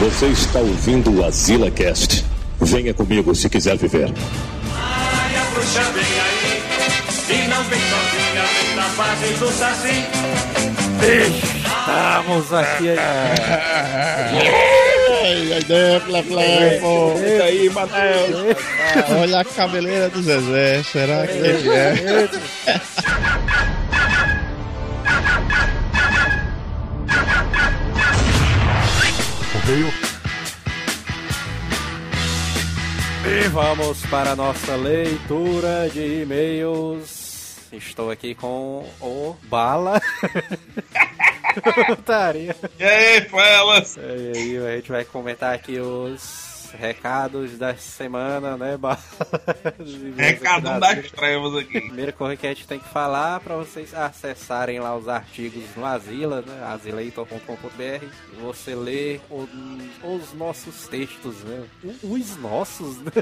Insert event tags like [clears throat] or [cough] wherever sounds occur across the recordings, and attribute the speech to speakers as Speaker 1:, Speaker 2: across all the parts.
Speaker 1: Você está ouvindo o Azila Cast. Venha comigo se quiser viver.
Speaker 2: Ai, a bruxa vem aí, e não vem sozinha, vem na base do saci.
Speaker 3: Estamos aqui.
Speaker 4: Ai, ai, depla, plepo.
Speaker 5: E aí, Matheus?
Speaker 4: Olha a cabeleira do Zezé. Será que ele é?
Speaker 3: E vamos para a nossa leitura de e-mails. Estou aqui com o Bala. [laughs] Putaria.
Speaker 5: E aí, fellas?
Speaker 3: E aí, a gente vai comentar aqui os recados da semana, né? [laughs]
Speaker 5: Recadão das trevas aqui.
Speaker 3: Primeira coisa que a gente tem que falar para vocês acessarem lá os artigos no Asila, né? asileitor.com.br você lê o- os nossos textos, né? Os nossos, né?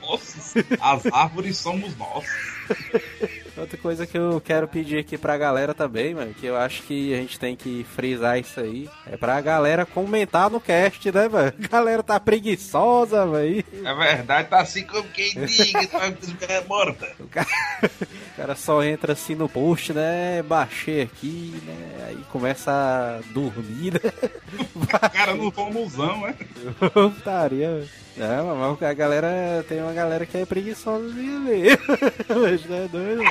Speaker 5: Nossa, as árvores somos nós. [laughs]
Speaker 3: Outra coisa que eu quero pedir aqui pra galera também, mano, que eu acho que a gente tem que frisar isso aí, é pra galera comentar no cast, né, mano? A [laughs] galera tá preguiçosa, velho.
Speaker 5: É verdade, tá assim como quem diga, [laughs] tá é morta.
Speaker 3: O cara, o cara só entra assim no post, né? Baixei aqui, né? Aí começa a dormir, né?
Speaker 5: O [laughs] cara no romuzão, né?
Speaker 3: Putaria. Não, mas a galera. Tem uma galera que é preguiçosa ler. [laughs] Mas não é doido?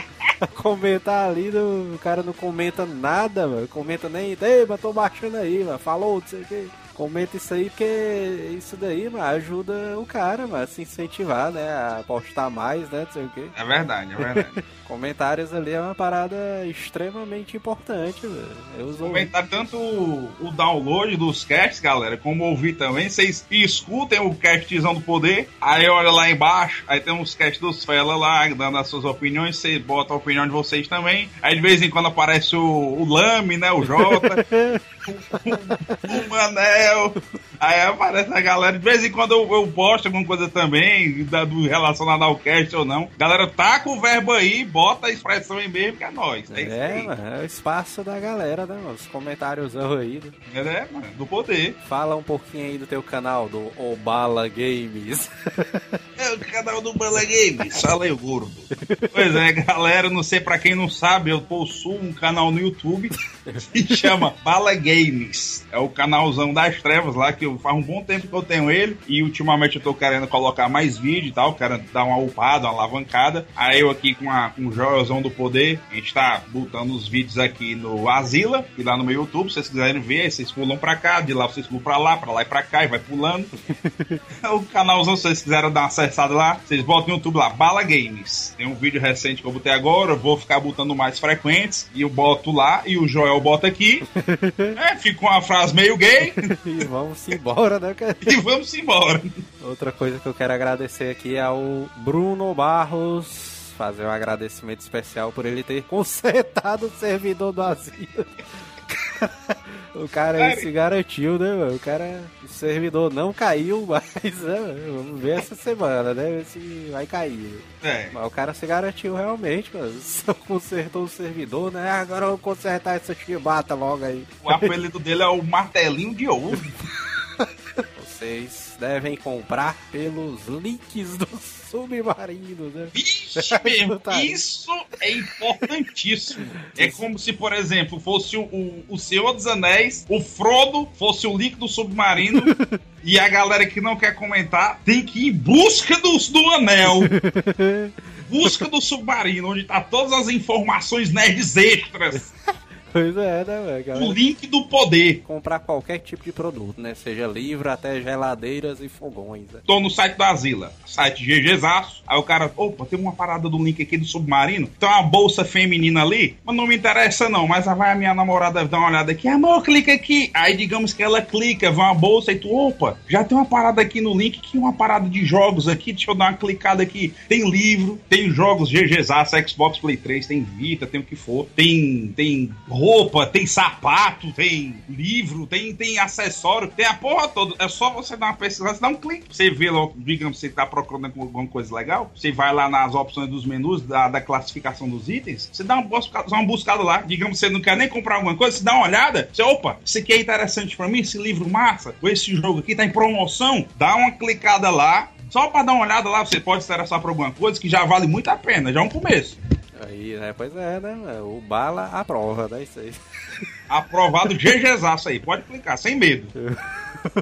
Speaker 3: Comentar ali, o cara não comenta nada, mano. Comenta nem. Ei, mas tô baixando aí, mano. Falou, não sei o que. Comenta isso aí, porque isso daí, mano, ajuda o cara, mano, a se incentivar, né? A postar mais, né? Não sei o que.
Speaker 5: É verdade, é verdade. [laughs]
Speaker 3: Comentários ali é uma parada extremamente importante, velho. Eu uso.
Speaker 5: Comentar tanto o, o download dos casts, galera, como ouvir também. Vocês escutem o castzão do poder, aí olha lá embaixo, aí tem uns casts dos fela lá, dando as suas opiniões, você bota a opinião de vocês também. Aí de vez em quando aparece o, o Lame, né, o Jota, [laughs] o, o Manel, aí aparece a galera. De vez em quando eu, eu posto alguma coisa também, da, do relacionado ao cast ou não. Galera, tá com o verbo aí, bota a expressão aí mesmo, que é nóis. É,
Speaker 3: É, mano, é o espaço da galera, né, mano? Os comentários aí. né?
Speaker 5: É, mano, do poder.
Speaker 3: Fala um pouquinho aí do teu canal, do Obala Games. [laughs]
Speaker 5: É o canal do Bala Games. Fala aí, gordo. Pois é, galera, não sei pra quem não sabe, eu possuo um canal no YouTube que chama Bala Games. É o canalzão das trevas lá, que eu, faz um bom tempo que eu tenho ele. E ultimamente eu tô querendo colocar mais vídeo e tal, quero dar uma upada, uma alavancada. Aí eu aqui com, a, com o Joelzão do Poder, a gente tá botando os vídeos aqui no Asila, e lá no meu YouTube, se vocês quiserem ver, aí vocês pulam pra cá, de lá vocês pulam pra lá, pra lá e pra cá, e vai pulando. [laughs] o canalzão, se vocês quiserem dar uma acessada lá, vocês botam no YouTube lá, Bala Games. Tem um vídeo recente que eu botei agora, eu vou ficar botando mais frequentes, e eu boto lá, e o Joel bota aqui. [laughs] é, fica uma frase meio gay, [laughs]
Speaker 3: e vamos embora, né,
Speaker 5: e vamos embora.
Speaker 3: Outra coisa que eu quero agradecer aqui é ao Bruno Barros. Fazer um agradecimento especial por ele ter consertado o servidor do asilo. [laughs] O cara aí se garantiu, né, mano? O cara, o servidor não caiu, mas né, vamos ver essa semana, né? Ver se vai cair.
Speaker 5: É,
Speaker 3: Mas o cara se garantiu realmente, mano. [laughs] Só consertou o servidor, né? Agora eu vou consertar essa chibata logo aí.
Speaker 5: o apelido dele é o Martelinho de Ouro. [laughs]
Speaker 3: Vocês devem comprar pelos links do [laughs] submarino, né?
Speaker 5: Vixe, [laughs] mesmo,
Speaker 3: Tá
Speaker 5: isso é importantíssimo. [laughs] É como se, por exemplo, fosse o, o, o Senhor dos Anéis, o Frodo fosse o link do submarino, e a galera que não quer comentar tem que ir em busca do, do anel. Busca do submarino, onde tá todas as informações nerds extras.
Speaker 3: Pois é, né, velho?
Speaker 5: O link do poder.
Speaker 3: Comprar qualquer tipo de produto, né? Seja livro até geladeiras e fogões. Né?
Speaker 5: Tô no site da Zila, site GGzaço. Aí o cara, opa, tem uma parada do link aqui do submarino. Tem uma bolsa feminina ali, mas não me interessa não. Mas vai a minha namorada dar uma olhada aqui, amor, clica aqui. Aí digamos que ela clica, vê uma bolsa e tu, opa, já tem uma parada aqui no link, que é uma parada de jogos aqui. Deixa eu dar uma clicada aqui. Tem livro, tem jogos GGzaço, Xbox Play 3, tem Vita, tem o que for. Tem, tem roupa, tem sapato, tem livro, tem, tem acessório, tem a porra toda. É só você dar uma pesquisada, você dá um clique. Você vê lá, digamos, você tá procurando alguma coisa legal, você vai lá nas opções dos menus da, da classificação dos itens, você dá uma buscada, uma buscada lá. Digamos, você não quer nem comprar alguma coisa, você dá uma olhada, você, opa, isso aqui é interessante pra mim, esse livro massa, ou esse jogo aqui tá em promoção, dá uma clicada lá, só pra dar uma olhada lá, você pode se interessar por alguma coisa que já vale muito a pena, já é um começo.
Speaker 3: Aí, né? Pois é, né? O bala aprova, né? Isso aí. [laughs]
Speaker 5: Aprovado GGzaço aí, pode clicar, sem medo.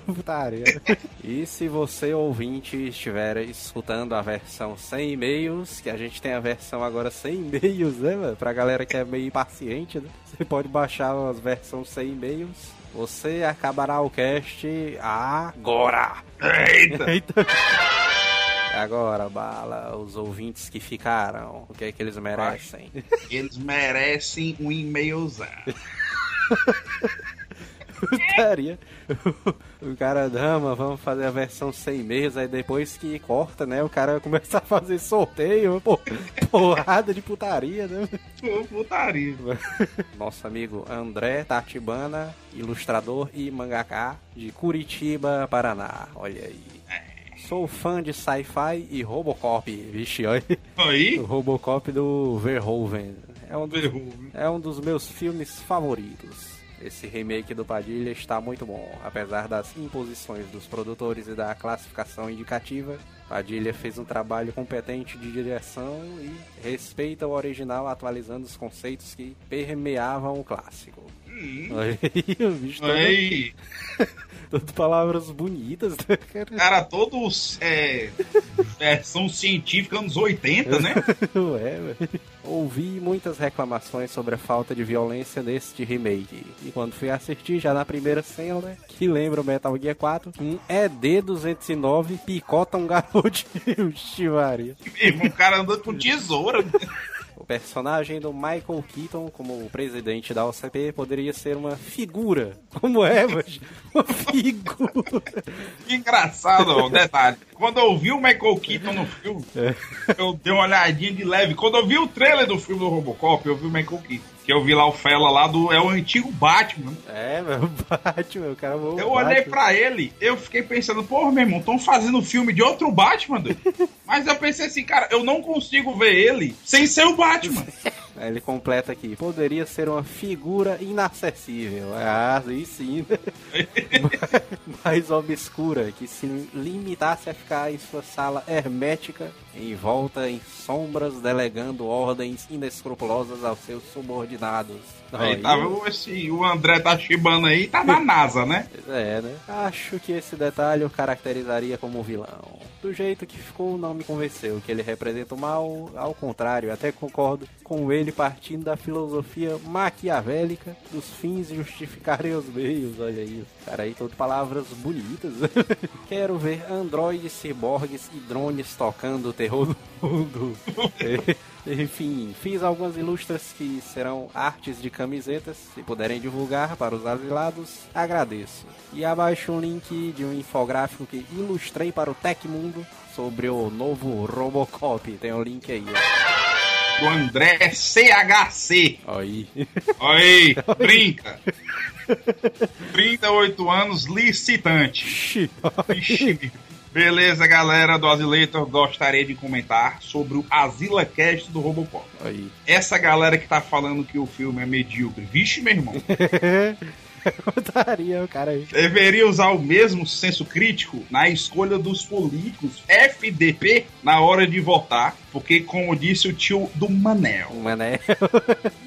Speaker 3: Putaria. [laughs] E se você, ouvinte, estiver escutando a versão sem e-mails, que a gente tem a versão agora sem e-mails, né, mano? Pra galera que é meio impaciente, né? Você pode baixar as versões sem e-mails. Você acabará o cast agora.
Speaker 5: Eita! [laughs]
Speaker 3: Eita. Agora, bala, os ouvintes que ficaram, o que é que eles merecem?
Speaker 5: Eles merecem um e-mailzão. [laughs]
Speaker 3: Putaria. O cara, dama, vamos fazer a versão sem e-mails, aí depois que corta, né? O cara começa a fazer sorteio, pô, porrada de putaria, né?
Speaker 5: Pô, putaria.
Speaker 3: Nosso amigo André Tatibana, ilustrador e mangaká de Curitiba, Paraná. Olha aí. Sou fã de sci-fi e Robocop. Vixe, olha.
Speaker 5: Aí,
Speaker 3: O Robocop do Verhoeven. É um dos,
Speaker 5: Verhoeven.
Speaker 3: é um dos meus filmes favoritos. Esse remake do Padilha está muito bom. Apesar das imposições dos produtores e da classificação indicativa, Padilha fez um trabalho competente de direção e respeita o original atualizando os conceitos que permeavam o clássico. Olha aí, o bicho todo,
Speaker 5: aí. [laughs]
Speaker 3: todo palavras bonitas, né, cara?
Speaker 5: Cara, todos é, versão científica anos 80, né? [laughs]
Speaker 3: Ué, velho. Ouvi muitas reclamações sobre a falta de violência deste remake. E quando fui assistir, já na primeira cena, né, que lembra o Metal Gear 4, um ED-209 picota um garoto. Vixe, [laughs] Maria.
Speaker 5: Mesmo, o cara andando com tesoura.
Speaker 3: O personagem do Michael Keaton, como o presidente da OCP, poderia ser uma figura. Como é, mas [laughs] Uma figura.
Speaker 5: Que engraçado, ó, detalhe. Quando eu vi o Michael Keaton no filme, eu dei uma olhadinha de leve. Quando eu vi o trailer do filme do Robocop, eu vi o Michael Keaton. Que eu vi lá o Fela lá do. É o antigo Batman.
Speaker 3: É, meu, [laughs] Batman, o cara voou
Speaker 5: Eu olhei
Speaker 3: Batman.
Speaker 5: pra ele, eu fiquei pensando, porra, meu irmão, estão fazendo filme de outro Batman, doido. [laughs] Mas eu pensei assim, cara, eu não consigo ver ele sem ser o Batman. [laughs]
Speaker 3: Ele completa aqui. Poderia ser uma figura inacessível. Ah, aí sim. Mais obscura, que se limitasse a ficar em sua sala hermética, envolta em sombras, delegando ordens inescrupulosas aos seus subordinados.
Speaker 5: Aí tá vendo esse, o André tá chibando aí, tá na NASA, né? [laughs]
Speaker 3: É, né? Acho que esse detalhe o caracterizaria como vilão. Do jeito que ficou, não me convenceu que ele representa o mal. Ao contrário, até concordo com ele partindo da filosofia maquiavélica dos fins justificarem os meios. Olha isso. Cara, aí todo palavras bonitas. [laughs] Quero ver androides, ciborgues e drones tocando o terror do mundo. [laughs] Enfim, fiz algumas ilustras que serão artes de camisetas. Se puderem divulgar para os asilados, agradeço. E abaixo um link de um infográfico que ilustrei para o Tecmundo sobre o novo Robocop. Tem um link aí. ó.
Speaker 5: Do André CHC.
Speaker 3: Aí.
Speaker 5: Aí, [laughs] brinca. 38 anos, licitante.
Speaker 3: Ixi,
Speaker 5: Beleza, galera do Azileitor, gostaria de comentar sobre o Azila Cast do Robocop.
Speaker 3: aí.
Speaker 5: Essa galera que tá falando que o filme é medíocre, vixe, meu irmão, [laughs]
Speaker 3: Contaria o cara aí.
Speaker 5: deveria usar o mesmo senso crítico na escolha dos políticos FDP na hora de votar, porque, como disse o tio do Manel,
Speaker 3: Mané.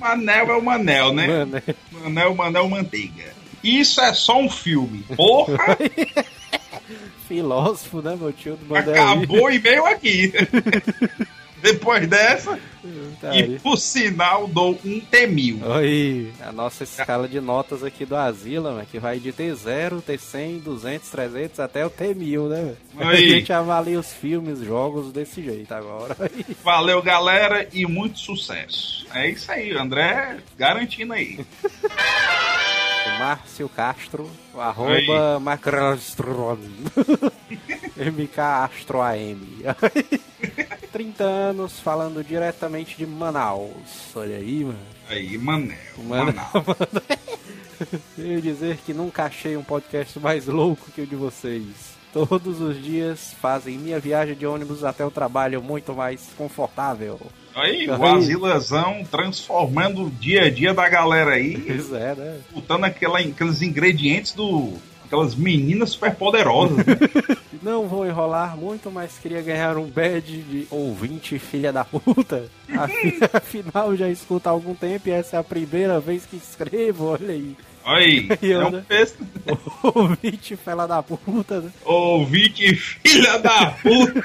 Speaker 5: Manel é o Manel, né?
Speaker 3: Mané.
Speaker 5: Manel, Manel Manteiga. Isso é só um filme. Porra, [laughs]
Speaker 3: Filósofo, né, meu tio do
Speaker 5: acabou e veio aqui. Depois dessa,
Speaker 3: Tá
Speaker 5: e por sinal, dou um T1000.
Speaker 3: Aí, a nossa escala de notas aqui do Asila, que vai de T0, T100, 200, 300 até o T1000, né? velho? A
Speaker 5: Aí.
Speaker 3: gente avalia os filmes, jogos desse jeito agora. [laughs]
Speaker 5: Valeu, galera, e muito sucesso. É isso aí, André, garantindo aí. [laughs]
Speaker 3: Márcio Castro, arroba Macrastro. [laughs] MK Astro AM. 30 [laughs] anos, falando diretamente de Manaus. Olha aí, mano.
Speaker 5: Aí, Manel.
Speaker 3: Mano.
Speaker 5: Manaus. [laughs]
Speaker 3: Eu dizer que nunca achei um podcast mais louco que o de vocês. Todos os dias fazem minha viagem de ônibus até o trabalho muito mais confortável.
Speaker 5: Aí, o
Speaker 3: Aí.
Speaker 5: Asilazão transformando o dia a dia da galera aí, [laughs]
Speaker 3: Pois é, né?
Speaker 5: botando aquela, aqueles ingredientes do. aquelas meninas superpoderosas. né? [laughs]
Speaker 3: Não vou enrolar muito, mas queria ganhar um badge de ouvinte filha da puta. [laughs] Afi- Afinal, já escuto há algum tempo e essa é a primeira vez que escrevo, olha aí.
Speaker 5: Aí, é um
Speaker 3: né? Ouvinte filha da puta, né?
Speaker 5: Ouvinte, filha da puta.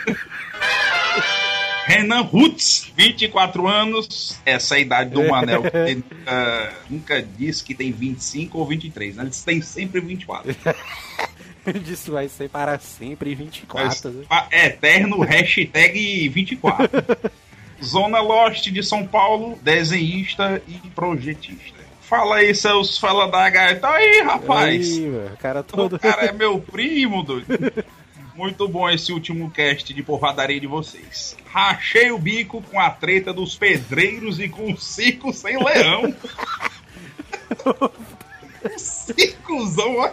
Speaker 5: Renan Rutz, 24 anos. Essa é a idade do Manel. que Ele nunca, nunca disse que tem 25 ou 23, né? Ele tem sempre 24. [laughs]
Speaker 3: Disso vai ser para sempre 24, né?
Speaker 5: Pa- Eterno hashtag 24. [laughs] Zona Lost de São Paulo, desenhista e projetista. Fala aí, seus fala da gaita. Aí, rapaz.
Speaker 3: Aí, o cara todo.
Speaker 5: O cara é meu primo, doido. [laughs] Muito bom esse último cast de porradaria de vocês. Rachei o bico com a treta dos pedreiros e com o circo sem leão. Circozão, ó.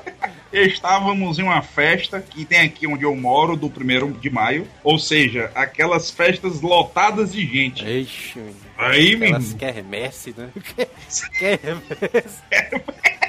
Speaker 5: Estávamos em uma festa que tem aqui onde eu moro, do primeiro de maio. Ou seja, aquelas festas lotadas de gente.
Speaker 3: Ixi.
Speaker 5: Aí, menino.
Speaker 3: Elas quermesse, né? [laughs] Quermesse.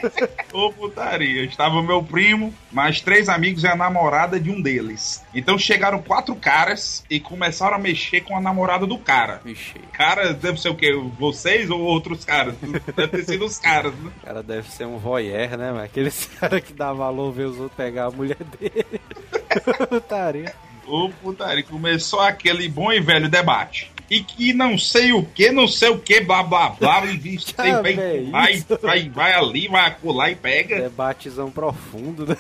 Speaker 3: [laughs]
Speaker 5: Ô putaria. Estava meu primo, mais três amigos e a namorada de um deles. Então chegaram quatro caras e começaram a mexer com a namorada do cara.
Speaker 3: Vixe,
Speaker 5: Cara, deve ser o quê? Vocês ou outros caras? Deve ter sido os caras, né?
Speaker 3: o cara deve ser um voyeur, né, mano? Aqueles [laughs] cara que dá valor ver os outros pegar a mulher dele. [laughs] Putaria.
Speaker 5: Ô putaria. Começou aquele bom e velho debate. E que não sei o que, não sei o que, blá blá blá, e diz, [laughs]
Speaker 3: Ah,
Speaker 5: tem, vai, vai, vai, vai ali, vai acolá e pega.
Speaker 3: Debatezão profundo, né?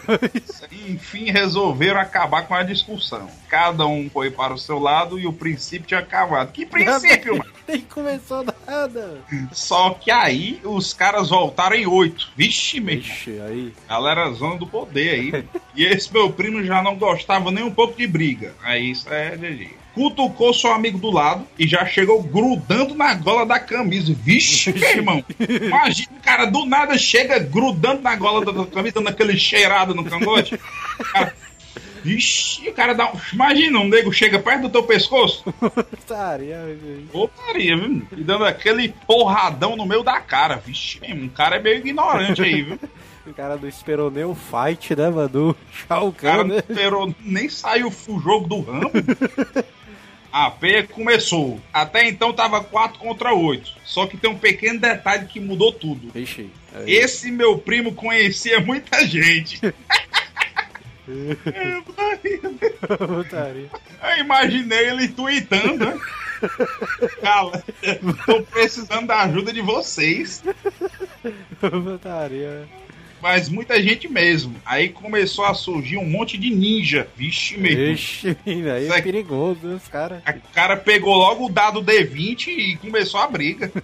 Speaker 5: Enfim, resolveram acabar com a discussão. Cada um foi para o seu lado e o princípio tinha acabado. Que princípio, mano? [laughs]
Speaker 3: Nem começou nada.
Speaker 5: Só que aí os caras voltaram em oito. Vixe, meu.
Speaker 3: Vixe, aí.
Speaker 5: Galera zona do poder aí. e esse meu primo já não gostava nem um pouco de briga. Aí isso é GG. Cutucou seu amigo do lado e já chegou grudando na gola da camisa. Vixe, [laughs] meu irmão. Imagina, o cara do nada chega grudando na gola da camisa, dando aquele cheirado no cangote. Cara, Vixe, o cara dá um... Imagina, um nego chega perto do teu pescoço.
Speaker 3: Putaria, velho.
Speaker 5: Putaria, viu? E dando aquele porradão no meio da cara. Vixe, mesmo, um cara é meio ignorante aí, viu?
Speaker 3: O cara não esperou nem o fight, né, mano? Do Shao
Speaker 5: O cara
Speaker 3: Kahn,
Speaker 5: não
Speaker 3: né?
Speaker 5: esperou, nem saiu o jogo do ramo. [laughs] A P começou. Até então tava 4 contra 8. Só que tem um pequeno detalhe que mudou tudo.
Speaker 3: Vixe. aí.
Speaker 5: Esse meu primo conhecia muita gente. [laughs] Eu imaginei ele tweetando. né? Cara, tô precisando da ajuda de vocês.
Speaker 3: Putaria.
Speaker 5: Mas muita gente mesmo. Aí começou a surgir um monte de ninja. Vixe, meu.
Speaker 3: Vixe, aí é perigoso, os caras.
Speaker 5: O cara pegou logo o dado D20 e começou a briga. [laughs]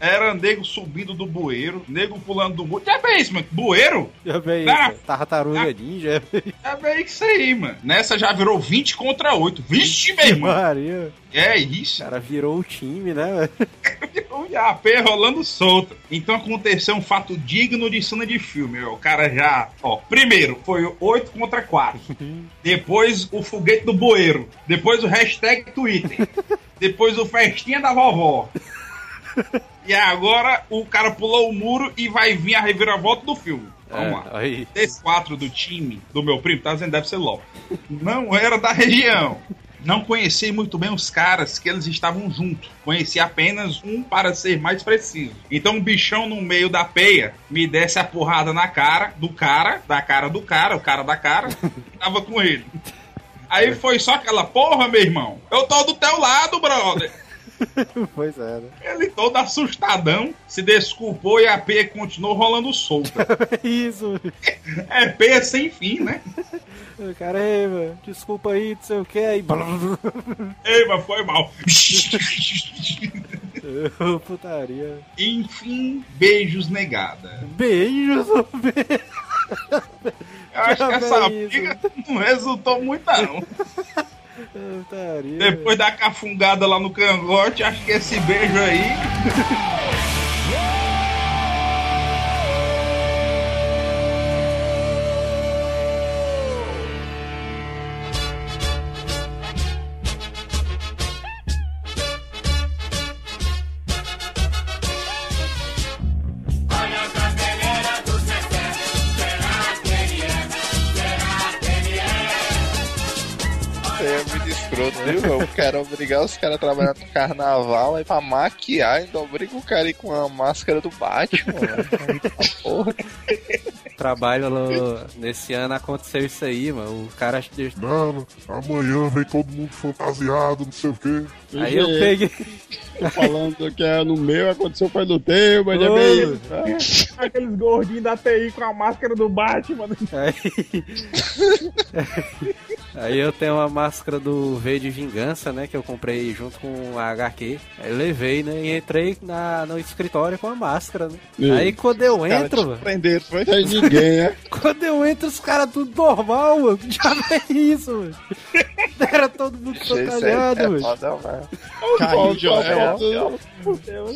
Speaker 5: Era nego subindo do bueiro, nego pulando do bueiro. Já vê isso, mano? Bueiro?
Speaker 3: Já
Speaker 5: Ah!
Speaker 3: isso, tartaruga ninja.
Speaker 5: Já vê isso aí, mano. Nessa já virou 20 contra 8. Vixe, meu irmão.
Speaker 3: Maria.
Speaker 5: É
Speaker 3: O
Speaker 5: isso.
Speaker 3: cara virou o time, né, velho? [laughs]
Speaker 5: O Iapê rolando solto. Então aconteceu um fato digno de cena de filme. O cara já. Ó, primeiro foi o 8 contra 4. [laughs] Depois o foguete do bueiro. Depois o hashtag Twitter. [laughs] Depois o festinha da vovó. [laughs] E agora o cara pulou o muro e vai vir a reviravolta do filme. Vamos lá.
Speaker 3: É, aí.
Speaker 5: Desse quatro do time do meu primo, tá dizendo deve ser LOL. Não era da região. Não conheci muito bem os caras que eles estavam juntos. Conheci apenas um para ser mais preciso. Então o bichão no meio da peia me desse a porrada na cara do cara, da cara do cara, o cara da cara, que [laughs] tava com ele. Aí foi só aquela porra, meu irmão. Eu tô do teu lado, brother. [laughs]
Speaker 3: Pois é, né?
Speaker 5: Ele todo assustadão, se desculpou e a peia continuou rolando solta. [laughs]
Speaker 3: Isso.
Speaker 5: É peia sem fim, né?
Speaker 3: Cara, mano, desculpa aí, não sei o que, aí. [laughs]
Speaker 5: Ei, mas foi mal.
Speaker 3: Putaria.
Speaker 5: Enfim, beijos negada.
Speaker 3: Beijos, beijo.
Speaker 5: Eu acho que essa briga não resultou muito, não.
Speaker 6: Depois da cafungada lá no cangote, acho que esse beijo aí. [laughs]
Speaker 7: cara obrigar os caras a trabalhar no carnaval, aí pra maquiar, ainda obriga o cara a ir com a máscara do Batman. velho. [laughs] Porra.
Speaker 3: Trabalho no- nesse ano aconteceu isso aí, mano. O cara.
Speaker 8: Não, amanhã vem todo mundo fantasiado, não sei o quê.
Speaker 3: Aí eu peguei.
Speaker 9: Tô falando que é no meu, aconteceu foi no teu, mas é
Speaker 3: Ô.
Speaker 9: bem.
Speaker 5: Aqueles gordinhos da TI com a máscara do Batman.
Speaker 3: Aí... [laughs] Aí eu tenho uma máscara do V de Vingança, né? Que eu comprei junto com a HQ. Aí levei, né? E entrei na, no escritório com a máscara, né?
Speaker 9: Sim.
Speaker 3: Aí quando eu entro, mano.
Speaker 7: prenderam, foi?
Speaker 9: Não tem ninguém, né? [laughs]
Speaker 3: Quando eu entro, os caras tudo normal, mano. Que diabo é isso, mano? Era todo mundo
Speaker 7: Isso aí
Speaker 3: fantasiado,
Speaker 7: é
Speaker 3: mano.
Speaker 7: velho.
Speaker 9: Só-
Speaker 7: Joel,
Speaker 9: só-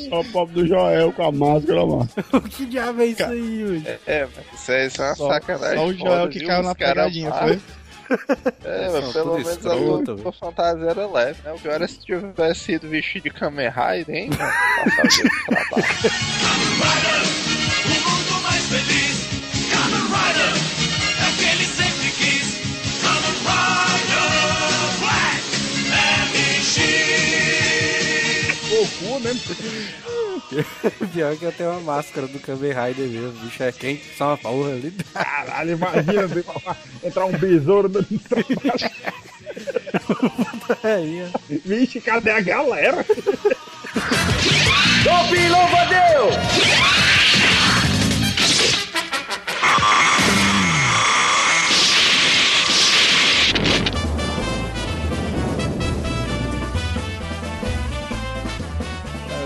Speaker 9: Só o pobre do Joel com a máscara, mano. [laughs]
Speaker 3: Que diabo é isso aí, mano?
Speaker 7: É, mas isso aí isso é uma
Speaker 4: Só-
Speaker 7: sacanagem.
Speaker 4: só o Joel
Speaker 7: foda,
Speaker 4: que
Speaker 7: viu?
Speaker 4: caiu na pegadinha, foi?
Speaker 7: É,
Speaker 3: São
Speaker 7: mas pelo menos a
Speaker 3: escroto,
Speaker 7: tua, fantasia era leve, né? O pior é se tivesse sido vestido de Kamen Rider, hein? mano? Passar o trabalho.
Speaker 2: O mundo mais feliz. Kamen Rider é o que ele sempre quis. Kamen Rider Black MX.
Speaker 5: Goku, né? [laughs]
Speaker 3: Pior que eu tenho uma máscara do Kamen Rider mesmo. O bicho é quente, só uma porra ali.
Speaker 5: Caralho, imagina [laughs] entrar um besouro dentro do trabalho.
Speaker 3: Aí, ó.
Speaker 5: Vixe, cadê a galera?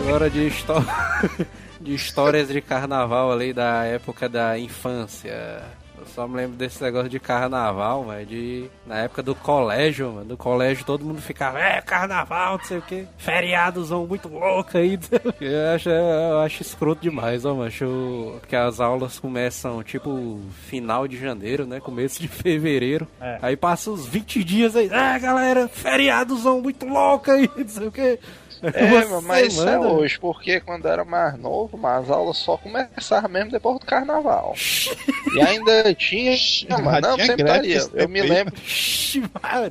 Speaker 3: Agora de, histó- [laughs] de histórias de carnaval ali da época da infância. Eu só me lembro desse negócio de carnaval, mas de. Na época do colégio, mano. Do colégio todo mundo ficava, é, carnaval, não sei o que. Feriadozão muito louco aí. [laughs] Eu acho, eu acho escroto demais, ó, mano. Acho que as aulas começam tipo final de janeiro, né? Começo de fevereiro.
Speaker 5: É.
Speaker 3: Aí passa uns 20 dias aí, é galera, feriadozão muito louco aí, [laughs] não sei o que.
Speaker 7: É, mas isso é hoje, porque quando eu era mais novo, as aulas só começavam mesmo depois do carnaval. E ainda tinha. Não, mas não, sempre estaria. Eu me lembro.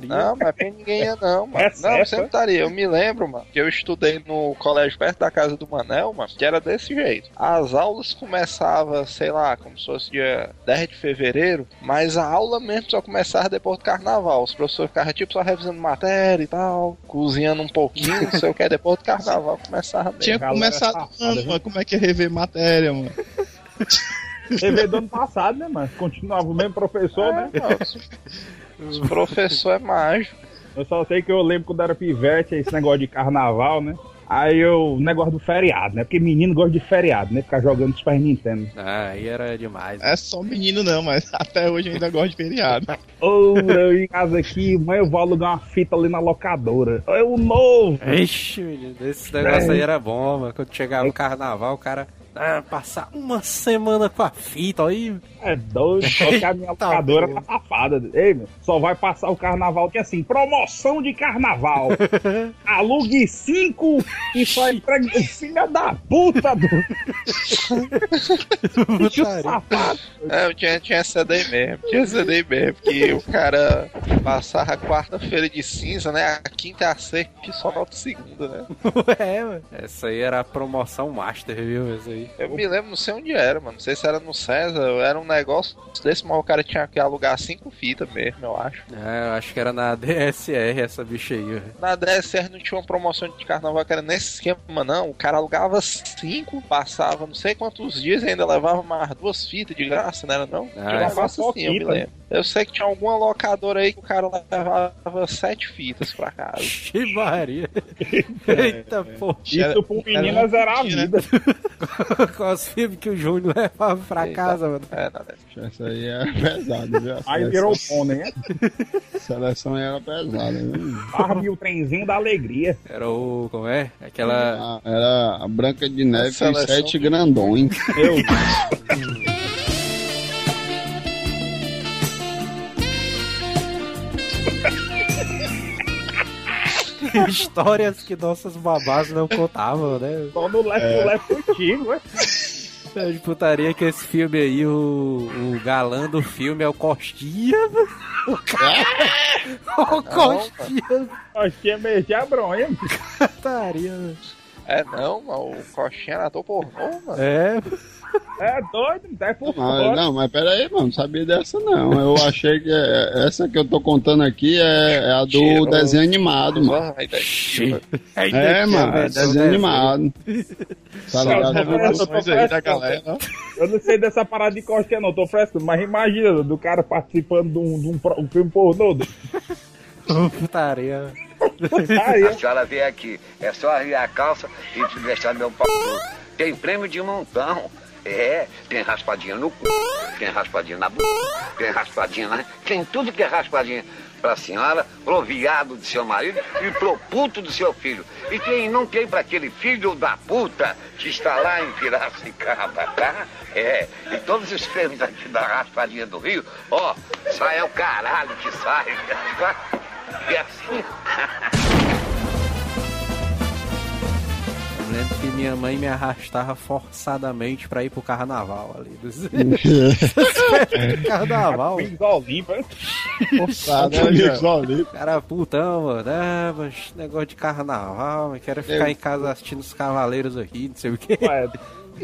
Speaker 7: Não, mas pra ninguém ia não, mano. Não, sempre estaria. Eu me lembro, mano, que eu estudei no colégio perto da casa do Manel, mano, que era desse jeito. As aulas começavam, sei lá, como se fosse dia 10 de fevereiro, mas a aula mesmo só começava depois do carnaval. Os professores ficavam tipo só revisando matéria e tal, cozinhando um pouquinho, não sei o que, depois do carnaval começava mesmo.
Speaker 4: Tinha
Speaker 5: Galera
Speaker 4: começado
Speaker 5: safada,
Speaker 4: ano,
Speaker 5: viu?
Speaker 4: mano. Como é que é rever matéria, mano?
Speaker 5: TV do ano passado, né, mano? Continuava o mesmo professor, né?
Speaker 7: É, mano, os- Os professores é mágico.
Speaker 5: Eu só sei que eu lembro quando era pivete, esse negócio de carnaval, né? Aí eu, o negócio do feriado, né? Porque menino gosta de feriado, né? Ficar jogando Super Nintendo.
Speaker 3: Ah, aí era demais.
Speaker 4: É só menino não, mas [laughs] até hoje eu ainda gosto de feriado.
Speaker 5: Ô, eu em casa aqui, mas eu vou alugar uma fita ali na locadora. É o novo!
Speaker 3: Ixi, menino, esse negócio aí era bom, mano. Quando chegava o carnaval, o cara ah, passar uma semana com a fita aí.
Speaker 5: É doido, só que a [laughs] minha locadora tá safada. Ei, meu, só vai passar o carnaval que assim, promoção de carnaval. [laughs] Alugue cinco e só entrega. Filha da puta, do [laughs] bicho safado.
Speaker 7: É, eu tinha, tinha essa daí mesmo, tinha essa daí mesmo, que o cara passava a quarta-feira de cinza, né? A quinta e a sexta e só volta segunda, né?
Speaker 3: é, mano. Essa aí era a promoção master, viu? Essa aí.
Speaker 7: Eu me lembro, não sei onde era, mano. Não sei se era no César, era um negócio desse, mas o cara tinha que alugar cinco fitas mesmo, eu acho.
Speaker 3: É, eu acho que era na [laughs] DSR essa bicha aí, velho.
Speaker 7: Na DSR não tinha uma promoção de carnaval que era nesse esquema, não. O cara alugava cinco, passava não sei quantos dias e ainda levava mais duas fitas de graça, não era não?
Speaker 3: Ah,
Speaker 7: Tinha um
Speaker 3: é.
Speaker 7: assim, eu me lembro. Eu sei que tinha alguma locadora aí que o cara levava sete fitas pra casa. [laughs]
Speaker 3: Que Maria. [laughs] Eita porra.
Speaker 5: Isso pro menino é zerar a vida. [laughs]
Speaker 3: Com os filmes que o Júnior levava pra casa, mano.
Speaker 7: É, nada.
Speaker 9: Essa aí é pesada, viu? A
Speaker 5: Aí virou pônei, né?
Speaker 9: A seleção aí era pesada, viu?
Speaker 5: Barbie e o trenzinho da alegria.
Speaker 3: Era o. Como é? Aquela.
Speaker 9: Ah, Era a Branca de Neve e
Speaker 7: seleção
Speaker 9: sete grandões.
Speaker 5: Eu, [laughs]
Speaker 3: Histórias que nossas babás não contavam, né?
Speaker 5: só no left left contigo, né?
Speaker 3: É de putaria que esse filme aí, o, o galã do filme é o Costinha. mano. O cara. o Costinha.
Speaker 5: Nós tínhamos mesmo a bronha.
Speaker 3: Putaria, mano.
Speaker 7: É não, mano. O coxinha era ator pornô, mano.
Speaker 3: É,
Speaker 5: É doido, não tá por
Speaker 9: Mas,
Speaker 5: fora.
Speaker 9: não, mas pera aí, mano, não sabia dessa não. Eu achei que é- essa que eu tô contando aqui é, é a do
Speaker 7: Mentira,
Speaker 9: desenho animado, mano.
Speaker 7: Daí.
Speaker 9: É, mano, é desenho animado. Tá ligado?
Speaker 4: Aí da galera.
Speaker 5: Eu não sei dessa parada de costinha não, tô fresco, mas imagina do cara participando de um, de um, um filme pornô.
Speaker 3: putaria.
Speaker 5: Aí,
Speaker 10: A senhora veio aqui, é só arriar a calça e te deixar meu pau. Tem prêmio de montão. É, tem raspadinha no cu, tem raspadinha na boca, tem raspadinha na. Tem tudo que é raspadinha pra senhora, pro viado do seu marido e pro puto do seu filho. E tem, não tem pra aquele filho da puta que está lá em Piracicaba, tá? É, e todos os prêmios aqui da raspadinha do Rio, ó, sai é o caralho que sai. [laughs] E assim. [laughs]
Speaker 3: Eu lembro que minha mãe me arrastava forçadamente pra ir pro carnaval ali. Dos... [laughs] [laughs] Carnaval.
Speaker 5: Wings Olímpia.
Speaker 9: Forçado, né,
Speaker 4: né,
Speaker 9: cara?
Speaker 3: Putão, mano. Ah, mas negócio de carnaval, eu quero ficar em casa assistindo os cavaleiros aqui, não sei o quê.
Speaker 5: Ué,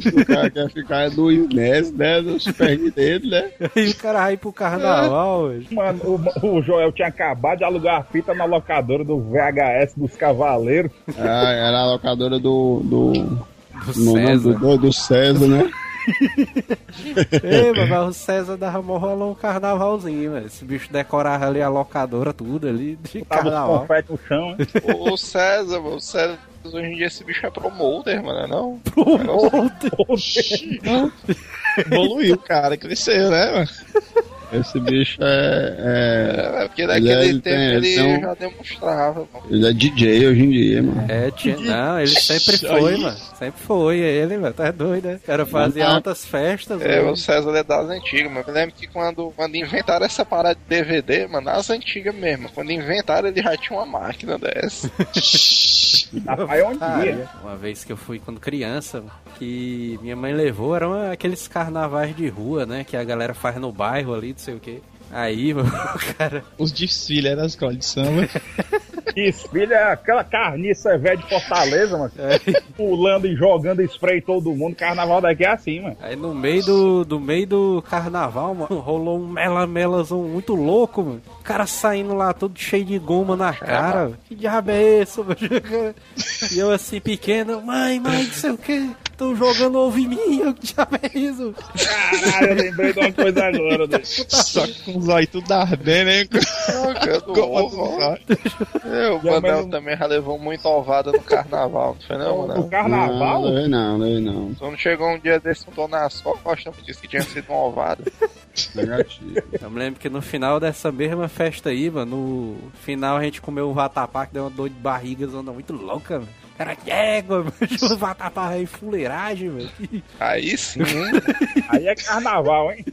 Speaker 9: O cara quer ficar do Inés, né? Do Super dele, né?
Speaker 3: Aí [laughs] o cara vai pro carnaval, velho.
Speaker 5: Mano, o, o Joel tinha acabado de alugar a fita na locadora do VHS dos Cavaleiros.
Speaker 9: Ah, era a locadora do. do...
Speaker 3: Do
Speaker 9: no
Speaker 3: César.
Speaker 9: do, do César, né? [laughs]
Speaker 3: Ei, mas o César dava rolão um carnavalzinho, velho. Esse bicho decorava ali a locadora, tudo ali de
Speaker 5: Tava os
Speaker 3: carnaval.
Speaker 5: no chão, né?
Speaker 7: O César, mano. O César, hoje em dia esse bicho é promoter, mano, não?
Speaker 4: Evoluiu, cara, cresceu, né, mano?
Speaker 9: Esse bicho é.
Speaker 7: É,
Speaker 9: é-
Speaker 7: porque
Speaker 9: Ele
Speaker 7: naquele
Speaker 9: é- ele
Speaker 7: tempo
Speaker 9: tem-
Speaker 7: ele,
Speaker 9: ele um-
Speaker 7: já demonstrava, mano.
Speaker 9: ele é DJ hoje em dia, mano.
Speaker 3: É, tinha... Não, ele sempre foi, mano. Sempre foi ele, mano. Tá doido, né? O cara fazia
Speaker 9: Ah.
Speaker 3: altas festas,
Speaker 7: É,
Speaker 3: mano.
Speaker 7: o César é das antigas, mas eu lembro que quando, quando inventaram essa parada de DVD, mano, nas antigas mesmo, quando inventaram ele já tinha uma máquina dessa. [laughs]
Speaker 5: Ia?
Speaker 3: Uma vez que eu fui quando criança, que minha mãe levou, eram aqueles carnavais de rua, né? Que a galera faz no bairro ali, não sei o quê. Aí, mano, [laughs] o cara.
Speaker 4: Os desfiles eram as escola de samba. [laughs]
Speaker 5: Desfile é aquela carniça velha de Fortaleza, mano.
Speaker 3: É.
Speaker 5: Pulando e jogando spray todo mundo. Carnaval daqui é assim, mano.
Speaker 3: Aí no meio do, do meio do carnaval, mano, rolou um mela-melazão muito louco, mano. O cara saindo lá todo cheio de goma na cara. mano. Que diabo é esse, mano? [laughs] E eu assim, pequeno, mãe, mãe, não sei o que. Estão jogando ovo em mim, [laughs] eu, que diabo é isso?
Speaker 5: Caralho, eu lembrei de uma coisa agora, né?
Speaker 4: Só com os olhos tudo ardendo, hein?
Speaker 7: É, o
Speaker 5: Já, não-
Speaker 7: também já levou muito ovada no carnaval, não foi não,
Speaker 5: No
Speaker 7: mano?
Speaker 5: carnaval?
Speaker 9: Não, não, não, não, não.
Speaker 7: Quando chegou um dia desse, botou nas costas, disse que tinha sido uma ovada.
Speaker 9: Negativo.
Speaker 3: Eu me lembro que no final dessa mesma festa aí, mano, no final a gente comeu um vatapá que deu uma dor de barriga zona muito louca, mano. Era égua, mano. O vatapá aí, fuleiragem, velho.
Speaker 7: Aí sim, hein? [laughs]
Speaker 5: Aí é carnaval, hein?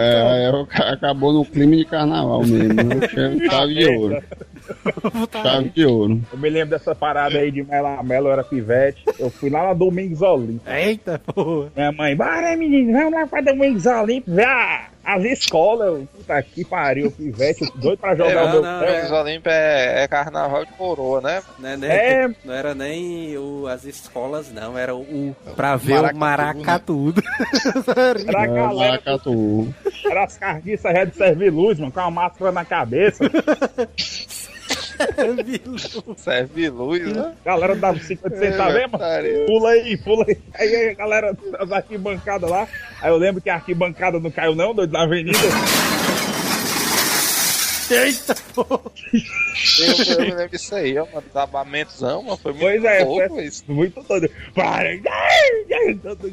Speaker 9: É, é, acabou no clima de carnaval mesmo. Né? Chave chave de ouro. Chave de ouro.
Speaker 5: Eu me lembro dessa parada aí de Mela Melo, eu era pivete. Eu fui lá na Domingos Olímpio.
Speaker 3: Eita, porra.
Speaker 5: Minha mãe, bora menino, vamos lá pra Domingos Olímpio, ver a- as escolas. Puta que pariu, pivete, doido pra jogar
Speaker 3: É,
Speaker 5: o meu
Speaker 3: não,
Speaker 5: pé.
Speaker 7: Os Olímpia é, é carnaval de coroa, né?
Speaker 3: Né, né?
Speaker 5: É.
Speaker 3: Não era nem o, as escolas, não. Era o. Pra ver o
Speaker 4: Maracatu,
Speaker 3: maracatu.
Speaker 5: Era a
Speaker 9: É,
Speaker 5: galera,
Speaker 9: Maracatu.
Speaker 5: era as carniças Red Serve Luz, mano, com a máscara na cabeça. [laughs]
Speaker 7: Serve luz, né?
Speaker 5: Galera dava 50 centavos, mano?
Speaker 7: putaria.
Speaker 5: Pula aí, pula aí. Aí a galera das arquibancadas lá. Aí eu lembro que a arquibancada não caiu, não, doido, na avenida.
Speaker 3: Eita, pô.
Speaker 7: Eu, eu me lembro disso aí, ó, mano. Desabamentozão, mano. Foi muito
Speaker 5: Pois é,
Speaker 7: louco
Speaker 5: foi
Speaker 7: isso.
Speaker 5: muito doido. Para!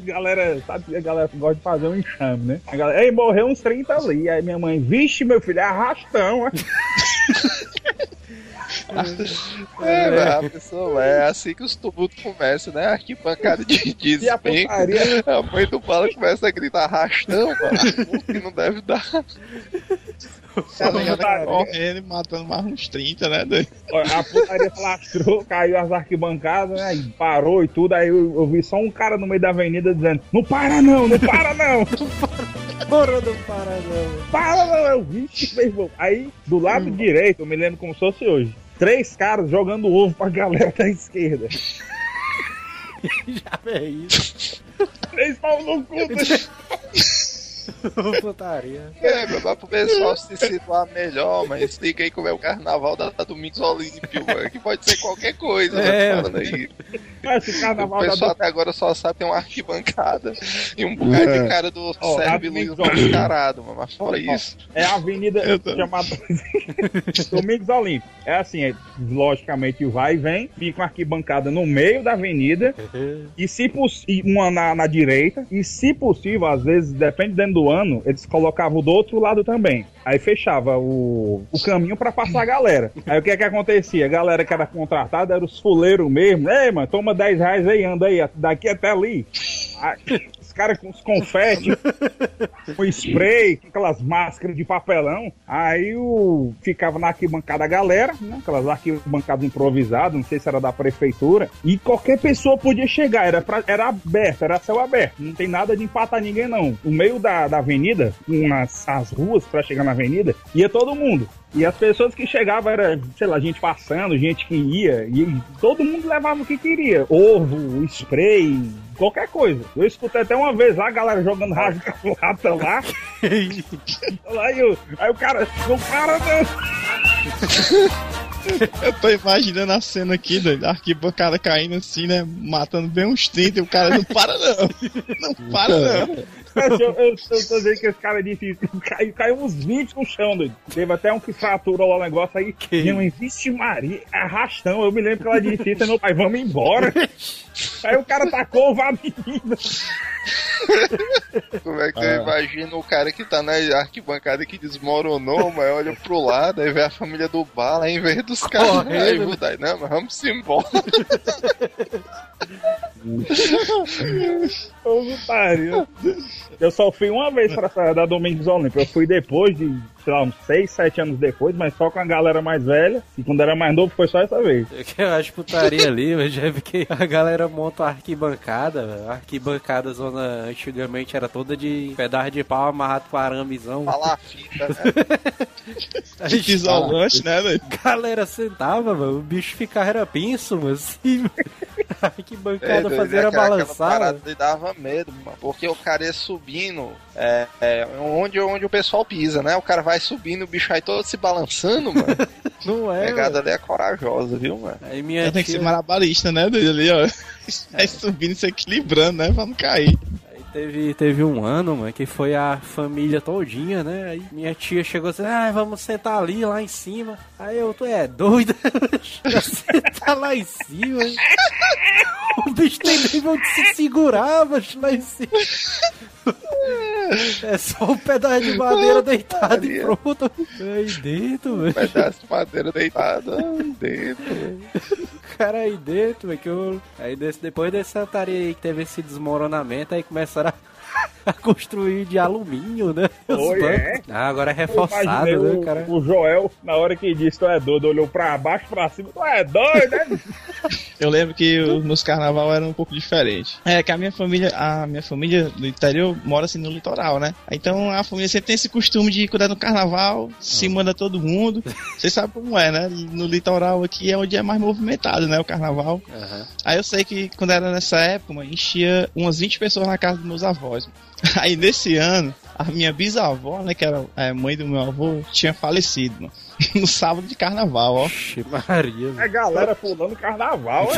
Speaker 5: Galera, sabe que a galera gosta de fazer um enxame, né? A galera, ei, morreu uns 30 ali. Aí minha mãe, vixe, meu filho, é arrastão. ó." [laughs] [laughs]
Speaker 7: É, velho, a pessoa, é assim que os tumultos começam, né? Arquibancada de [laughs]
Speaker 5: a
Speaker 7: despenca.
Speaker 5: putaria?
Speaker 7: A mãe do bala começa a gritar arrastão, mano. que não deve dar.
Speaker 4: Ela já tá
Speaker 5: putaria.
Speaker 4: correndo e matando mais uns 30, né, doido?
Speaker 5: A putaria lastrou, caiu as arquibancadas, né? E parou e tudo. Aí eu, eu vi só um cara no meio da avenida dizendo: Não para não, não para não! [laughs]
Speaker 3: Porra do Paranão.
Speaker 5: Para não! Eu vi, meu irmão. Aí, do lado direito, eu me lembro como se fosse hoje. Três caras jogando ovo pra galera da esquerda. [laughs]
Speaker 3: Já é isso.
Speaker 5: Três pau no cu. [laughs] [laughs]
Speaker 3: Putaria.
Speaker 7: É, meu, mas pro pessoal se situar melhor, mas explica aí como é o carnaval da, da Domingos Olímpio, mano, que pode ser qualquer coisa,
Speaker 3: É,
Speaker 7: né, falando aí.
Speaker 5: Esse
Speaker 7: O
Speaker 5: carnaval da
Speaker 7: pessoal até agora só sabe ter uma arquibancada e um bocado
Speaker 9: É.
Speaker 7: de cara do
Speaker 5: Ó,
Speaker 7: Sérgio Luiz
Speaker 5: Olímpio.
Speaker 7: mascarado, mano, mas fora
Speaker 5: Ó,
Speaker 7: isso.
Speaker 5: É a avenida chamada [laughs] Domingos Olímpio. É assim, é, logicamente vai e vem, fica uma arquibancada no meio da avenida e se poss- e uma na, na direita e se possível, às vezes, dependendo do ano, eles colocavam do outro lado também. Aí fechava o, o caminho pra passar a galera. Aí o que é que acontecia? A galera que era contratada era os fuleiros mesmo. Ei, mano, toma 10 reais aí, anda aí, daqui até ali. Os caras com os confetes, [laughs] com spray, com aquelas máscaras de papelão. Aí o ficava na arquibancada a galera, né? Aquelas arquibancadas improvisadas, não sei se era da prefeitura. E qualquer pessoa podia chegar, era, pra- era aberto, era céu aberto. Não tem nada de empatar ninguém, não. No meio da, da avenida, nas as ruas pra chegar na avenida, ia todo mundo. E as pessoas que chegavam era, sei lá, gente passando, gente que ia, e todo mundo levava o que queria. Ovo, spray, qualquer coisa. Eu escutei até uma vez lá a galera jogando rasga lata lá. [laughs] aí, o, aí o cara, não para não.
Speaker 4: Eu tô imaginando a cena aqui, doido, a arquibancada caindo assim, né? Matando bem uns 30 e o cara não para não. Não para não.
Speaker 5: Eu, eu, eu tô dizendo que esse cara disse isso. Caiu, caiu uns 20 no chão, doido. Teve até um que fraturou lá o negócio aí. Minha mãe, vixe Maria, arrastão. Eu me lembro que ela disse isso, meu pai, vamos embora. [laughs] Aí o cara tacou o menina.
Speaker 7: Como é que
Speaker 9: Ah.
Speaker 7: eu imagino o cara que tá na arquibancada que desmoronou, mas olha pro lado, aí vê a família do bala, aí em vez dos caras, aí mudar, não, mas vamos embora. [laughs]
Speaker 5: Eu só fui uma vez pra essa da Domingos Olímpio. Eu fui depois de, sei lá, uns 6, 7 anos depois, mas só com a galera mais velha. E quando era mais novo, foi só essa vez.
Speaker 3: É que Eu acho putaria ali, eu já vi que a galera monta uma arquibancada, velho. A arquibancada zona antigamente era toda de pedaço de pau amarrado com aramezão.
Speaker 7: Falar a fita, né? [laughs]
Speaker 3: Aí,
Speaker 4: Isolante, né,
Speaker 3: a galera sentava, mano, o bicho ficava era pinço, mano, assim. A [laughs] arquibancada
Speaker 7: doido,
Speaker 3: fazia era
Speaker 7: aquela- aquela
Speaker 3: balançar.
Speaker 7: parada
Speaker 3: mano.
Speaker 7: me dava medo, mano, porque o cara ia subindo é, é, onde, onde o pessoal pisa, né? O cara vai subindo, o bicho vai todo se balançando, mano. [laughs]
Speaker 3: Não
Speaker 7: A
Speaker 3: é,
Speaker 7: pegada
Speaker 3: mano.
Speaker 7: ali é corajosa, viu, mano?
Speaker 3: Aí minha
Speaker 4: Eu tenho que
Speaker 3: tia-
Speaker 4: ser marabarista, né? Ali, ó. [laughs] Aí subindo, se equilibrando, né? Pra não cair.
Speaker 3: Aí teve, teve um ano, mano, que foi a família todinha, né? Aí minha tia chegou assim, ah, vamos sentar ali, lá em cima. Aí eu, tu é doida? [laughs] Sentar lá em cima. hein? O bicho tem nem onde se segurar, macho, lá em cima. É só um pedaço de madeira deitado e pronto. Aí dentro, velho.
Speaker 7: Pedaço de madeira deitado aí dentro. velho.
Speaker 3: Cara aí dentro, velho, que eu... Aí desse, depois dessa tarefa aí que teve esse desmoronamento, aí começaram a [laughs] construir de alumínio, né?
Speaker 5: Oi, é?
Speaker 3: Ah, agora é reforçado, né,
Speaker 5: o,
Speaker 3: cara?
Speaker 5: o Joel, na hora que disse tu é doido, olhou pra baixo, pra cima, tu é doido, né? [laughs]
Speaker 4: Eu lembro que o- nos carnaval era um pouco diferente. É que a minha família, a minha família do interior mora assim no litoral, né? Então a família sempre tem esse costume de quando é no carnaval, se manda todo mundo. [laughs] Vocês sabem como é, né? No litoral aqui é onde é mais movimentado, né? O carnaval.
Speaker 3: Aham.
Speaker 4: Aí eu sei que quando era nessa época, mano, enchia umas 20 pessoas na casa dos meus avós. Mano. [laughs] Aí nesse ano, a minha bisavó, né, que era a mãe do meu avô, tinha falecido, mano. [laughs] No sábado de carnaval, ó.
Speaker 3: Oxe, Maria,
Speaker 5: É galera pulando carnaval.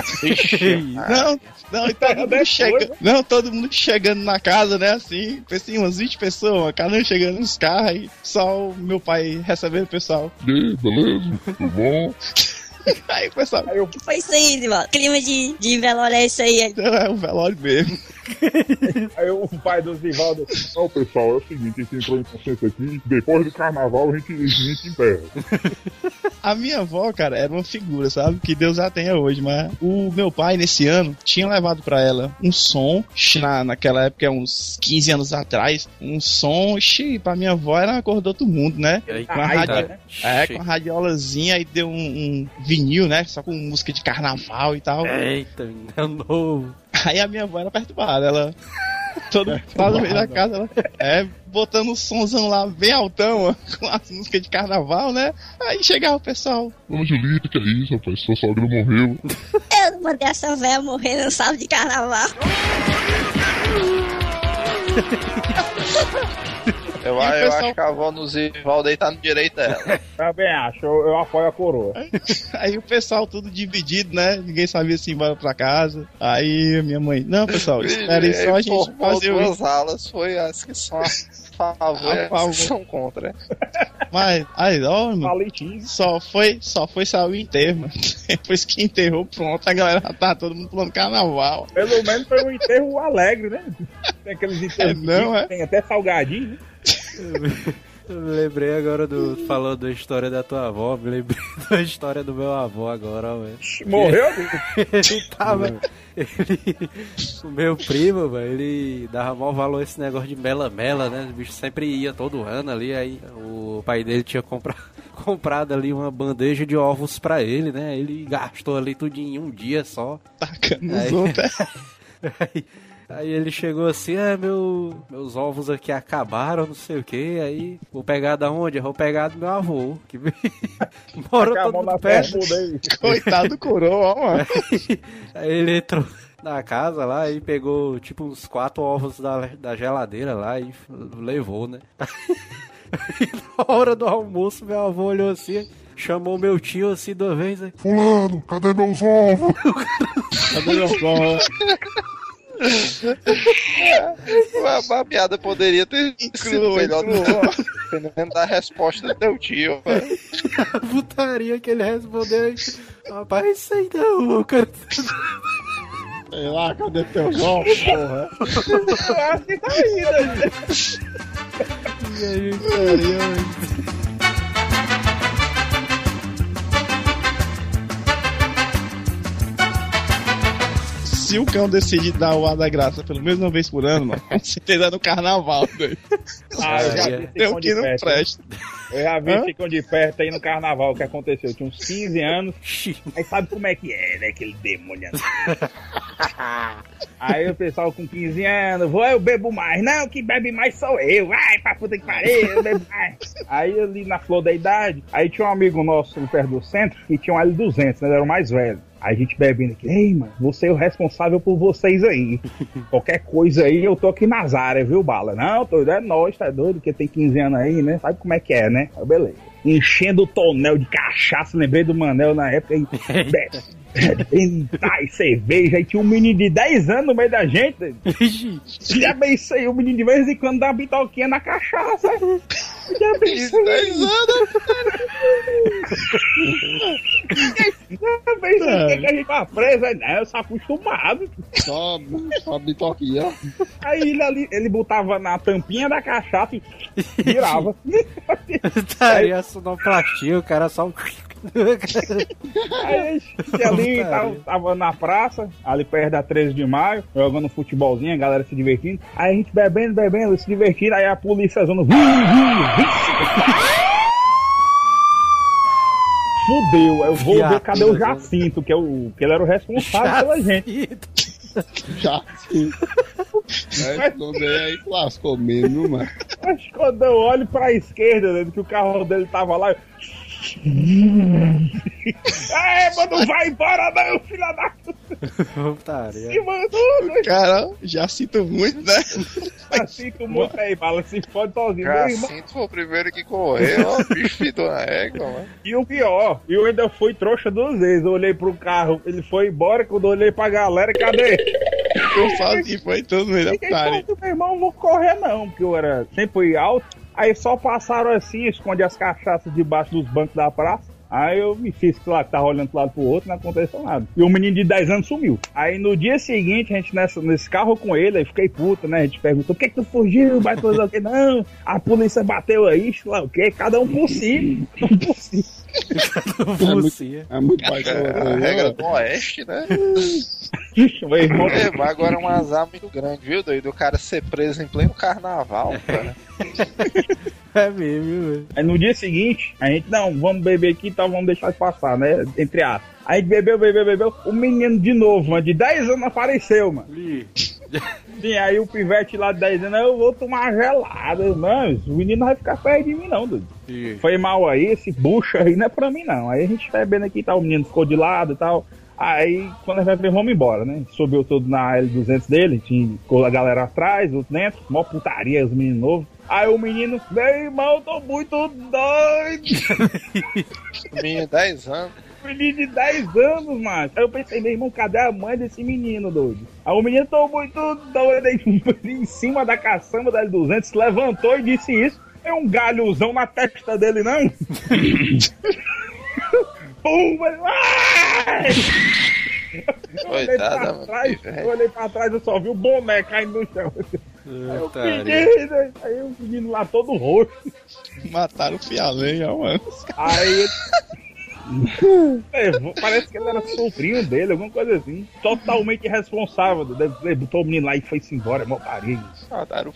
Speaker 4: Não, não, e todo mundo chega. Não, todo mundo chegando na casa, né? Assim, assim, umas 20 pessoas, cada um chegando nos carros e só o meu pai recebendo o pessoal.
Speaker 8: E aí, beleza? Tudo bom? [laughs] [laughs]
Speaker 4: Aí o pessoal.
Speaker 5: Aí eu,
Speaker 11: Que foi isso aí, mano? Clima de, de velório é isso aí. [laughs]
Speaker 4: É o velório mesmo. [laughs]
Speaker 5: aí o pai do Zivaldo.
Speaker 8: Não, pessoal, é o seguinte, a gente entrou em consenso aqui, depois do carnaval a gente, a gente enterra.
Speaker 4: A minha avó, cara, era uma figura, sabe? Que Deus a tenha hoje, mas o meu pai, nesse ano, tinha levado pra ela um som, na, naquela época, uns 15 anos atrás, um som, xi, pra minha avó era a cor do outro mundo, né?
Speaker 3: Aí,
Speaker 4: Com a radio-
Speaker 5: né?
Speaker 4: É, com a radiolazinha, aí deu um, um vinil, né? Só com música de carnaval e tal.
Speaker 3: Eita, menino, é novo.
Speaker 4: Aí a minha avó era perturbada, ela. Todo [laughs] lá no meio da casa, ela. É, botando o somzão lá bem altão, ó, [laughs] com as músicas de carnaval, né? Aí chegava o pessoal.
Speaker 8: Dona Julita, que é isso, rapaz? Sua sogra morreu. [laughs]
Speaker 11: Eu não mandei essa velha morrer no sábado de carnaval.
Speaker 7: Eu, eu
Speaker 4: pessoal-
Speaker 7: acho que a avó no Zivaldo aí tá no direito dela. [laughs]
Speaker 5: também acho, eu, eu apoio a coroa. [laughs]
Speaker 4: Aí o pessoal tudo dividido, né? Ninguém sabia se ir embora pra casa. Aí minha mãe, não, pessoal, [laughs] espera aí só a gente fazer
Speaker 7: duas alas, foi as que são a favor
Speaker 4: A
Speaker 7: as
Speaker 4: favor.
Speaker 7: que são contra.
Speaker 4: Mas, aí, ó, mano. Só foi, só foi sair o enterro, mano. Depois que enterrou, pronto, a galera tá todo mundo pulando carnaval.
Speaker 5: Pelo menos foi um enterro alegre, né? Tem aqueles enterros
Speaker 4: É, não,
Speaker 5: que
Speaker 4: é?
Speaker 5: tem até salgadinho, né?
Speaker 3: Eu me lembrei agora do. Falando da história da tua avó, me lembrei [laughs] da história do meu avô agora, velho.
Speaker 5: Morreu? [laughs]
Speaker 3: ele tava. Ele, o meu primo, velho, ele dava maior valor a esse negócio de mela-mela, né? O bicho sempre ia todo ano ali, aí o pai dele tinha compra, [laughs] comprado ali uma bandeja de ovos pra ele, né? Ele gastou ali tudo em um dia só.
Speaker 4: Tacando
Speaker 3: Aí-
Speaker 4: os outros.
Speaker 3: Aí, aí ele chegou assim, ah, meu, meus ovos aqui acabaram, não sei o que, aí vou pegar da onde? Eu vou pegar do meu avô, que [laughs] mora
Speaker 5: Taca a
Speaker 3: todo mundo perto.
Speaker 5: aí. [laughs]
Speaker 4: Coitado do coroa, ó, mano. [laughs]
Speaker 3: Aí ele entrou na casa lá e pegou tipo uns quatro ovos da, da geladeira lá e levou, né? Aí na hora do almoço, meu avô olhou assim, chamou meu tio assim duas vezes. aí,
Speaker 8: Fulano, cadê meus ovos?
Speaker 4: Cadê meu avó?
Speaker 7: A, a piada poderia ter sido melhor dependendo da resposta do teu tio. [laughs] velho.
Speaker 3: A putaria que ele respondeu. Rapaz, isso aí não, quero.
Speaker 9: Sei lá, cadê teus ovos, porra?
Speaker 5: Eu acho que tá aí, né? [laughs]
Speaker 3: E aí, cara,
Speaker 4: Se o cão decide dar o ar da graça pelo menos uma vez por ano, mano, com certeza é no carnaval, velho.
Speaker 5: Ah, eu já
Speaker 3: Aí,
Speaker 5: vi
Speaker 4: Tem um
Speaker 5: de
Speaker 4: que não
Speaker 5: perto.
Speaker 4: presta.
Speaker 5: Eu já vi cão de perto aí no carnaval, o que aconteceu? Eu tinha uns 15 anos, aí sabe como é que é, né? Aquele demônio. aí o pessoal com 15 anos, vou, eu bebo mais. Não, quem bebe mais sou eu. Vai pra puta que pariu, eu bebo mais. aí ali na flor da idade, aí tinha um amigo nosso perto do centro que tinha um L200, né? Ele era o mais velho. A gente bebendo aqui, ei, mano, você é o responsável por vocês aí. [laughs] Qualquer coisa aí, eu tô aqui nas áreas, viu, Bala? Não, tô, é nós, tá doido, que tem 15 anos aí, né? Sabe como é que é, né? Aí, beleza. Enchendo o tonel de cachaça, lembrei do Manel na época, [laughs] e cerveja, aí tinha um menino de 10 anos no meio da gente. Já aí, o menino de vez em quando dá uma bitoquinha na cachaça. [laughs] Já bem isso aí.
Speaker 7: 10 anos.
Speaker 5: Já bem isso aí, que a gente vai preso, aí, não, eu sou acostumado.
Speaker 9: Só, só bitoquinha.
Speaker 5: Aí ele ali, ele botava na tampinha da cachaça e virava. [laughs]
Speaker 3: Estaria a sonoplastia, o cara só.
Speaker 5: Aí ali tava, tava na praça, ali perto da 13 de maio, jogando futebolzinho, a galera se divertindo. Aí a gente bebendo, bebendo, se divertindo, aí a polícia zona. Fudeu, eu vou ver cadê o Jacinto, que, é o, que ele era o responsável pela gente.
Speaker 9: Sim. Mas não dei aí lascou mesmo, mano.
Speaker 5: Mas quando eu olho pra esquerda, né, que o carro dele tava lá, eu- [laughs] É, mano, vai embora não, filha da
Speaker 3: Putaria.
Speaker 5: Se mandou,
Speaker 4: Cara, já sinto muito, né?
Speaker 5: Eu sinto muito aí, bala. Se fode sozinho. Meu irmão.
Speaker 7: Jacinto foi o primeiro que correu, ó, bicho fitou na égua, mano.
Speaker 5: E o pior, eu ainda fui trouxa duas vezes. Eu olhei pro carro, ele foi embora. Quando eu olhei pra galera, cadê?
Speaker 4: Eu sozinho, foi todo mundo
Speaker 5: falou, meu irmão, não vou correr não, porque eu era sempre fui alto. Aí só passaram assim, esconde as cachaças debaixo dos bancos da praça. Aí eu me fiz que lá tava olhando pro lado pro outro, não aconteceu nada. E o menino de 10 anos sumiu. Aí no dia seguinte, a gente nessa, nesse carro com ele, aí fiquei puta, né? A gente perguntou, por que, que tu fugiu? Vai fazer o quê? Não, a polícia bateu aí, sei lá o quê, cada um por si. Um por si.
Speaker 3: Bucia.
Speaker 9: É muito
Speaker 7: É a regra do oeste, né?
Speaker 5: Meu irmão,
Speaker 7: É, mas agora é um azar muito grande, viu, doido? O cara ser preso em pleno carnaval, cara. [laughs]
Speaker 3: É mesmo, velho.
Speaker 5: Aí no dia seguinte, a gente, não, vamos beber aqui e tal, vamos deixar passar, né? Entre aspas. Aí a gente bebeu, bebeu, bebeu. O menino de novo, mano, de 10 anos apareceu, mano.
Speaker 3: Ih,
Speaker 5: Sim, aí o pivete lá de 10 anos, eu vou tomar gelada. Não, o menino não vai ficar perto de mim, não, doido. Foi mal aí, esse bucho aí não é pra mim, não. Aí a gente bebendo aqui e tal, o menino ficou de lado e tal. Aí, quando a gente vai vamos embora, né? Subiu tudo na L200 dele, tinha a galera atrás, outro dentro, mó putaria, os meninos novos. Aí o menino, meu irmão, tô muito doido. [laughs]
Speaker 7: Menino, 10 anos.
Speaker 5: Menino de 10 anos, mano. Aí eu pensei, meu irmão, cadê a mãe desse menino, doido? Aí o menino tô muito doido [laughs] em cima da caçamba da L200, se levantou e disse isso. É um galhozão na testa dele, não? [laughs] Pum! mas- Ai! Eu olhei
Speaker 7: Coitada,
Speaker 5: pra
Speaker 7: mano,
Speaker 5: trás, eu olhei pra trás, eu só vi o boné caindo no chão. Aí eu
Speaker 3: Putaria.
Speaker 5: menino, aí o menino lá todo roxo.
Speaker 4: Mataram o fialenha, mano.
Speaker 5: Aí É, parece que ele era sobrinho dele, alguma coisa assim. Totalmente irresponsável. Deve, botou o menino lá e foi-se embora, é mó carinho.
Speaker 7: Mataram o.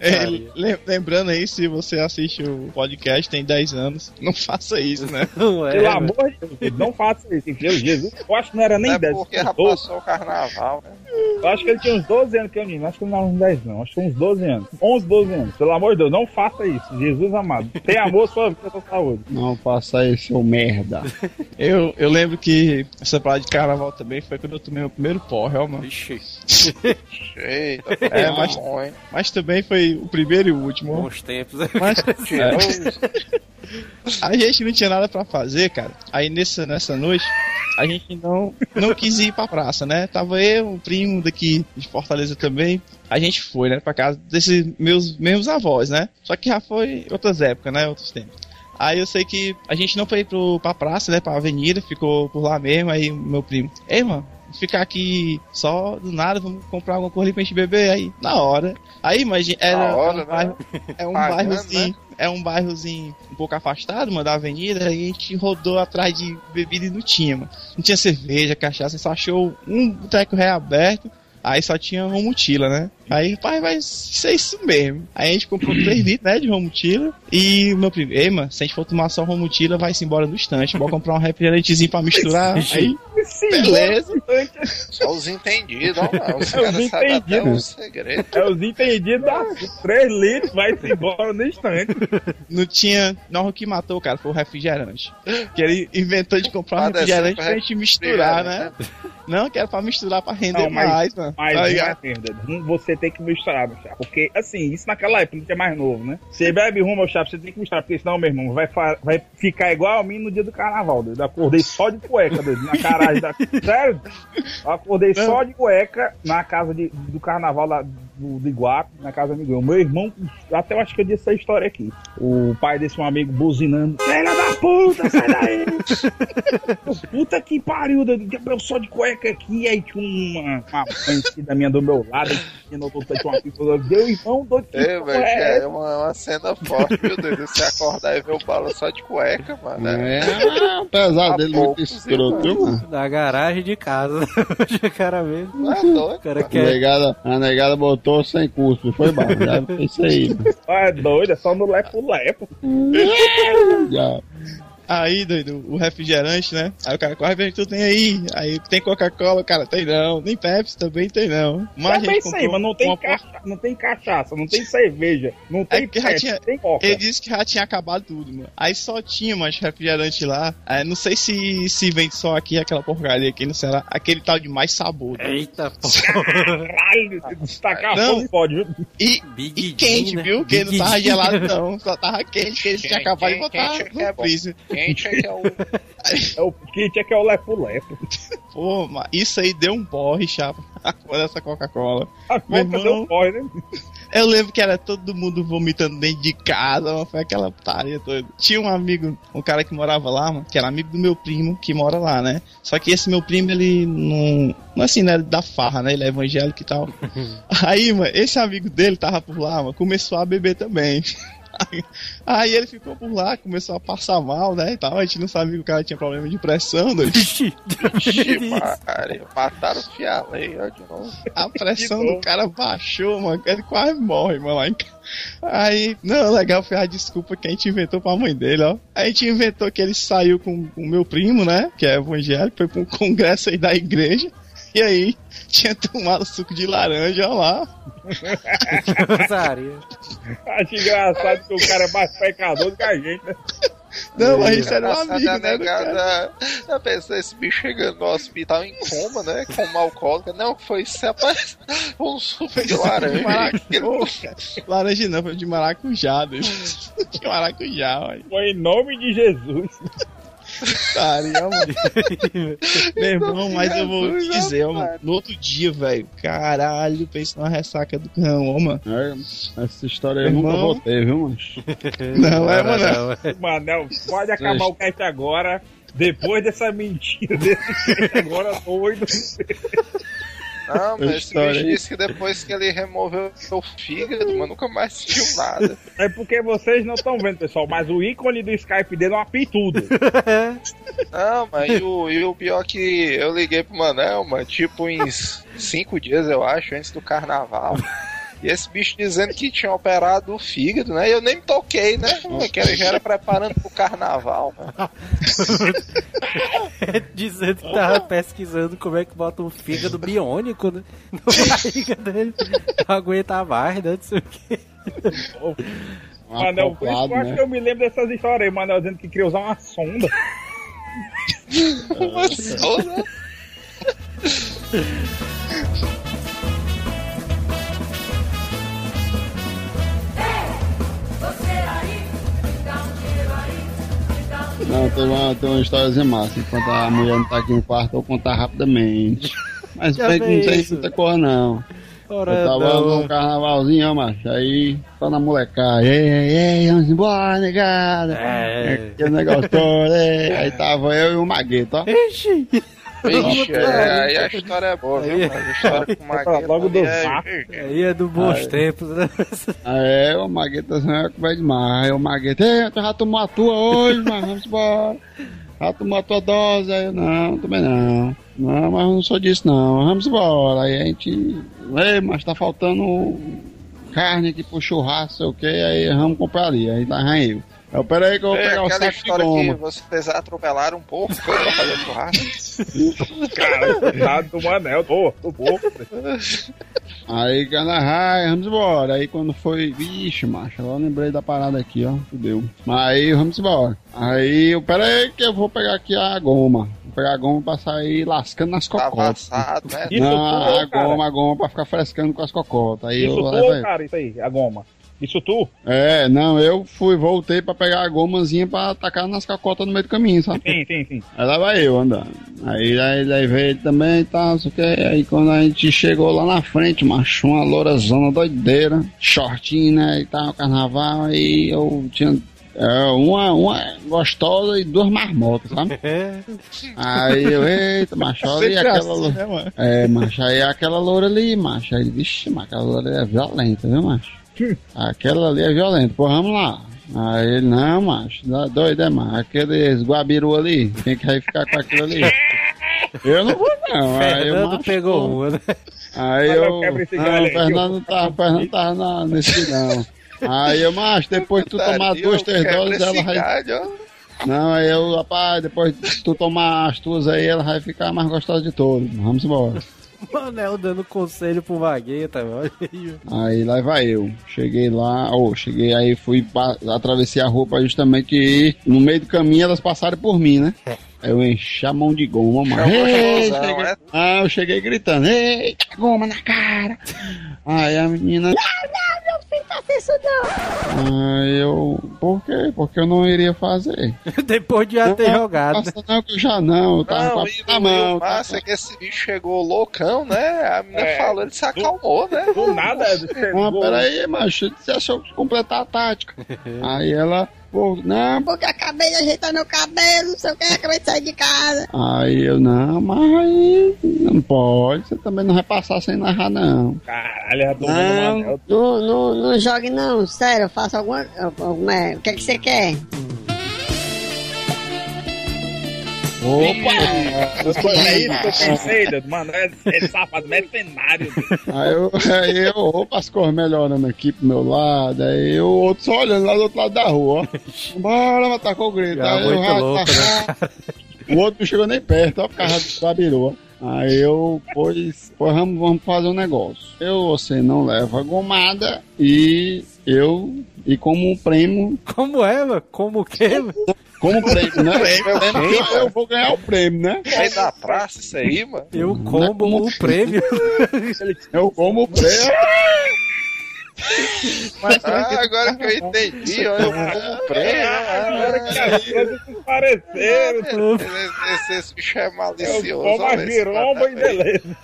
Speaker 4: É, lem- lembrando aí, se você assiste o podcast tem 10 anos, não faça isso, né? [laughs]
Speaker 3: Não é,
Speaker 5: Pelo
Speaker 3: velho.
Speaker 5: amor de Deus, não faça isso. Meu Jesus, eu acho que não era nem
Speaker 7: é
Speaker 5: 10.
Speaker 7: porque já
Speaker 5: 12.
Speaker 7: passou o carnaval, né?
Speaker 5: Eu acho que ele tinha uns 12 anos que eu menino. Acho que ele não era uns 10, não. Acho que uns 12 anos. 11, 12 anos. Pelo amor de Deus, não faça isso. Jesus amado. Tem amor, sua vida, sua saúde.
Speaker 9: Não faça isso, seu merda.
Speaker 4: Eu, eu lembro que essa parada de carnaval também foi quando eu tomei meu primeiro porra, ó, mano.
Speaker 7: Eita,
Speaker 4: É, mas-
Speaker 7: bom?
Speaker 4: Mas também foi o primeiro e o último.
Speaker 3: bons tempos.
Speaker 4: Mas [laughs]
Speaker 7: Cheiroso.
Speaker 4: a gente não tinha nada pra fazer, cara. Aí nessa, nessa noite, a gente não, não quis ir pra praça, né? Tava eu, um primo daqui de Fortaleza também. A gente foi, né, pra casa desses meus mesmos avós, né? Só que já foi outras épocas, né? Outros tempos. Aí eu sei que a gente não foi pro, pra praça, né? Pra avenida, ficou por lá mesmo. Aí meu primo, ei, mano, ficar aqui só do nada, vamos comprar alguma coisa ali pra gente beber aí, na hora. Aí, imagina, era
Speaker 7: Na hora,
Speaker 4: um
Speaker 7: né?
Speaker 4: bairro, é um
Speaker 7: Pagando,
Speaker 4: bairrozinho, é um bairrozinho um pouco afastado, mano, da avenida, aí a gente rodou atrás de bebida e não tinha, mano. Não tinha cerveja, cachaça, só achou um boteco reaberto, aí só tinha romutila, né? Aí, pai, vai ser isso mesmo. Aí a gente comprou [clears throat] 3 litros, né, de romutila, e o meu primo, ei, mano, se a gente for tomar só romutila, vai-se embora no instante, bora comprar um refrigerantezinho pra misturar, [laughs] aí, beleza.
Speaker 7: Só os entendidos, ó, mano. Os
Speaker 5: É,
Speaker 7: sabem até
Speaker 5: entendidos.
Speaker 7: o segredo.
Speaker 5: É os entendidos da 3 litros, vai-se embora no instante.
Speaker 4: Não tinha. Não, o que matou, cara, foi o refrigerante. Que ele inventou de comprar um
Speaker 7: Padecendo
Speaker 4: refrigerante pra gente misturar,
Speaker 7: refrigerante,
Speaker 4: né? Não, que era pra misturar pra render
Speaker 5: Não, mas-
Speaker 4: mais, mano.
Speaker 5: Mas
Speaker 4: Tá
Speaker 5: é
Speaker 4: ligado?
Speaker 5: Você tem que misturar, meu chapa. Porque, assim, isso naquela época, gente é mais novo, né? Você bebe rum, meu chapa, você tem que misturar. Porque senão, meu irmão, vai, vai ficar igual a mim no dia do carnaval. doido. Acordei só de cueca, doido, na caragem da... [laughs] Sério? Acordei só de cueca na casa de- do carnaval lá do, do Iguape, na casa do amigo. Meu irmão, até eu acho que eu disse essa história aqui. O pai desse um amigo buzinando. Filha da puta, sai daí! [laughs] Puta que pariu, eu só de cueca aqui, aí tinha uma, uma conhecida minha do meu lado, e no outro tinha uma pessoa, meu irmão, doido, que
Speaker 7: É, velho,
Speaker 5: é
Speaker 7: é uma, uma cena forte, meu Deus. Você acordar e ver o bala só de cueca, mano.
Speaker 9: É, apesar dele muito escroto, mano?
Speaker 3: Da garagem de casa. [laughs] o cara mesmo.
Speaker 7: É doido.
Speaker 3: O cara
Speaker 9: A
Speaker 3: quer.
Speaker 9: negada, a negada botou sem custo, foi bom, já foi isso aí.
Speaker 5: Ah, é doido, é só no lepo-lepo. [laughs]
Speaker 9: Já.
Speaker 4: Aí, doido, o refrigerante, né? Aí o cara, qual refrigerante tu tem aí? Aí tem Coca-Cola, cara, tem não. Nem Pepsi também tem não. Mas
Speaker 5: Também sei, mas não tem,
Speaker 4: uma
Speaker 5: cacha... não tem cachaça, não tem cerveja, não
Speaker 4: É
Speaker 5: tem
Speaker 4: porque já
Speaker 5: Pepsi,
Speaker 4: tinha,
Speaker 5: tem coca.
Speaker 4: ele disse que já tinha acabado tudo, mano. Aí só tinha mais refrigerante lá. É, não sei se, se vem só aqui aquela porcaria aqui no Ceará. Aquele tal de mais sabor.
Speaker 3: Eita, [laughs] porra.
Speaker 5: Caralho, destacar
Speaker 4: Não.
Speaker 5: fogo pode, viu?
Speaker 4: E,
Speaker 3: Big
Speaker 4: e quente,
Speaker 3: né?
Speaker 4: viu? Que
Speaker 3: Big
Speaker 4: não tava gelado não. Só tava quente, que eles tinham
Speaker 7: Quente,
Speaker 4: acabado de botar
Speaker 7: é é
Speaker 4: no
Speaker 7: bom.
Speaker 4: freezer.
Speaker 7: Quente é que é o.
Speaker 5: É o kit é que é o lepo-lepo.
Speaker 4: Pô, mas isso aí deu um porre, chapa. Quando essa Coca-Cola.
Speaker 5: A coca
Speaker 4: irmão-
Speaker 5: deu corre, né?
Speaker 4: Eu lembro que era todo mundo vomitando dentro de casa, mano, foi aquela putaria toda. Tinha um amigo, um cara que morava lá, mano, que era amigo do meu primo, que mora lá, né? Só que esse meu primo, ele não. Não assim, né? Da farra, né? Ele é evangélico e tal. [laughs] Aí, mano, esse amigo dele tava por lá, mano, começou a beber também. Aí, ele ficou por lá, começou a passar mal, né? E tal. A gente não sabia que o cara tinha problema de pressão, doido.
Speaker 3: Ixi,
Speaker 7: Ixi, Maria, mataram o fialo aí, ó, de novo.
Speaker 4: A [laughs] pressão do cara baixou, mano. Ele quase morre, mano. Lá em ca- Aí, não, legal foi a desculpa que a gente inventou pra mãe dele, ó. A gente inventou que ele saiu com o meu primo, né? Que é evangélico, foi pra um congresso aí da igreja. E aí, tinha tomado suco de laranja, lá.
Speaker 5: Acho engraçado que o cara é mais pecador do que a gente, né?
Speaker 4: Não, mas isso era um
Speaker 7: Engraçado,
Speaker 4: amigo,
Speaker 7: a
Speaker 4: né?
Speaker 7: negada, Já pensou esse bicho chegando no hospital em coma, né? Com uma alcoólica. Não, foi isso, rapaz. Um suco de laranja. [laughs]
Speaker 4: Maracujá. Laranja não, foi de maracujá. [laughs] De maracujá, olha.
Speaker 5: Foi em nome de Jesus.
Speaker 4: Taria, mano. [laughs] Meu irmão, mas eu vou te dizer, ó, mano, no outro dia, velho, caralho, pensa numa ressaca do cão, ó, mano.
Speaker 9: É, essa história aí eu nunca vou ter, viu, mano? [laughs]
Speaker 4: Não, é, mano.
Speaker 5: Manel, pode acabar o cast agora. Depois dessa mentira desse agora doido.
Speaker 7: Não, mas esse
Speaker 9: História
Speaker 7: bicho disse que depois que ele removeu o fígado, mano, nunca mais sentiu nada. [laughs]
Speaker 5: É porque vocês não estão vendo, pessoal, mas o ícone do Skype dele é uma pituda.
Speaker 7: Não, [laughs] mas e o, e o pior que eu liguei pro Manel, mano, tipo uns cinco dias, eu acho, antes do carnaval. [laughs] E esse bicho dizendo que tinha operado o fígado, né? E eu nem me toquei, né? Que ele já era preparando pro carnaval, mano. [laughs]
Speaker 3: Dizendo que tava pesquisando como é que bota um fígado biônico, né? Na [laughs] barriga dele. Não aguenta mais, né? Não sei o quê.
Speaker 5: Manel, por isso eu acho
Speaker 9: né?
Speaker 5: que eu me lembro dessas histórias aí. Manel dizendo que queria usar uma sonda. [laughs]
Speaker 7: Uma sonda.
Speaker 9: Não, tem uma, tem uma históriazinha massa. Enquanto a mulher não tá aqui no quarto, eu vou contar rapidamente. Mas bem que não
Speaker 3: isso.
Speaker 9: muita coisa, não.
Speaker 3: Ora,
Speaker 9: Eu tava num carnavalzinho, ó, macho. Aí, só na molecada. Ei, ei, vamos embora, negada.
Speaker 3: É.
Speaker 9: Aquele negócio todo. Aí tava eu e o Magueto, ó.
Speaker 3: Ixi!
Speaker 7: Vixe, é, aí a história é boa, viu?
Speaker 3: Aí-
Speaker 7: mano? A [laughs] história com o Magueta
Speaker 5: Logo do
Speaker 7: é-.
Speaker 3: Aí é do bons tempos, né?
Speaker 9: Aí o Magueto assim, é que vai demais. Aí o Magueto, ei, tu já tomou a tua hoje, mas vamos embora. Já tomou a tua dose? Aí eu, não, também não. Não, mas não sou disso não, vamos embora. Aí a gente, ei, mas tá faltando carne aqui pro churrasco, sei o que, aí vamos comprar ali. Aí tá aí eu. Eu, peraí que eu vou
Speaker 7: É
Speaker 9: pegar o
Speaker 7: aquela
Speaker 9: saco de
Speaker 7: história que
Speaker 9: goma.
Speaker 7: vocês atropelaram um pouco foi pra fazer churrasco. [laughs]
Speaker 5: Cara, coitado do Manel. Tô, tô pouco.
Speaker 9: Aí, carnaval, vamos embora. Aí quando foi, vixe, macho, agora eu lembrei da parada aqui, ó, fudeu. Mas aí, vamos embora. Aí, eu, pera aí que eu vou pegar aqui a goma. Vou pegar a goma pra sair lascando nas
Speaker 7: Tá
Speaker 9: cocotas.
Speaker 7: amassado, né?
Speaker 5: Isso
Speaker 9: Não,
Speaker 5: tudo,
Speaker 9: a
Speaker 5: cara.
Speaker 9: goma, a goma pra ficar frescando com as cocotas. Aí
Speaker 5: Isso
Speaker 9: eu levo aí.
Speaker 5: cara, isso aí, a goma. Isso tu?
Speaker 9: É, não, eu fui, voltei pra pegar a gomazinha pra tacar nas cocotas no meio do caminho, sabe?
Speaker 5: Sim, sim, sim.
Speaker 9: Aí lá vai eu andando. Aí, aí levei ele também e tal, não sei o que. Aí quando a gente chegou lá na frente, macho, uma lourazona doideira, shortinho, né? E tal, carnaval, aí eu tinha. é, uma, uma gostosa e duas marmotas, sabe? [laughs]
Speaker 3: É.
Speaker 9: Aí eu, eita, macho,
Speaker 4: Sempre
Speaker 9: aquela
Speaker 4: assim,
Speaker 9: loura.
Speaker 4: né?
Speaker 9: É, macho, aí aquela loura ali, macho. Aí, vixe, mas aquela loura ali é violenta, viu, macho? Aquela ali é violenta, pô, vamos lá. Aí ele, não, macho, dá- doido é, macho. Aqueles guabiru ali, quem que vai ficar com aquilo ali? Eu não vou, não. Aí, eu,
Speaker 3: Fernando
Speaker 9: macho,
Speaker 3: pegou
Speaker 9: pô.
Speaker 3: uma, né?
Speaker 9: Aí eu.
Speaker 5: quebra esse
Speaker 9: Não, o Fernando não tava, o Fernando tava na- nesse não. Aí eu, macho, depois que tu tomar duas, três doses, ela vai. Não, aí eu, rapaz, depois de tu tomar as tuas aí, ela vai ficar mais gostosa de todos. Vamos embora. [laughs]
Speaker 3: Manel dando conselho pro Vagueta, olha aí.
Speaker 9: Aí lá vai eu. Cheguei lá, ou cheguei aí, fui, atravessei a rua pra justamente ir. No meio do caminho elas passaram por mim, né? Aí eu enchi a mão de goma, mano.
Speaker 7: Né?
Speaker 9: Ah, eu cheguei gritando, eita, goma na cara. Aí a menina. [laughs] Aí eu. Por quê? Porque eu não iria fazer. [laughs]
Speaker 3: Depois de já ter
Speaker 9: Não,
Speaker 3: jogado.
Speaker 9: Passa não, que eu já não. Eu tava com
Speaker 7: Não,
Speaker 9: a, mão.
Speaker 7: o massa é que esse bicho chegou loucão, né? A menina
Speaker 5: É.
Speaker 7: falou, ele se acalmou, né?
Speaker 5: Do nada,
Speaker 9: Ah,
Speaker 5: chegou.
Speaker 9: peraí, macho, você achou que completar a tática. [laughs] Aí ela, pô, não,
Speaker 11: Porque acabei de ajeitar meu cabelo, não sei o que, acabei de sair de casa.
Speaker 9: Aí eu, não, mas aí não pode, você também não vai passar sem narrar, não.
Speaker 5: Caralho, já tô
Speaker 9: Não.
Speaker 11: Não, não, não jogue não, sério, faça alguma. alguma o que, é que você quer?
Speaker 9: Opa!
Speaker 5: É isso que eu pensei, Deus. mano. É, é safado, mercenário.
Speaker 9: Aí eu, aí eu, opa, as cores melhorando aqui pro meu lado, aí o outro só olhando lá do outro lado da rua, ó. Bora, mas tacou o grito. Aí eu, ah,
Speaker 3: louco,
Speaker 9: tá- O outro não chegou nem perto, ó, por causa do Babiru. Aí eu, pois, pois vamos, vamos fazer um negócio. Eu, você não leva gomada e eu, e como um prêmio,
Speaker 3: Como é, mano? Como o quê,
Speaker 9: como prêmio, né?
Speaker 7: Prêmio,
Speaker 9: eu, eu vou ganhar o prêmio, né?
Speaker 7: Aí da praça isso aí, mano.
Speaker 3: Eu como o prêmio.
Speaker 9: Eu como o prêmio. [laughs] [laughs]
Speaker 7: Ah, agora que eu entendi, eu como prêmio.
Speaker 5: Agora que as coisas se pareceram.
Speaker 7: esse, esse bicho é malicioso.
Speaker 5: como a
Speaker 7: olha esse
Speaker 5: giromba e beleza.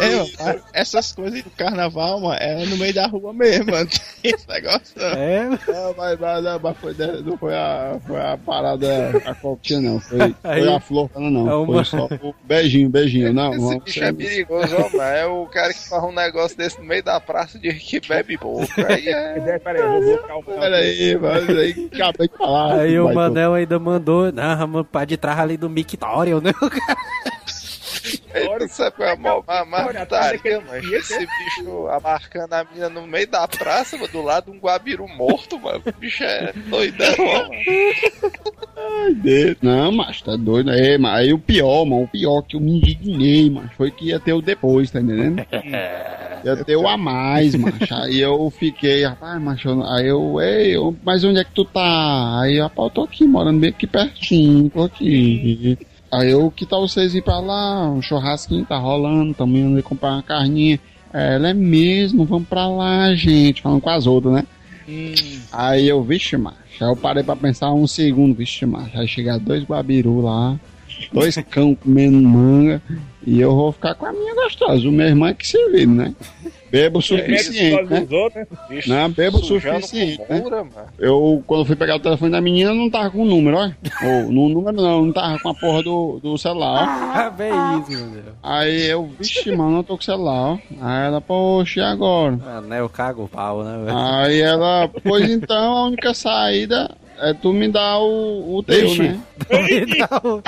Speaker 4: É, mano, essas coisas do carnaval, mano, é no meio da rua mesmo, mano. [laughs] Tem esse negócio. não.
Speaker 3: É,
Speaker 9: Não, mas, mas, não, mas foi, não foi a, foi a parada, a coquinha, não. Foi, [laughs]
Speaker 3: Aí-
Speaker 9: foi a flor, não, não.
Speaker 3: É uma-
Speaker 9: Foi só o beijinho, beijinho. Não,
Speaker 7: Esse bicho é perigoso, ó, mano. É o cara que faz um negócio desse no meio da praça de que bebe pouco. Aí é.
Speaker 5: Peraí, vou buscar um
Speaker 9: Peraí, mas aí acabei de falar.
Speaker 3: Aí o
Speaker 9: vai,
Speaker 3: Manel ainda mandou, não, mano, pá de trás ali do Mictório, né?
Speaker 7: Ele [laughs] sabe qual é a maior a mais
Speaker 5: Olha,
Speaker 7: putaria,
Speaker 5: atrás
Speaker 7: mano.
Speaker 5: daquele-
Speaker 7: Esse bicho abarcando a menina no meio da praça, mano, do lado de um guabiru morto, mano. O bicho é doidão, mano.
Speaker 9: Ai, Deus. Não, mas tá doido. Aí, mas aí o pior, mano, o pior que eu me indignei, mas foi que ia ter o depois, tá entendendo? [laughs] Ia ter o a mais, macho. Aí eu fiquei, rapaz, macho, aí eu, ei, mas onde é que tu tá? Aí, rapaz, eu tô aqui, morando bem aqui pertinho, tô aqui. Aí eu, que tal vocês ir pra lá? Um churrasquinho tá rolando, tamo indo ali comprar uma carninha. É, Ela é mesmo, vamos pra lá, gente. Falando com as outras, né? Aí eu, vixe, macho. Aí eu parei pra pensar um segundo, vixe, macho. Aí chegar dois guabiru lá, dois [laughs] cão comendo manga, e eu vou ficar com a minha gostosa. O meu irmão é que se vira, né? Bebo o suficiente, né?
Speaker 5: Outros,
Speaker 9: Não, bebo o suficiente,
Speaker 7: com
Speaker 9: né? Eu, quando fui pegar o telefone da menina, não tava com o número, ó. Ou, [laughs] no número não, não tava com a porra do, do celular, ó.
Speaker 3: Ah, bem isso, meu Deus.
Speaker 9: Aí eu, vixe, mano, eu tô com o celular, ó. Aí ela, poxa, e agora?
Speaker 3: Ah, né, eu cago o pau, né, velho?
Speaker 9: Aí ela, pois então, a única saída é tu me dar o, o teu,
Speaker 3: Ixi.
Speaker 9: né?
Speaker 3: Me dá o-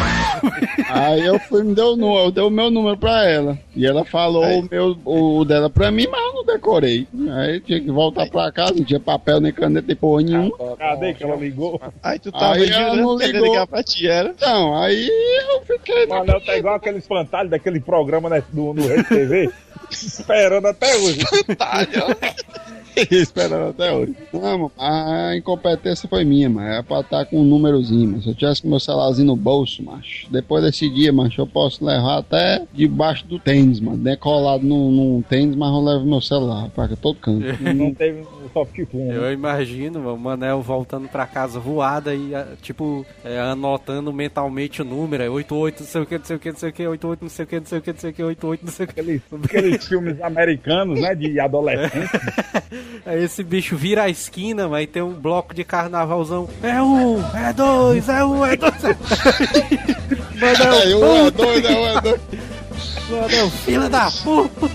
Speaker 9: Aí eu fui, me deu o número, eu dei o meu número pra ela. E ela falou o, meu, o dela pra mim, mas eu não decorei. Aí tinha que voltar pra casa, não tinha papel nem caneta e porra nenhuma.
Speaker 5: Cadê que ela ligou?
Speaker 4: Aí tu tava
Speaker 9: Aí ela não ligou.
Speaker 4: ligar pra ti, era?
Speaker 9: Então, aí eu fiquei.
Speaker 5: O Manel tá igual aquele espantalho daquele programa né, do, no Rede TV. [laughs] esperando até hoje. [laughs] [laughs]
Speaker 9: Esperando até hoje. Não, a incompetência foi minha, mano. Era pra estar com um númerozinho, mas se eu tivesse com meu celularzinho no bolso, macho, depois desse dia, macho, eu posso levar até debaixo do tênis, mano. Decolado no, no tênis, mas eu levo meu celular pra todo canto. [laughs]
Speaker 5: Não teve um soft phone.
Speaker 3: Eu imagino mano, o Manel voltando pra casa voada e, ah, tipo, é, anotando mentalmente o número. É 88, não sei o que, não sei o que, não sei o que, 88, não sei o que, não sei o que, não sei o que, 88, não sei o que.
Speaker 5: Aqueles, aqueles filmes americanos, né? De adolescente. [laughs]
Speaker 3: Aí esse bicho vira a esquina, mas tem um bloco de carnavalzão. É um, é dois, é um, é dois. [laughs] Manel,
Speaker 9: Aí, um é dois, é um é dois.
Speaker 3: que- Manel, filha da puta.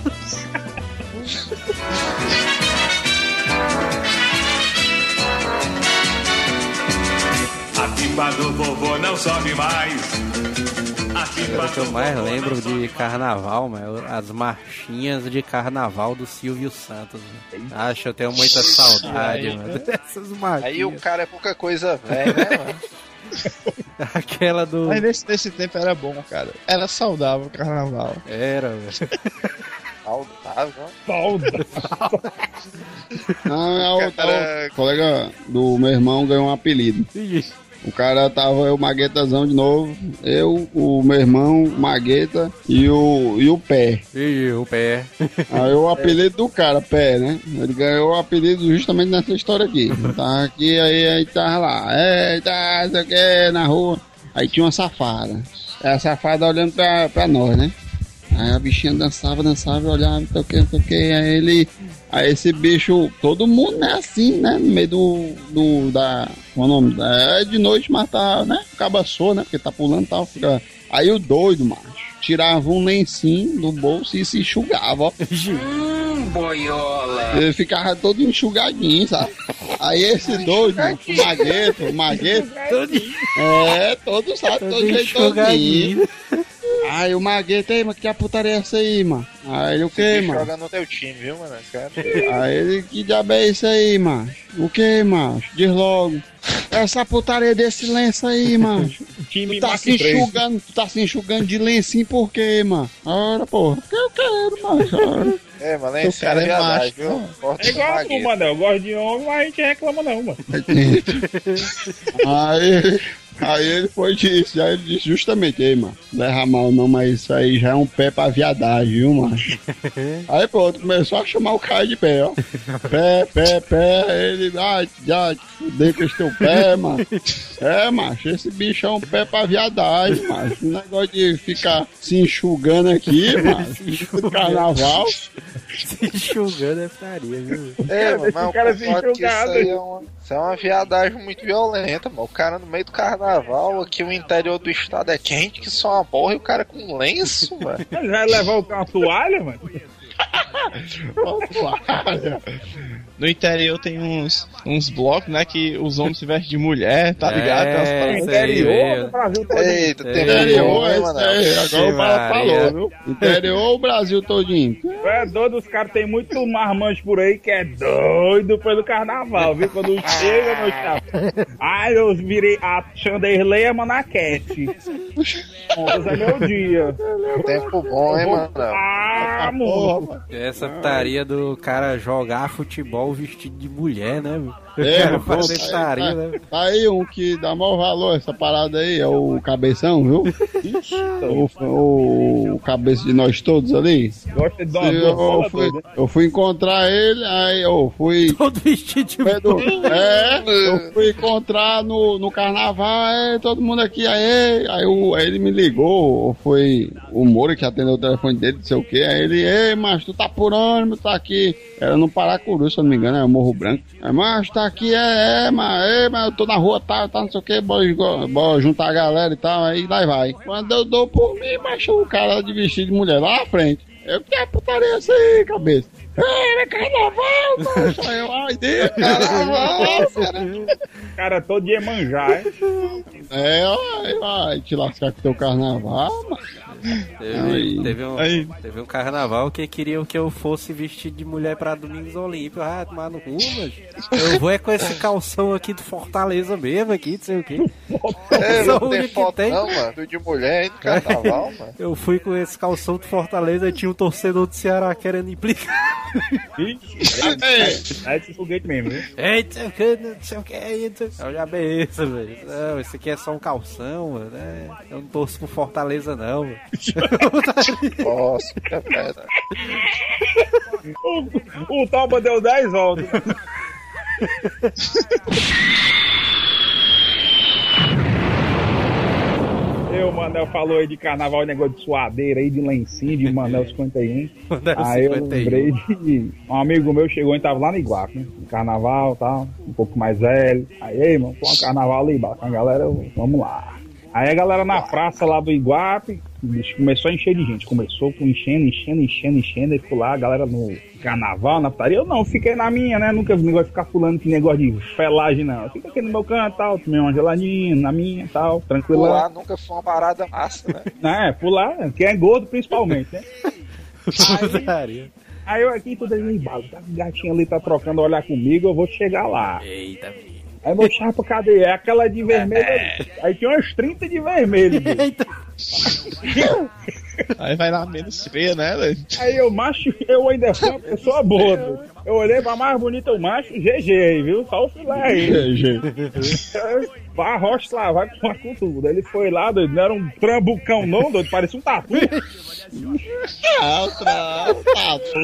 Speaker 2: A pipa do vovô não sobe mais. A pipa
Speaker 3: O que eu mais lembro de carnaval, mano, as marchinhas de carnaval do Silvio Santos. mano. Acho, eu tenho muita saudade, mano,
Speaker 7: né?
Speaker 3: dessas marchinhas.
Speaker 7: Aí o cara é pouca coisa velha, né, mano? [laughs]
Speaker 3: Aquela do.
Speaker 4: Mas nesse, nesse tempo era bom, cara. Era saudável o carnaval.
Speaker 3: Era, velho.
Speaker 7: Saudável.
Speaker 5: Saudável. [laughs]
Speaker 9: Não, é o, é o colega do meu irmão ganhou um apelido. O cara tava eu, Maguetazão de novo. Eu, o meu irmão, Magueta e o, e o Pé.
Speaker 3: E o pé. [laughs]
Speaker 9: Aí o apelido do cara, Pé, né? Ele ganhou o apelido justamente nessa história aqui. Tá aqui, aí a gente tava lá. Eita, não sei o que, na rua. Aí tinha uma safada. A safada olhando pra, pra nós, né? Aí a bichinha dançava, dançava, olhava, não sei o que, não sei o que. Aí ele. Aí esse bicho, todo mundo, né, assim, né? No meio do. do da. Qual é o nome? É de noite, mas tá, né? Cabaçou, né? Porque tá pulando e tal. Fica... Aí o doido, macho, tirava um lencinho do bolso e se enxugava, ó. [laughs]
Speaker 10: Hum, boiola.
Speaker 9: Ele ficava todo enxugadinho, sabe? Aí esse doido, o Magueto, o Magueto. É, todo sabe, todo, jeitosinho. Aí o Magueto, aí, mas que a putaria é essa aí, mano? Aí ele, o que, mano?
Speaker 7: Joga no teu time, viu, mano? Esse cara. [laughs]
Speaker 9: Aí ele, que diabo é isso aí, macho? O que, macho? Diz logo. Essa putaria desse lenço aí, macho. [laughs]
Speaker 5: Time
Speaker 9: Tu tá se
Speaker 5: 3.
Speaker 9: enxugando, tu tá se enxugando de lencinho por quê, mano? Ora, porra, porque eu quero, ora. [laughs]
Speaker 7: É, mano,
Speaker 9: Seu
Speaker 7: esse
Speaker 9: cara é
Speaker 7: é
Speaker 9: macho,
Speaker 7: viu?
Speaker 5: É igual a tu, mano. Eu gosto de homem, mas a gente reclama não, mano.
Speaker 9: Aí, aí ele foi disso, aí ele disse justamente, ei, mano, não erra mal não, mas isso aí já é um pé pra viadagem, viu, macho? [laughs] Aí pronto, começou a chamar o cara de pé, ó. Pé, pé, pé, ele, ah, já te fudei com esse teu pé, mano. É, macho, esse bicho é um pé pra viadagem, macho. O negócio de ficar se enxugando aqui, [laughs] macho, no carnaval.
Speaker 3: Se enxugando é putaria, viu?
Speaker 7: É, mano, mas eu
Speaker 5: cara se
Speaker 7: que isso aí é uma, isso é uma viadagem muito violenta, mano. O cara no meio do carnaval, aqui o interior do estado é quente que só uma porra e o cara com lenço, mano. [laughs]
Speaker 5: Ele vai levar o- uma toalha, mano?
Speaker 4: No interior tem uns, uns blocos, né? Que os homens se vestem de mulher, tá
Speaker 3: É,
Speaker 4: ligado? Tem umas
Speaker 5: Interior do Brasil todo.
Speaker 7: Eita, tem
Speaker 9: Interior,
Speaker 7: muito
Speaker 9: é
Speaker 7: mano.
Speaker 9: agora o
Speaker 3: Maria.
Speaker 9: falou, viu? Interior o Brasil todinho.
Speaker 5: É doido, os caras tem muito marmanjo por aí que é doido pelo carnaval, viu? Quando [laughs] chega no chapa. Ai, eu virei a Chanderley é Manaquete. Ontem é meu dia.
Speaker 7: Tempo bom, hein, mano?
Speaker 5: Ah, moço.
Speaker 3: Essa putaria do cara jogar futebol vestido de mulher, né?
Speaker 9: É,
Speaker 3: cara putaria,
Speaker 9: aí,
Speaker 3: né?
Speaker 9: tá aí um que dá maior valor essa parada aí, é o cabeção, viu? [laughs] o, o, o cabeça de nós todos ali.
Speaker 5: Gosta de dar uma
Speaker 9: Eu, fui, eu fui encontrar ele, aí eu fui. [laughs]
Speaker 3: Todo vestido de
Speaker 9: Pedro, é, eu fui encontrar no, no carnaval, é, todo mundo aqui, aí, aí, o- aí ele me ligou, ou foi o Moura que atendeu o telefone dele, não sei o que, aí ele, ei, mas tu tá por onde, tá aqui? Era no Paracuru, se eu não me engano, é Morro Branco. Aí, mas tá aqui, é, é, mas, é, mas eu tô na rua, tá, tá, não sei o que, bora, juntar a galera e tal, aí lá vai. Quando eu dou por mim, baixou o cara de vestido de mulher lá na frente. Eu, que putaria é essa aí, cabeça? É, é carnaval, eu, ai, Deus, carnaval, cara.
Speaker 5: Cara todo dia manjar, hein?
Speaker 9: É, ai, vai te lascar com teu carnaval, mano.
Speaker 3: Teve,
Speaker 9: Aí.
Speaker 3: teve um,
Speaker 4: Aí.
Speaker 3: teve um carnaval que queriam que eu fosse vestido de mulher pra Domingos Olímpio. Ah, tomar no cu, mas eu vou é com esse calção aqui do Fortaleza mesmo, aqui, não sei o quê.
Speaker 7: É, não
Speaker 3: o
Speaker 7: tem
Speaker 3: único
Speaker 7: foto
Speaker 3: que tem.
Speaker 7: não, mano. De mulher aí no carnaval, mano.
Speaker 3: Eu fui com esse calção do Fortaleza e tinha um torcedor do Ceará querendo implicar.
Speaker 5: É esse foguete mesmo, viu?
Speaker 3: Eita, não sei o que, não sei o que. eita. Eu já beleza, velho. Não, esse aqui é só um calção, mano. né? Eu não torço pro Fortaleza, não. mano.
Speaker 7: Nossa, que é pedra.
Speaker 5: O, o Toba deu 10 voltas. [laughs] Eu, Manel falou aí de carnaval, negócio de suadeira aí, de lencinho, de Manel [laughs] 51.
Speaker 3: Manel
Speaker 5: aí eu
Speaker 3: 51.
Speaker 5: lembrei de um amigo meu chegou e tava lá no Iguape, né? No carnaval e tal, um pouco mais velho. Aí, mano, põe um carnaval ali, com a galera, vamos lá. Aí a galera na praça lá do Iguape começou a encher de gente. Começou com enchendo, enchendo, enchendo, enchendo. Aí ficou lá a galera no carnaval, na putaria. Eu não, fiquei na minha, né? Nunca vi negócio de ficar pulando que negócio de felagem, não. Eu fico aqui no meu canto tal, tomei uma geladinha na minha tal, tranquilo.
Speaker 7: Pular nunca foi uma parada massa, né? [laughs]
Speaker 5: É, pular, quem é gordo principalmente, né?
Speaker 3: Putaria.
Speaker 5: Aí eu aqui, tudo aí, tá, o gatinho ali tá trocando olhar comigo, eu vou chegar lá.
Speaker 3: Eita, menino.
Speaker 5: Aí meu chapa, cadê? É aquela de vermelho. ali. Aí tinha umas 30 de vermelho. [laughs] bicho.
Speaker 4: Aí vai lá menos feia, né, velho?
Speaker 5: Aí eu, macho, eu ainda fui uma pessoa boa. Eu olhei pra mais bonita, o macho, GG aí, viu? Só o filé aí. [laughs] Vá, rocha lá, vai com com tudo. Ele foi lá, doido, não era um trambucão não, doido, parecia um tatu.
Speaker 9: Outra, tatu.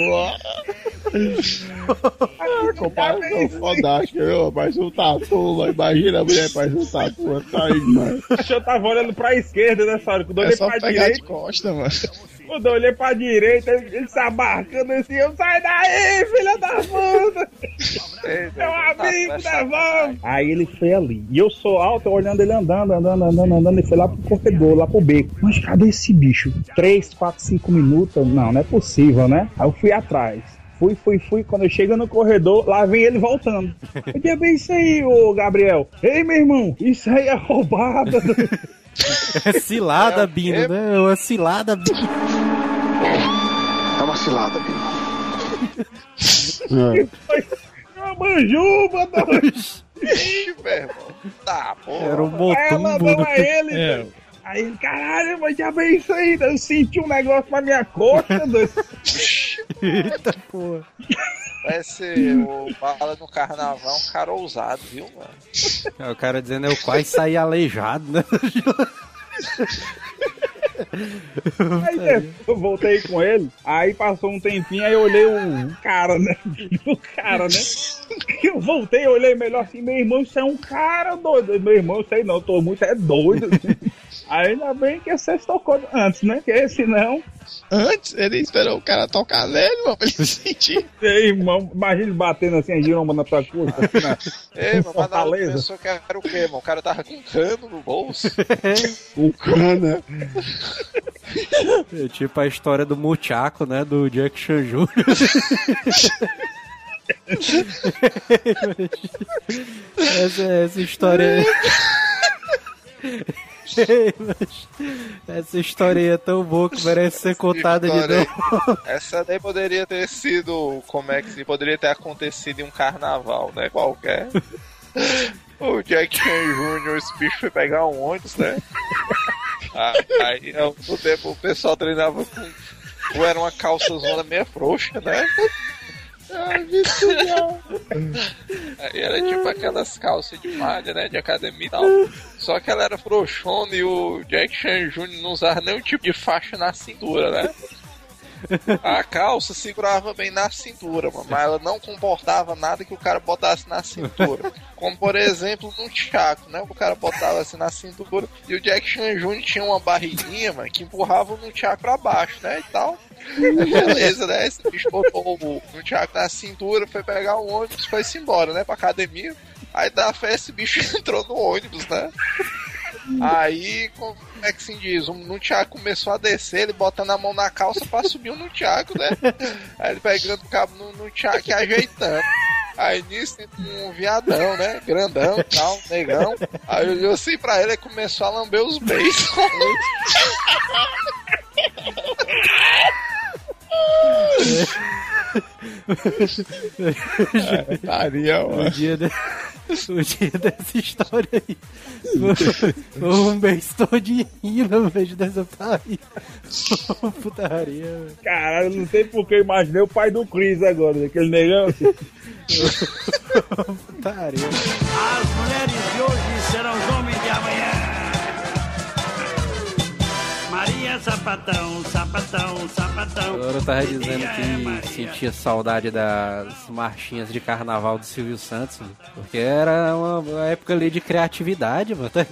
Speaker 9: Comparação fodástica, viu? Parece um tatu, mas imagina a mulher, parece um tatu. Tá aí, mano.
Speaker 5: Eu tava olhando pra esquerda nessa hora, quando eu
Speaker 4: É
Speaker 5: olhei
Speaker 4: só
Speaker 5: pra
Speaker 4: pegar de
Speaker 5: direita,
Speaker 4: costa, mano.
Speaker 5: Quando eu olhei pra direita, ele, ele se abarcando assim, eu sai daí, filha da puta! Meu amigo, devolve! Aí ele foi ali. E eu sou alto, eu olhando ele andando, andando, andando, andando. Ele foi lá pro corredor, lá pro beco. Mas cadê esse bicho? 3, 4, 5 minutos? Não, não é possível, né? Aí eu fui atrás. Fui, fui, fui. Quando eu chego no corredor, lá vem ele voltando. Eu tinha bem isso aí, ô Gabriel. Ei, meu irmão, isso aí é roubada. [laughs]
Speaker 3: É cilada, Bino, né? É uma cilada, Bino.
Speaker 10: É uma cilada, Bino.
Speaker 5: É uma manjuba, doido.
Speaker 7: Ixi, meu irmão. Tá, porra.
Speaker 3: Era um
Speaker 5: Aí ela
Speaker 3: motumbo.
Speaker 5: mandou
Speaker 3: do-
Speaker 5: a ele,
Speaker 4: É.
Speaker 5: doido. Aí ele, caralho, mas já bem isso aí. Eu senti um negócio na minha coxa.
Speaker 3: Eita porra.
Speaker 7: Parece o Bala no Carnaval, um cara ousado, viu, mano?
Speaker 3: É, o cara dizendo eu quase saí aleijado, né? [laughs] [laughs]
Speaker 5: Aí né, eu voltei com ele, aí passou um tempinho, aí eu olhei o cara, né? O cara, né? Eu voltei, olhei melhor assim, meu irmão, isso é um cara doido. Meu irmão, sei não, tô muito é doido. Aí ainda bem que você tocou antes, né? Porque senão,
Speaker 4: Antes, ele esperou o cara tocar nele, mano, pra ele sentir.
Speaker 5: Ei, irmão, imagina ele batendo assim, a giromba na tua curva. Assim, na...
Speaker 7: Ei, mas na
Speaker 5: Fortaleza.
Speaker 7: pensou que era o quê, mano? O cara tava com cano no bolso. [laughs]
Speaker 9: O cana.
Speaker 3: É tipo a história do Muchaco, né? Do Jack Chan Jr. essa, essa história. essa história é tão boa que merece ser contada de novo.
Speaker 7: Essa daí poderia ter sido, como é que se poderia ter acontecido em um carnaval, né? Qualquer. O Jack Chan Jr., esse bicho foi pegar um ônibus, né? Aí, aí ao mesmo tempo o pessoal treinava com. Ou era uma calça zona meia frouxa, né? Aí era tipo aquelas calças de malha, né? De academia e tal. Só que ela era frouxona e o Jack Chan Jr. não usava nenhum tipo de faixa na cintura, né? A calça segurava bem na cintura, mano, mas ela não comportava nada que o cara botasse na cintura. Como, por exemplo, no Chaco, né? O cara botava assim na cintura e o Jack Chan Jr. tinha uma barriguinha, mano, que empurrava o Nunchaku pra baixo, né? E tal. Beleza, né? Esse bicho botou o Nunchaku na cintura, foi pegar o ônibus, foi-se embora, né? Pra academia. Aí da fé esse bicho [laughs] entrou no ônibus, né? Aí, como é que se diz? O Nunchaku começou a descer, ele botando a mão na calça pra subir o Nunchaku, né? Aí ele pegando o cabo no Nunchaku e ajeitando. Aí nisso tem um viadão, né? Grandão e tal, negão. Aí olhou assim pra ele e começou a lamber os beijos. [laughs]
Speaker 4: Estaria,
Speaker 3: O
Speaker 4: mano.
Speaker 3: dia, de... [laughs] o dia dessa história aí. Foi um mês todinho rindo no vídeo dessa putaria. Putaria, velho.
Speaker 5: Caralho, não sei porque eu imaginei o pai do Chris agora, aquele negão [laughs] assim.
Speaker 3: Putaria.
Speaker 2: As mulheres de hoje serão os homens de amanhã. Maria Sapatão, sapatão, sapatão.
Speaker 3: Agora eu tava dizendo que
Speaker 2: Maria.
Speaker 3: sentia saudade das marchinhas de carnaval do Silvio Santos, mano. porque era uma, época ali de criatividade, mano. Tá.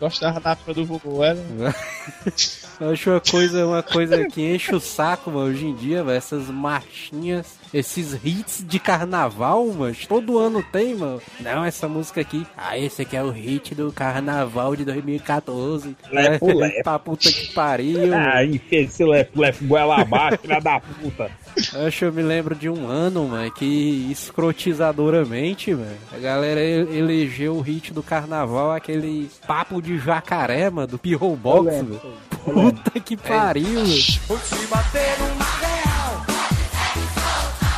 Speaker 4: Gostava da época do Vovô, era. [laughs]
Speaker 3: Eu acho uma coisa, uma coisa que enche o saco, mano, hoje em dia, velho. Essas marchinhas, esses hits de carnaval, mano. Todo ano tem, mano. Não, essa música aqui. Ah, esse aqui é o hit do carnaval de 2014.
Speaker 5: Lepo,
Speaker 3: É,
Speaker 5: lepo.
Speaker 3: Pra puta que pariu.
Speaker 5: Ah, enfia esse lefe, lefe, goela abaixo, filha da puta.
Speaker 3: Acho que eu me lembro de um ano, mano, que escrotizadoramente, mano, a galera elegeu o hit do carnaval, aquele papo de jacaré, mano, do Pirro Box, velho. Puta que pariu, velho.
Speaker 2: Se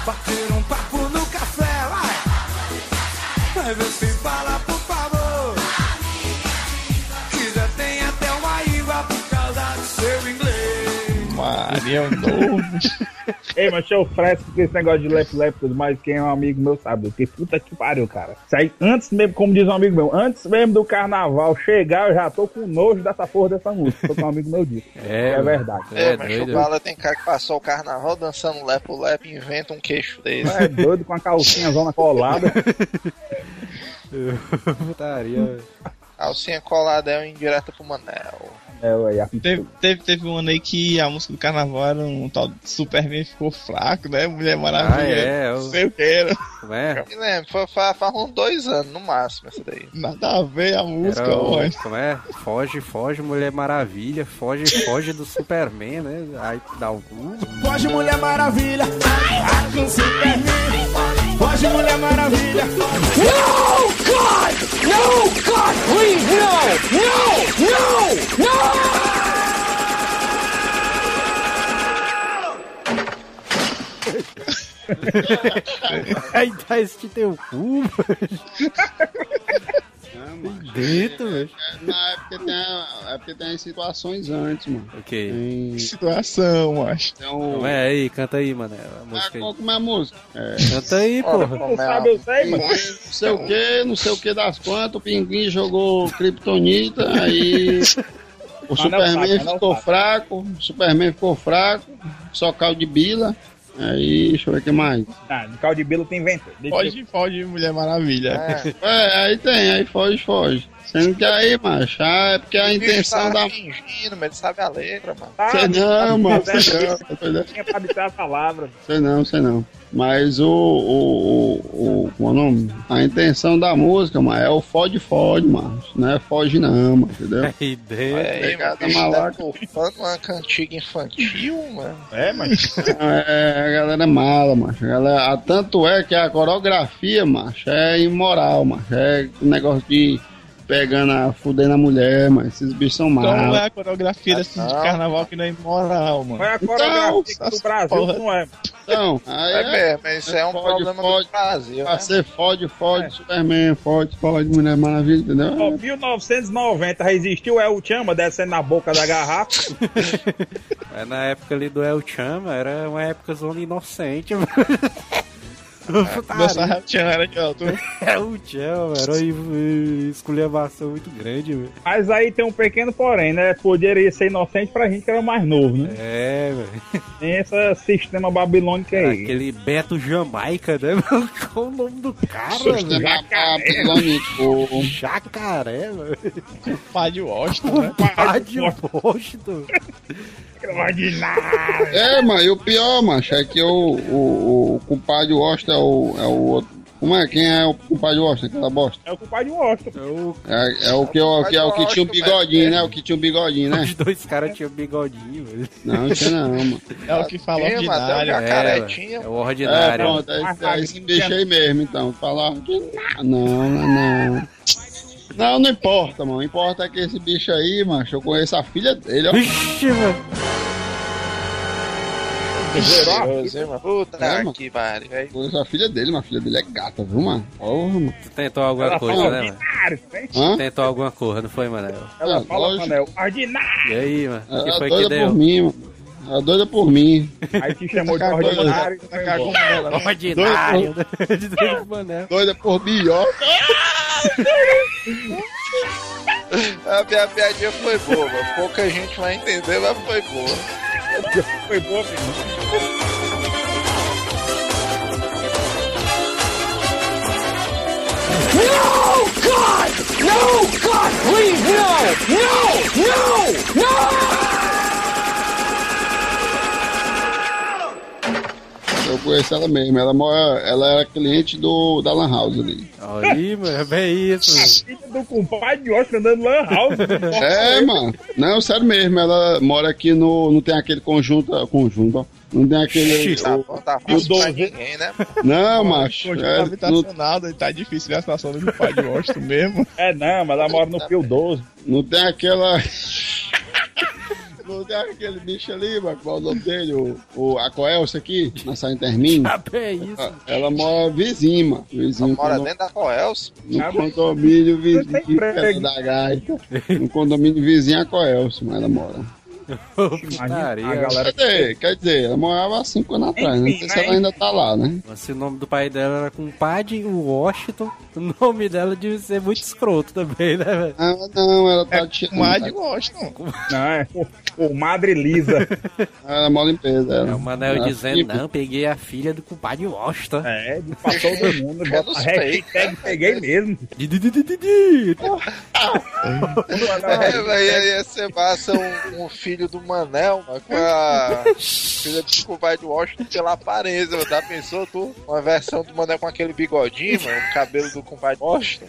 Speaker 2: bater um papo no café, vai. Vai ver se fala
Speaker 4: Pneu novo. [laughs]
Speaker 5: Ei, mas eu fresco com esse negócio de lep-lep e tudo mais. Quem é um amigo meu sabe. Que puta que pariu, cara. Isso aí, antes mesmo, como diz um amigo meu, antes mesmo do carnaval chegar, eu já tô com nojo dessa porra dessa música. Tô com um amigo meu disso. [laughs]
Speaker 3: É,
Speaker 5: É verdade.
Speaker 7: É, mas o Bala tem cara que passou o carnaval dançando lepo-lepo e inventa um queixo desse.
Speaker 5: É doido com a calcinha zona colada.
Speaker 3: Putaria. [laughs]
Speaker 7: Calcinha colada é uma indireta pro Manel.
Speaker 5: É, ué.
Speaker 4: Teve, teve, teve um ano aí que a música do carnaval era um tal de Superman ficou fraco, né? Mulher Maravilha.
Speaker 3: Ah, é, eu-
Speaker 4: sei o que era.
Speaker 3: Como é?
Speaker 7: Lembro, foi, foi, faz uns dois anos no máximo essa daí.
Speaker 4: Nada a ver a música,
Speaker 3: Era o-
Speaker 4: mano.
Speaker 3: como é? Foge, foge, Mulher Maravilha. Foge, foge do Superman, né? Aí dá um.
Speaker 2: Foge Mulher Maravilha, ai, com Superman. Foge Mulher Maravilha. No, God! No, God, please, no! No! No!
Speaker 3: Aí tá esse teu cu, [laughs] Dentro, velho. [laughs]
Speaker 9: Não, é porque tem, é porque tem situações antes, mano.
Speaker 3: Ok.
Speaker 9: Tem,
Speaker 4: Situação, acho.
Speaker 3: Como é aí? Canta aí, mano. A
Speaker 9: Ah,
Speaker 3: música
Speaker 9: qual
Speaker 3: aí.
Speaker 9: como é a música? É,
Speaker 3: Canta aí,
Speaker 7: como
Speaker 5: Não
Speaker 7: é
Speaker 5: sabe, eu sei, mano.
Speaker 9: não sei o que, não sei o que das quantas, o pinguim jogou Kryptonita, aí [laughs] o Superman
Speaker 5: sabe,
Speaker 9: ficou fraco, o Superman ficou fraco, só caldo de bila, aí deixa eu ver o que mais.
Speaker 5: Ah, de caldo de bilo tem vento. Deixa eu-
Speaker 4: Foge, foge, Mulher Maravilha.
Speaker 7: É.
Speaker 9: É, aí tem, aí foge, foge. Sendo que aí, macho, ah, é porque a
Speaker 7: O bicho
Speaker 9: intenção da...
Speaker 7: fingindo, mas ele sabe a letra, mano.
Speaker 9: Sei não, mano, sei
Speaker 5: é,
Speaker 9: não,
Speaker 5: Tinha pra dizer a palavra.
Speaker 9: sei não, sei não. Mas o, o, o, é o nome? A intenção da música, mano, é o fode fode, mano. Não é foge não, mano, entendeu? [laughs]
Speaker 7: É,
Speaker 9: pegada
Speaker 7: mano, o bicho
Speaker 9: malaca.
Speaker 7: tá uma cantiga infantil, mano.
Speaker 5: É, mas.
Speaker 9: É, a galera é mala, macho. A galera, tanto é que a coreografia, macho, é imoral, macho. É um negócio de pegando a fudendo a mulher, mas esses bichos são
Speaker 4: Como
Speaker 9: malos.
Speaker 4: é a coreografia desse de carnaval que não é imoral, mano?
Speaker 5: Olha a coreografia aqui do Brasil,
Speaker 4: porra.
Speaker 5: não é.
Speaker 9: Então, aí
Speaker 7: É
Speaker 9: é,
Speaker 7: mesmo, mas isso é um
Speaker 9: Fode,
Speaker 7: problema
Speaker 9: fode.
Speaker 7: do Brasil.
Speaker 9: pra
Speaker 7: Né?
Speaker 9: ser fode, fode, Superman, fode, fode, Mulher Maravilha, entendeu?
Speaker 5: Ó, 1990 resistiu é o Chama descendo na boca da garrafa. [laughs]
Speaker 3: É na época ali do El Chama, era uma época zona inocente, mano. [laughs]
Speaker 4: Nossa Ratchan era aqui, ó. [laughs]
Speaker 3: É o era uma esculhambação muito grande, velho.
Speaker 5: Mas aí tem um pequeno porém, né? Poderia ser inocente pra gente que era mais novo, né?
Speaker 3: É, velho.
Speaker 5: Tem esse sistema babilônico aí.
Speaker 3: Aquele Beto Jamaica, né? [laughs] Qual o nome do cara, velho?
Speaker 9: Babilônico.
Speaker 3: Jacaré, velho.
Speaker 4: Padre Washington, né?
Speaker 3: Rádio Washington.
Speaker 5: Ordinário.
Speaker 9: É, mano, e o pior, macho, é que o, o, o compadre Washington é o, é o outro. Como é? Quem é o compadre Washington, aquela bosta?
Speaker 5: É o culpado de Washington.
Speaker 3: É o-
Speaker 9: É, é o que, o, que, é o que tinha um bigodinho, né? O que tinha um bigodinho, né?
Speaker 3: Os dois caras tinham bigodinho, velho.
Speaker 9: Não, tinha não, mano.
Speaker 4: É o que fala
Speaker 7: Tinha, mas até o
Speaker 4: ordinário.
Speaker 3: É,
Speaker 7: tinha.
Speaker 3: é o
Speaker 9: É,
Speaker 3: ordinário.
Speaker 9: pronto, é, é esse bicho aí mesmo, então. Falar que não, não, não. Não, não importa, mano. Importa é que esse bicho aí, macho, eu conheço a filha dele, ó.
Speaker 3: Vixe, mano.
Speaker 7: Deus, hein, mano. Puta
Speaker 9: É, mano.
Speaker 7: que pariu. velho.
Speaker 9: Conheço a filha dele, mas a filha dele é gata, viu, mano? Porra, mano.
Speaker 3: Tu tentou alguma
Speaker 5: Ela
Speaker 3: coisa, né, mano?
Speaker 5: ordinário, hein?
Speaker 9: Hã?
Speaker 3: Tentou alguma coisa, não foi, Manel?
Speaker 5: Ela
Speaker 9: É,
Speaker 5: fala,
Speaker 9: lógico.
Speaker 5: Manel, ordinário.
Speaker 3: E aí, mano? O que
Speaker 9: é
Speaker 3: foi que deu?
Speaker 9: por mim, mano. Ela é doida por mim.
Speaker 5: Aí te chamou de
Speaker 9: Tá
Speaker 5: ordinário.
Speaker 4: Tá.
Speaker 3: Ordinário.
Speaker 9: Doida por mim, ó.
Speaker 7: A minha piadinha foi boa. Pouca gente vai entender, mas foi boa.
Speaker 5: Foi boa, filho.
Speaker 2: No, God! No, God, please, no! No! No! No!
Speaker 9: Eu conheço ela mesmo. Ela mora. Ela era cliente do, da Lan House ali.
Speaker 3: Aí, mano, é bem isso.
Speaker 5: Filho do compadre de Washington andando lan house.
Speaker 9: É, mano. Não, sério mesmo. Ela mora aqui no. Não tem aquele conjunto. Conjunto, ó. Não tem aquele.
Speaker 7: Tá
Speaker 9: o-
Speaker 7: tá fácil pra ninguém, né?
Speaker 9: não, macho.
Speaker 4: Conjunto
Speaker 9: É, não,
Speaker 4: habitacional, daí tá difícil ver a situação do Padre Washington mesmo.
Speaker 5: É, não, mas ela mora no Pio 12.
Speaker 9: não tem aquela. Não tem aquele bicho ali, mano. Qual é o nome dele? O, o, a Coelce aqui, na Saint Termine.
Speaker 3: Ah, é isso.
Speaker 9: Ela mora vizinho, mano. Vizinho.
Speaker 7: Mora
Speaker 9: condo-
Speaker 7: dentro da Coelce.
Speaker 9: No condomínio
Speaker 5: Você tem
Speaker 9: vizinho
Speaker 5: emprego.
Speaker 9: da gaita. No condomínio vizinho a Coelce, mas ela mora.
Speaker 3: Putaria.
Speaker 5: a galera-
Speaker 9: Quer dizer, quer dizer, ela morava há cinco anos atrás, não
Speaker 5: Enfim,
Speaker 9: sei se
Speaker 5: né?
Speaker 9: ela ainda tá lá, né?
Speaker 3: Mas se o nome do pai dela era compadre Washington, o nome dela devia ser muito escroto também, né, velho?
Speaker 9: Não, não, ela tá tirando.
Speaker 4: Comadre Washington.
Speaker 5: Não, é. Pô, Madre Lisa.
Speaker 9: Ela [laughs] é mó limpeza. Ela.
Speaker 3: É o Manel dizendo,
Speaker 9: fica-
Speaker 3: não, peguei a filha do compadre Washington.
Speaker 5: É, pra todo mundo. [laughs]
Speaker 7: É
Speaker 5: Bota hashtag peguei mesmo. [laughs]
Speaker 7: É, velho, ia ser massa um, um filho do Manel, mano, com a filha do compadre Washington pela aparência. Já pensou tu? Uma versão do Manel com aquele bigodinho, mano, o cabelo do compadre Washington.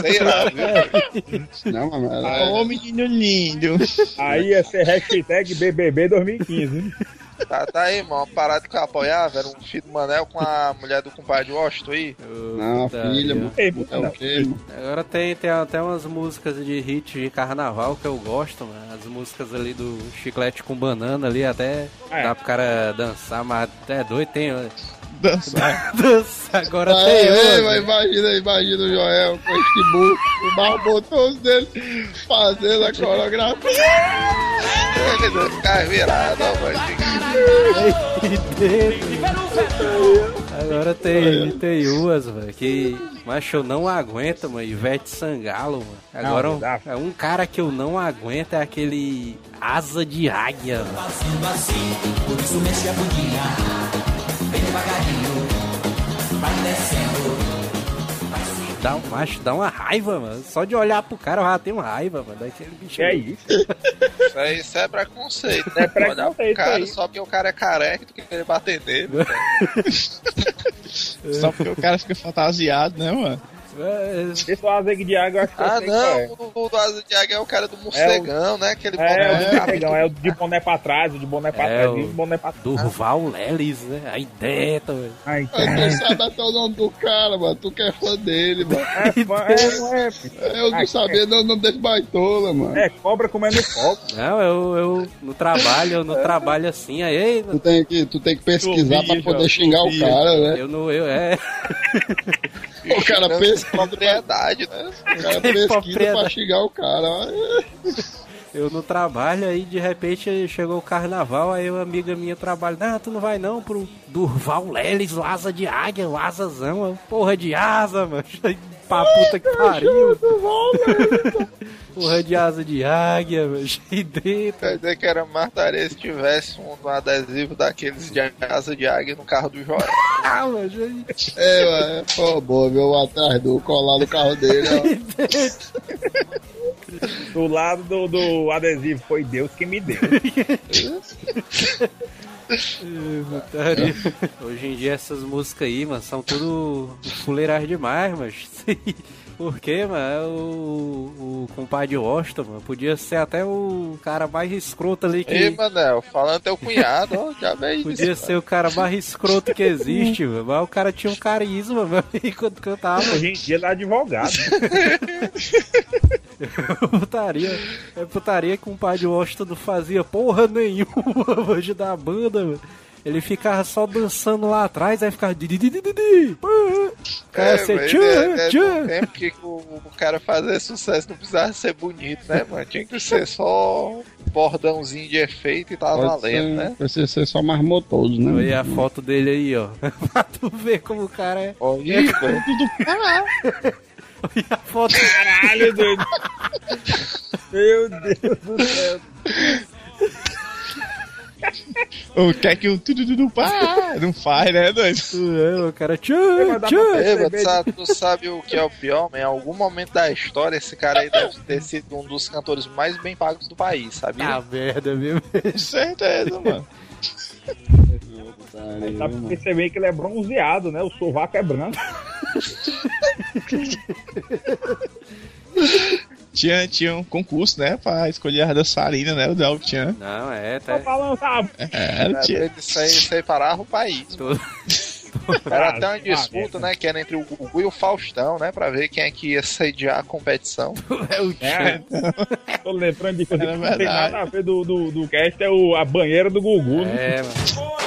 Speaker 7: Sei lá, viu?
Speaker 9: Não, mas ela
Speaker 4: Ô,
Speaker 9: é...
Speaker 4: menino lindo.
Speaker 5: Aí ia ser hashtag BBB 2015.
Speaker 7: Tá, tá aí, mano. Uma parada que eu apoiava era um filho do Manel com a mulher do compadre Washington aí.
Speaker 9: Não, a
Speaker 3: Putaria.
Speaker 9: filha, mano.
Speaker 5: Ei,
Speaker 9: É o quê, mano?
Speaker 3: Agora tem, tem até umas músicas de hit de carnaval que eu gosto, mano. As músicas ali do Chiclete com Banana ali, até
Speaker 5: É.
Speaker 3: dá pro cara dançar, mas até doido tem.
Speaker 4: Dançar. [laughs]
Speaker 3: Dança, agora tem
Speaker 9: vai,
Speaker 3: outra.
Speaker 9: vai, imagina, imagina o Joel com este burro, o barbotoso dele, fazendo a coreografia.
Speaker 7: Ele deu ficar virado, mano.
Speaker 3: Agora tem, tem umas, mano, que. Mas eu não aguento, mano. Ivete Sangalo, mano. Agora,
Speaker 5: Não, dá.
Speaker 3: um, um cara que eu não aguento é aquele Asa de Águia, mano. Dá um macho, dá uma raiva, mano. Só de olhar pro cara eu já tenho raiva, mano. Daquele bicho.
Speaker 5: Que é isso?
Speaker 7: Isso aí isso é preconceito.
Speaker 5: É
Speaker 7: Olhar pro
Speaker 5: preconceito
Speaker 7: cara
Speaker 5: aí.
Speaker 7: só porque o cara é careca tu querer bater nele. [laughs] [laughs]
Speaker 4: Só porque o cara fica fantasiado, né, mano?
Speaker 3: É,
Speaker 5: Esse Azegue de Água, eu acho que eu
Speaker 7: Ah,
Speaker 5: sei qual é.
Speaker 7: não, o, o do Asa de Águia é o cara do morcegão, né? Aquele
Speaker 5: É, o
Speaker 7: boné
Speaker 5: do morcegão, é o de boné pra trás, o de boné pra
Speaker 3: É,
Speaker 5: trás,
Speaker 3: o-
Speaker 5: e o boné pra trás.
Speaker 3: Durval Lelis, né? A ideia, velho.
Speaker 5: Ai,
Speaker 9: Mas tu sabe até o nome do cara, mano. Tu que é fã dele, mano.
Speaker 5: é, fã- é, não é,
Speaker 9: Eu não sabia não, o nome desse baitola, mano.
Speaker 5: é cobra comendo fogo.
Speaker 3: Não, eu, eu no trabalho, eu no trabalho assim, aí,
Speaker 9: Tu tem que, tu tem que pesquisar pra poder xingar o cara, né?
Speaker 3: eu não, eu, é, [laughs]
Speaker 9: O cara pesquisa,
Speaker 7: propriedade, né? [laughs]
Speaker 9: o cara pesquisa pra xingar o cara. [laughs]
Speaker 3: eu no trabalho, aí de repente chegou o carnaval, aí uma amiga minha trabalha, não, tu não vai não pro Durval Lelis, o asa de águia, o asazão, porra de asa, mano, [laughs] pra puta que pariu. [laughs] porra de asa de águia, cheio dentro.
Speaker 7: Quer dizer que era Martaria se tivesse um, um adesivo daqueles de asa de águia no carro do Joel. [laughs]
Speaker 3: Ah, mano, cheio-
Speaker 9: É, mano. Pô, boa, viu? Eu atrás do colar no carro dele, ó. [laughs]
Speaker 5: Do lado do, do adesivo, foi Deus que me deu.
Speaker 3: Hoje em dia essas músicas aí, mano, são tudo fuleirais demais, mas. [laughs] Por quê, mano? O, o compadre Washington, mano, podia ser até o cara mais escroto ali que.
Speaker 7: Ei, Manel, falando teu cunhado, ó, já veio
Speaker 3: Podia
Speaker 7: isso.
Speaker 3: ser o cara mais escroto que existe, [laughs] mano. Mas o cara tinha um carisma, mano, [laughs] quando cantava.
Speaker 5: Hoje em dia ele é advogado. [laughs]
Speaker 3: putaria. É putaria que o compadre Washington não fazia porra nenhuma hoje da banda, mano. Ele ficava só dançando lá atrás, aí ficava. Di. Cara,
Speaker 7: É, mas
Speaker 3: tchan,
Speaker 7: é, é
Speaker 3: tchan.
Speaker 7: do tempo que o, o cara fazer sucesso não precisava ser bonito, né, mano? Tinha que ser só um bordãozinho de efeito e tava
Speaker 9: Pode
Speaker 7: valendo,
Speaker 9: ser,
Speaker 7: né?
Speaker 9: Precisa ser só mais motoso, né?
Speaker 3: Olha a foto dele aí, ó. [laughs] pra tu ver como o cara é. Olha [laughs] a foto.
Speaker 5: Caralho, doido. [laughs] Meu Deus do céu. [laughs]
Speaker 4: O que é que o tudo tudo pá não faz, né, doido?
Speaker 3: É, o cara
Speaker 5: perceber
Speaker 7: tu sabe, tu sabe o que é o pior, man? Em algum momento da história, esse cara aí deve ter sido um dos cantores mais bem pagos do país, sabia?
Speaker 3: Tá merda mesmo.
Speaker 4: Com certeza, mano.
Speaker 5: Dá pra perceber que ele é bronzeado, né? O sovaco é branco. [laughs]
Speaker 4: Tinha, tinha um concurso, né, pra escolher a dançarina, né, o Del Chan.
Speaker 3: Não, é, tá.
Speaker 5: falando, sabe?
Speaker 4: É, tinha.
Speaker 7: Isso aí, isso aí parava o país. Era até uma
Speaker 5: Ah,
Speaker 7: disputa, né? Que era entre o Gugu e o Faustão, né? Pra ver quem é que ia sediar a competição. [laughs]
Speaker 3: É o
Speaker 5: É, tô lembrando de coisa que não tem nada a ver do, do, do cast, é o, a banheira do Gugu, né?
Speaker 3: É, mano.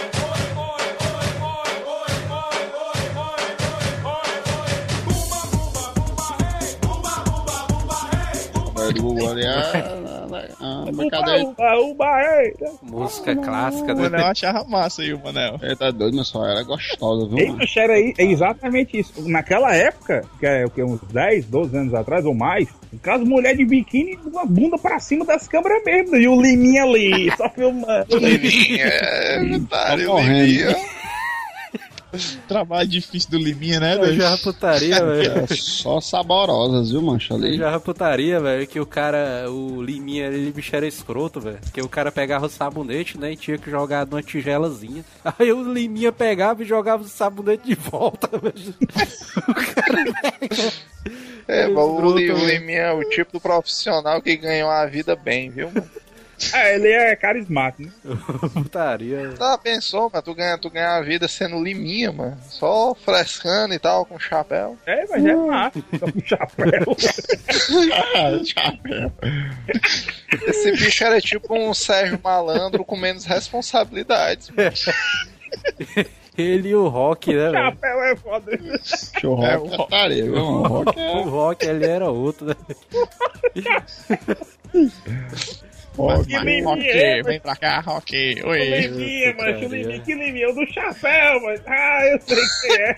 Speaker 3: Música clássica,
Speaker 4: O
Speaker 3: né?
Speaker 4: Manel achava massa aí, o Manel.
Speaker 9: Ele tá doido, mas só era gostosa, viu, mano?
Speaker 5: mas era aí, é exatamente isso. Naquela época, que é o que, uns 10, 12 anos atrás ou mais, as mulheres de biquíni com a bunda pra cima das câmeras mesmo. E o Liminha ali, só filmando.
Speaker 7: Liminha, é,
Speaker 9: Tá.
Speaker 7: Liminha. [laughs]
Speaker 4: Trabalho difícil do Liminha, né,
Speaker 3: Eu
Speaker 4: doido?
Speaker 3: já putaria, velho.
Speaker 9: É Só saborosas, viu, mancha ali?
Speaker 3: já putaria, velho, que o cara, o Liminha, ele bicho era escroto, velho. Que o cara pegava o sabonete, né, e tinha que jogar numa tigelazinha. Aí o Liminha pegava e jogava o sabonete de volta, [laughs] velho.
Speaker 7: É, mas o,
Speaker 3: Escroto,
Speaker 7: o
Speaker 3: velho.
Speaker 7: Liminha é o tipo do profissional que ganhou a vida bem, viu, mano?
Speaker 5: É, ele é carismático, né? [laughs]
Speaker 3: Putaria.
Speaker 7: Tá, pensou, mas tu ganha, tu ganha a vida sendo Liminha, mano. Só frescando e tal, com chapéu.
Speaker 5: É, mas é massa. Com chapéu.
Speaker 9: Chapéu. [laughs]
Speaker 7: Esse bicho era tipo um Sérgio Malandro com menos responsabilidades. [laughs]
Speaker 3: Ele e o Rock, né, velho?
Speaker 5: chapéu é foda.
Speaker 9: Show rock é putaria, viu, mano? O rock é...
Speaker 3: O Rock, ele era outro, né?
Speaker 9: Rock,
Speaker 5: Que liminha,
Speaker 9: rock.
Speaker 4: Vem pra cá, Rock. Oi.
Speaker 5: Liminha, mas o
Speaker 3: putaria.
Speaker 5: Liminha, que Liminha? O do chapéu, mas. Ah, eu sei que é.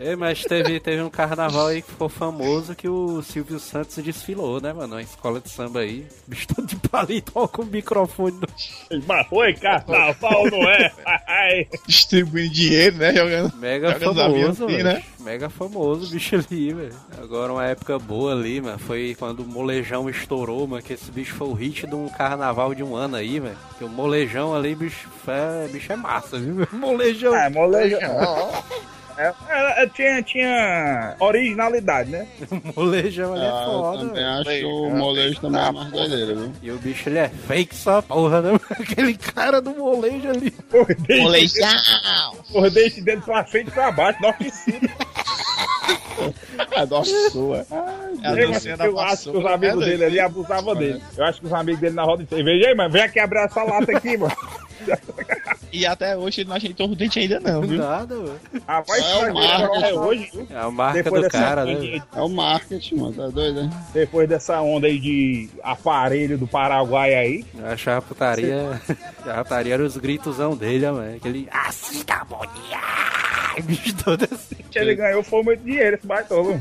Speaker 5: [laughs]
Speaker 3: É, mas teve, teve um carnaval aí que ficou famoso que o Silvio Santos desfilou, né, mano? Na escola de samba aí. O bicho todo de paletó com o microfone. No...
Speaker 5: Mas foi carnaval, não é? [laughs] Ai.
Speaker 4: Distribuindo dinheiro, né? Jogando.
Speaker 3: Mega
Speaker 4: Joga os aviões
Speaker 3: famoso,
Speaker 4: assim, né?
Speaker 3: Mega famoso o bicho ali, velho. Agora uma época boa ali, mano. Foi quando o molejão estourou, mano. Que esse bicho foi o hit de um carnaval de um ano aí, velho. Que o molejão ali, bicho, é, bicho é massa, viu? [laughs] Molejão.
Speaker 5: Ah, molejo. É, é, é, tinha, tinha originalidade, né? [laughs]
Speaker 3: molejão ali é
Speaker 9: Ah, eu
Speaker 3: foda,
Speaker 9: também
Speaker 3: velho.
Speaker 9: acho que o molejo também é mais doideira, viu?
Speaker 3: E o bicho ele é fake só porra, né? [laughs] Aquele cara do molejo ali.
Speaker 4: Molejão!
Speaker 5: por dente dele pra frente e pra baixo, na oficina.
Speaker 9: É nossa sua. [laughs]
Speaker 4: É a
Speaker 5: Eu, eu acho que os amigos
Speaker 4: né,
Speaker 5: dele ali abusavam dele. Eu acho que os amigos dele na roda de cerveja, ei, mano, vem aqui abrir essa lata aqui, mano.
Speaker 4: E até hoje ele não ajeitou o dente ainda não, viu?
Speaker 3: Nada, velho.
Speaker 5: Rapaz,
Speaker 9: É o marketing.
Speaker 5: é hoje, viu?
Speaker 3: É a marca
Speaker 5: Depois
Speaker 3: do
Speaker 5: dessa
Speaker 3: cara,
Speaker 5: onda
Speaker 3: né?
Speaker 9: É o marketing, mano. Tá doido, né?
Speaker 5: Depois dessa onda aí de aparelho do Paraguai aí.
Speaker 3: Eu achava a putaria. A putaria era os gritosão dele, ó, mano. Aquele. Assista, boninha! [laughs] Bicho todo assim.
Speaker 5: Ele ganhou foi muito dinheiro, esse baitola.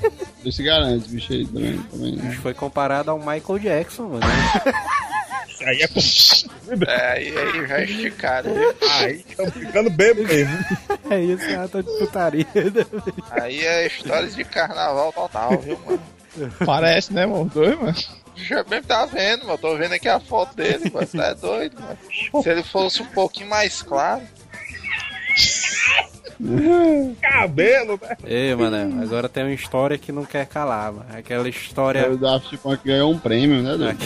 Speaker 9: Se garante, bicho aí também. também né?
Speaker 3: Bicho foi comparado ao Michael Jackson, mano. [laughs]
Speaker 5: Aí é com...
Speaker 7: é, aí, aí já esticaram, viu?
Speaker 5: Aí estamos ficando bebo mesmo.
Speaker 3: É isso, cara, tô de putaria.
Speaker 7: Aí é histórias de carnaval total, viu, mano?
Speaker 4: Parece, né, mano? Dois, mano.
Speaker 7: Já bem tá vendo, mano. Tô vendo aqui a foto dele, mano. Tá doido, mano. Se ele fosse um pouquinho mais claro. [laughs]
Speaker 5: Cabelo, né?
Speaker 3: Ei, mano, agora tem uma história que não quer calar, mano. Aquela história.
Speaker 9: O Daft Punk ganhou um prêmio, né, doido?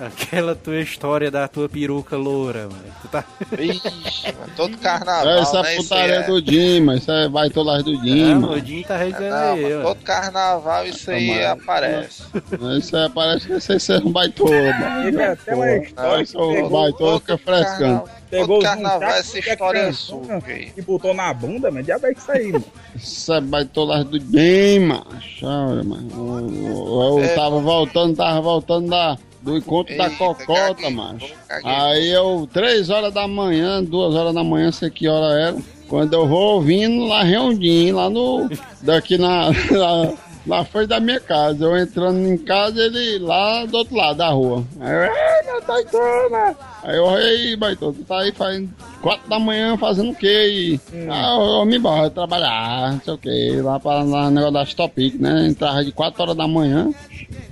Speaker 3: Aquela tua história da tua peruca loura, mano. Tu tá.
Speaker 7: Ixi, mano. Todo carnaval,
Speaker 9: É, essa
Speaker 7: né? Isso
Speaker 9: putaria
Speaker 7: aí é.
Speaker 9: do Dima, isso é vai tolar do
Speaker 3: Ah,
Speaker 9: Dima.
Speaker 3: o Dinho tá resenhando
Speaker 7: Não,
Speaker 3: aí,
Speaker 7: mano, todo carnaval isso aí
Speaker 9: Tomara.
Speaker 7: aparece.
Speaker 9: Isso é, parece que vocês são um baitola, mano.
Speaker 5: até uma história que
Speaker 9: Não, o
Speaker 5: pegou,
Speaker 9: baitola fica frescando.
Speaker 7: Carnaval,
Speaker 5: pegou
Speaker 7: todo
Speaker 5: os
Speaker 7: carnaval
Speaker 5: muchachos
Speaker 7: essa
Speaker 5: é
Speaker 7: história
Speaker 5: criança,
Speaker 7: suja aí.
Speaker 5: e botou na bunda, mas é isso aí, mano.
Speaker 9: Isso é baitola do Dima. Olha, mano. Eu, eu
Speaker 7: É,
Speaker 9: tava voltando, tava voltando da, do encontro da
Speaker 7: Eita,
Speaker 9: cocota,
Speaker 7: gaguejou,
Speaker 9: macho. Aí eu, três horas da manhã, duas horas da manhã, sei que hora era. Quando eu vou ouvindo lá redondinho, lá no. Daqui na. [laughs] lá, lá foi da minha casa. Eu entrando em casa, ele lá do outro lado da rua. Aí eu, ei, meu Taitana! Aí eu, ei, Baitô, tu tá aí fazendo quatro da manhã fazendo o quê? E, ah, eu, eu me embora trabalhar, não sei o quê, lá para lá, negócio das Topic, né? Entrava de quatro horas da manhã.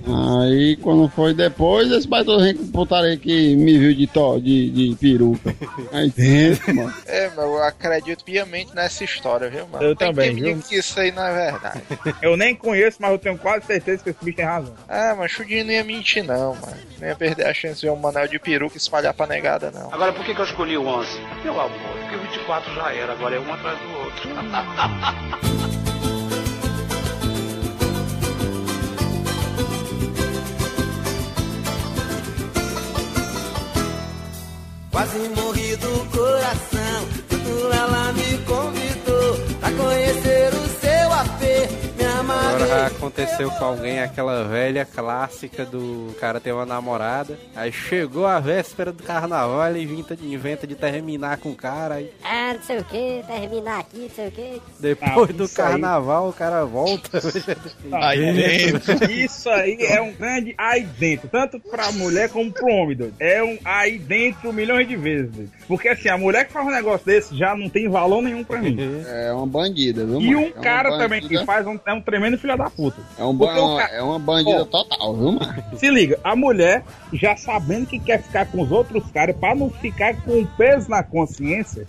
Speaker 9: Aí quando foi depois, esse baitozinho com putaria que me viu de, to, de, de peruca. [laughs] Aí dentro, mano.
Speaker 7: É, eu acredito piamente nessa história, viu, mano?
Speaker 5: Eu
Speaker 7: Tem
Speaker 5: também,
Speaker 7: que
Speaker 5: viu?
Speaker 7: que isso aí não é verdade. [laughs]
Speaker 5: Eu nem conheço, mas eu tenho quase certeza que esse bicho tem razão.
Speaker 7: Ah, mas Chudinho não ia mentir, não, mano. Não ia perder a chance de ver um Manel de peruca espalhar pra negada, não.
Speaker 12: Agora, por que, que eu escolhi o 11? Meu amor, porque o 24 já era, agora é um atrás do outro. [laughs]
Speaker 2: Quase morri do coração. Quando ela me convidou pra conhecer o seu AP, me
Speaker 3: Agora
Speaker 2: amarrei.
Speaker 3: acontecer aconteceu com alguém aquela velha clássica do cara ter uma namorada, aí chegou a véspera do carnaval, ele inventa, inventa de terminar com o cara, aí
Speaker 11: Ah, não sei o que, terminar aqui, não sei o que.
Speaker 3: depois
Speaker 5: Ah,
Speaker 3: do
Speaker 5: isso aí.
Speaker 3: carnaval o cara volta. [laughs]
Speaker 5: Aí dentro. Isso aí é um grande aí dentro, tanto pra mulher como pro homem, doido. É um aí dentro milhões de vezes, doido. Porque assim, a mulher que faz um negócio desse já não tem valor nenhum pra mim.
Speaker 9: É uma bandida, viu,
Speaker 5: E um
Speaker 9: É
Speaker 5: cara também que faz um, é um tremendo filho da puta.
Speaker 9: É, um, ba-
Speaker 5: ca-
Speaker 9: é uma bandida
Speaker 5: Ó.
Speaker 9: total, viu, mano?
Speaker 5: Se liga, a mulher, já sabendo que quer ficar com os outros caras, pra não ficar com peso na consciência,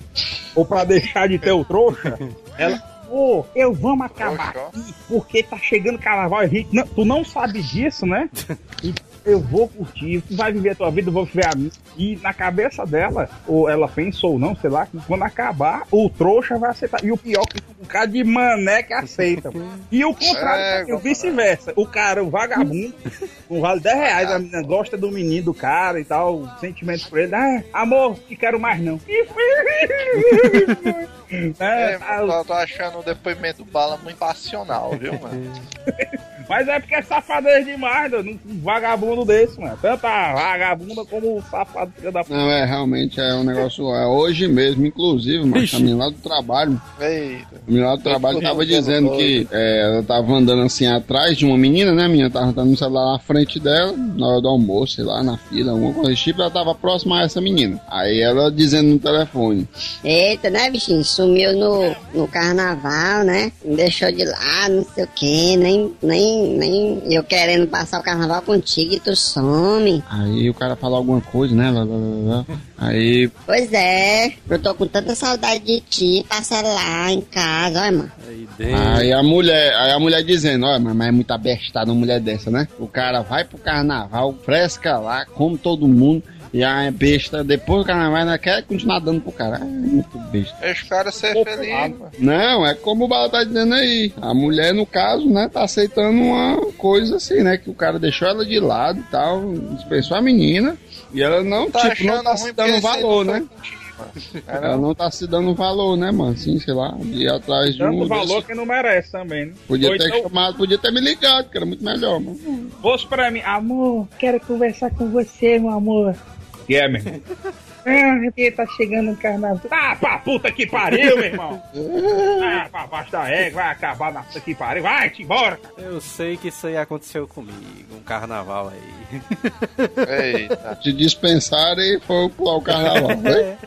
Speaker 5: ou pra deixar de ter o trouxa, [laughs] ela. Pô, eu vamos acabar aqui, porque tá chegando carnaval e a gente. Não, tu não sabe disso, né? E [laughs] eu vou curtir, tu vai viver a tua vida, eu vou viver a minha. E na cabeça dela, ou ela pensou ou não, sei lá, que quando acabar, o trouxa vai aceitar. E o pior que um cara de mané que aceita. E o contrário,
Speaker 7: É,
Speaker 5: o vice-versa. O cara, o vagabundo, não vale 10 reais, a menina gosta do menino, do cara e tal, sentimento por ele. Ah, amor, te quero mais não. [laughs]
Speaker 7: É,
Speaker 5: É,
Speaker 7: mano, eu tô achando o depoimento do Bala muito passional, viu, mano? [laughs]
Speaker 5: Mas é porque é safadez demais, doido, um vagabundo desse, mano. Tanto a vagabunda como o safado filho da puta.
Speaker 9: Não, é, realmente é um negócio. É hoje mesmo, inclusive, a menina lá do trabalho.
Speaker 7: Eita.
Speaker 9: Menina lá do trabalho tava dizendo que é, ela tava andando assim atrás de uma menina, né? A menina tava andando no celular na frente dela, na hora do almoço, sei lá, na fila, alguma coisa desse tipo, ela tava próxima a essa menina. Aí ela dizendo no telefone.
Speaker 11: Eita, né, bichinho? Sumiu no, no carnaval, né? Me deixou de lado, não sei o que, nem, nem, nem eu querendo passar o carnaval contigo e tu some.
Speaker 9: Aí o cara falou alguma coisa, né? Lá, lá, lá, lá. Aí
Speaker 11: Pois é, eu tô com tanta saudade de ti, passa lá em casa, olha, mano.
Speaker 9: Aí a mulher, aí a mulher dizendo, olha, mas é muita bestada uma mulher dessa, né? O cara vai pro carnaval, fresca lá, come todo mundo, e a besta, depois do carnaval, ainda quer continuar dando pro cara. É muito besta.
Speaker 7: Deixa o cara ser feliz, mano.
Speaker 9: Não, é como o Bala tá dizendo aí. A mulher, no caso, né, tá aceitando uma coisa assim, né? Que o cara deixou ela de lado e tal, dispensou a menina, e ela não,
Speaker 7: Tá
Speaker 9: tipo, não tá se dando valor, né?
Speaker 7: não foi
Speaker 9: Ela
Speaker 7: não?
Speaker 9: não tá se dando valor, né, mano? Assim, sei lá, de ir atrás de um.
Speaker 5: Tanto valor
Speaker 9: desse-
Speaker 5: que não merece também, né?
Speaker 9: Podia
Speaker 5: Ou
Speaker 9: ter
Speaker 5: então,
Speaker 9: chamado, podia ter me ligado, que era muito melhor, mano.
Speaker 5: fosse pra mim, amor, quero conversar com você, meu amor. E é, meu irmão? [laughs] Ah, porque tá chegando o carnaval. Ah, pra puta que pariu, meu irmão! Ah, pra baixo da égua, vai acabar na puta que pariu. Vai-te embora!
Speaker 3: Eu sei que isso aí aconteceu comigo, um carnaval aí. [laughs]
Speaker 7: Eita.
Speaker 9: Te dispensaram e foi pular o carnaval, [laughs] né?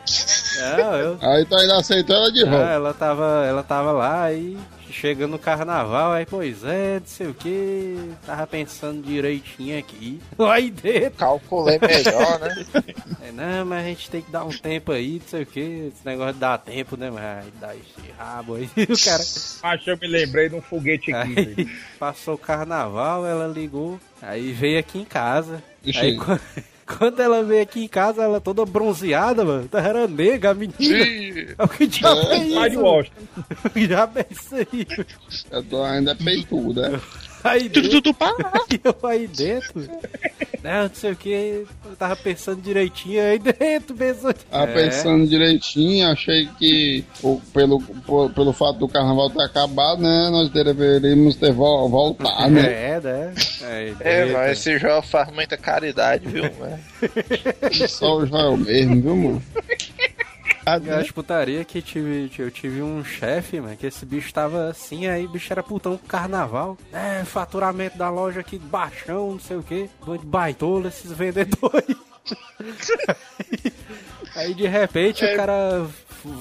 Speaker 3: Não, eu.
Speaker 9: Aí tu ainda aceitou ela de
Speaker 3: Ah,
Speaker 9: volta.
Speaker 3: ela tava, ela tava lá aí chegando no carnaval, aí pois é, não sei o que, tava pensando direitinho aqui. [laughs] Aí dentro.
Speaker 7: Calculei melhor, né? [laughs]
Speaker 3: É, não, mas a gente tem que dar um tempo aí, não sei o que, esse negócio de dar tempo, né, mas dá esse rabo aí, [laughs] o cara.
Speaker 5: Acho que eu me lembrei de um foguete aqui. velho.
Speaker 3: Aí passou o carnaval, ela ligou, aí veio aqui em casa.
Speaker 9: Ixi.
Speaker 3: Aí quando, ela veio aqui em casa, ela toda bronzeada, mano. tá, Era nega, a menina. É o que diabo é
Speaker 5: de
Speaker 3: isso?
Speaker 5: Washington.
Speaker 3: O que diabo é isso aí?
Speaker 9: Eu tô ainda peituda. Né?
Speaker 3: Aí dentro, [laughs] eu aí dentro. Não, não sei o que, eu tava pensando direitinho aí dentro, pensou.
Speaker 9: Tava
Speaker 3: É.
Speaker 9: pensando direitinho, achei que o- pelo, por- pelo fato do carnaval ter acabado, né? Nós deveríamos ter vol voltado, né?
Speaker 3: É, né? Aí
Speaker 7: É, mas esse jogo faz muita caridade, viu, mano? [laughs]
Speaker 9: Só o Joel mesmo, viu, mano? [laughs]
Speaker 3: Eu acho putaria que tive, eu tive um chefe, mano, que esse bicho tava assim, aí o bicho era putão com carnaval. É, faturamento da loja aqui baixão, não sei o que. Doido baitola, esses vendedores. [laughs] aí de repente o cara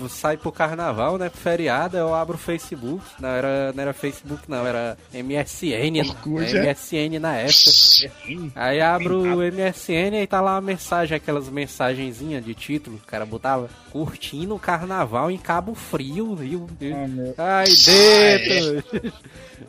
Speaker 3: sai pro carnaval, né, pro feriado, eu abro o Facebook. Não era, não era Facebook não, era MSN,
Speaker 4: Orkut, é?
Speaker 3: MSN na época. Aí abro o MSN e tá lá a mensagem, aquelas mensagenzinhas de título. O cara botava curtindo o carnaval em Cabo Frio, viu?
Speaker 5: Ah.
Speaker 3: Ai, dentro!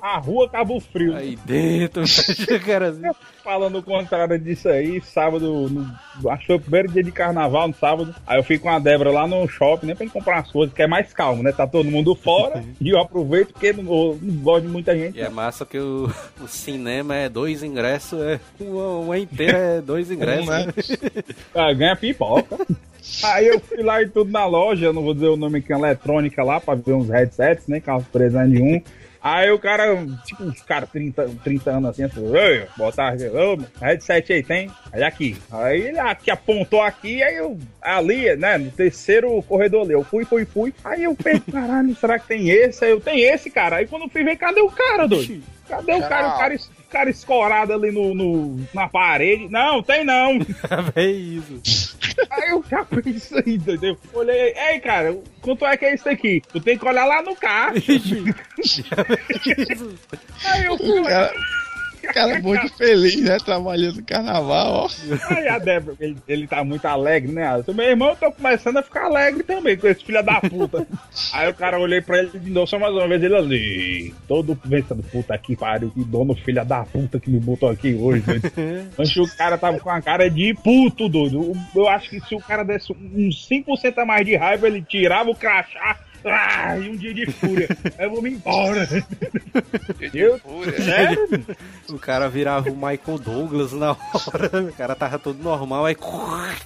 Speaker 5: A rua Cabo Frio.
Speaker 3: Aí dentro, [laughs] cara. assim.
Speaker 5: Falando o contrário disso aí, sábado, no, acho que foi o primeiro dia de carnaval, no sábado. Aí eu fui com a Débora lá no shopping, né, pra gente comprar umas coisas, que é mais calmo, né? Tá todo mundo fora. [laughs] e eu aproveito porque não, eu não gosto de muita gente.
Speaker 3: E é massa que o, [laughs] o cinema é dois ingressos, é uma, uma inteira é dois ingressos.
Speaker 4: né?
Speaker 3: né?
Speaker 5: Ah, ganha pipoca. [laughs] Aí eu fui lá e tudo na loja, não vou dizer o nome que é eletrônica lá, pra ver uns headsets, né? Carros presentes de um. Aí o cara, tipo, uns caras 30, 30 anos assim, assim, Ei, tarde, ô, headset aí tem? Aí aqui. Aí ele aqui apontou aqui, aí eu, ali, né, no terceiro corredor ali, eu fui, fui, fui. Aí eu pensei, caralho, será que tem esse? Aí eu, tem esse, cara. Aí quando eu fui ver, cadê o cara, doido? Cadê o cara? O cara, cara escorado ali no, no- na parede. Não, tem não. [laughs]
Speaker 3: É isso.
Speaker 5: Aí eu já pensei, entendeu? Olhei, ei, cara, quanto é que é isso aqui? Tu tem que olhar lá no caixa. Aí eu fui
Speaker 4: O cara, [laughs] o cara muito feliz, né? Trabalhando no carnaval, ó.
Speaker 5: Aí a Débora, ele, ele tá muito alegre, né? Eu, meu irmão, eu tô começando a ficar alegre também com esse filho da puta. [laughs] Aí o cara olhei pra ele de novo só mais uma vez, ele ali, todo pensando, puta que pariu, que dono filha da puta que me botou aqui hoje, doido. Mas [laughs] o cara tava com a cara de puto, doido. Eu acho que se o cara desse uns 5% a mais de raiva, ele tirava o crachá. Ah, e um dia de fúria. Aí [laughs] eu vou me embora. Eu, sério?
Speaker 3: O cara virava o Michael Douglas na hora. O cara tava todo normal, aí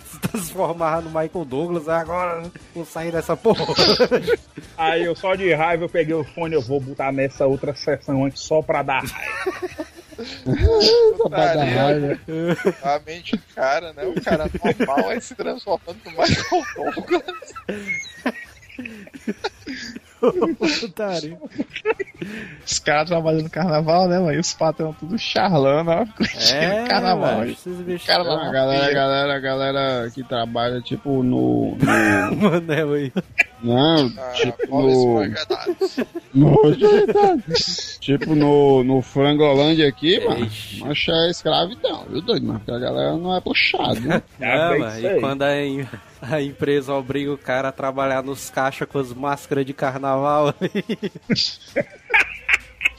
Speaker 3: se transformava no Michael Douglas. aí Agora vou sair dessa porra.
Speaker 5: Aí eu só de raiva eu peguei o fone, eu vou botar nessa outra sessão antes só pra dar raiva.
Speaker 7: Putaria. A mente do cara, né? O cara normal vai se transformando no Michael Douglas. [laughs]
Speaker 3: Putaria.
Speaker 4: Os caras trabalhando no carnaval, né, mano? E os patrão tudo charlando, ó. [laughs]
Speaker 3: É,
Speaker 4: carnaval.
Speaker 3: bichos
Speaker 4: Cara,
Speaker 9: A galera, a galera, a galera que trabalha, tipo, no. no [laughs]
Speaker 3: Manel aí.
Speaker 9: Não,
Speaker 7: Ah,
Speaker 9: tipo no.
Speaker 7: mangadas. [laughs]
Speaker 9: no tipo no, no Frangolândia aqui, mano. Mancha é escravidão, viu, doido? Mas porque a galera não é puxado, né? [laughs]
Speaker 3: Não, mano,
Speaker 5: isso
Speaker 3: e quando a, a empresa obriga o cara a trabalhar nos caixas com as máscaras de carnaval [laughs] ali.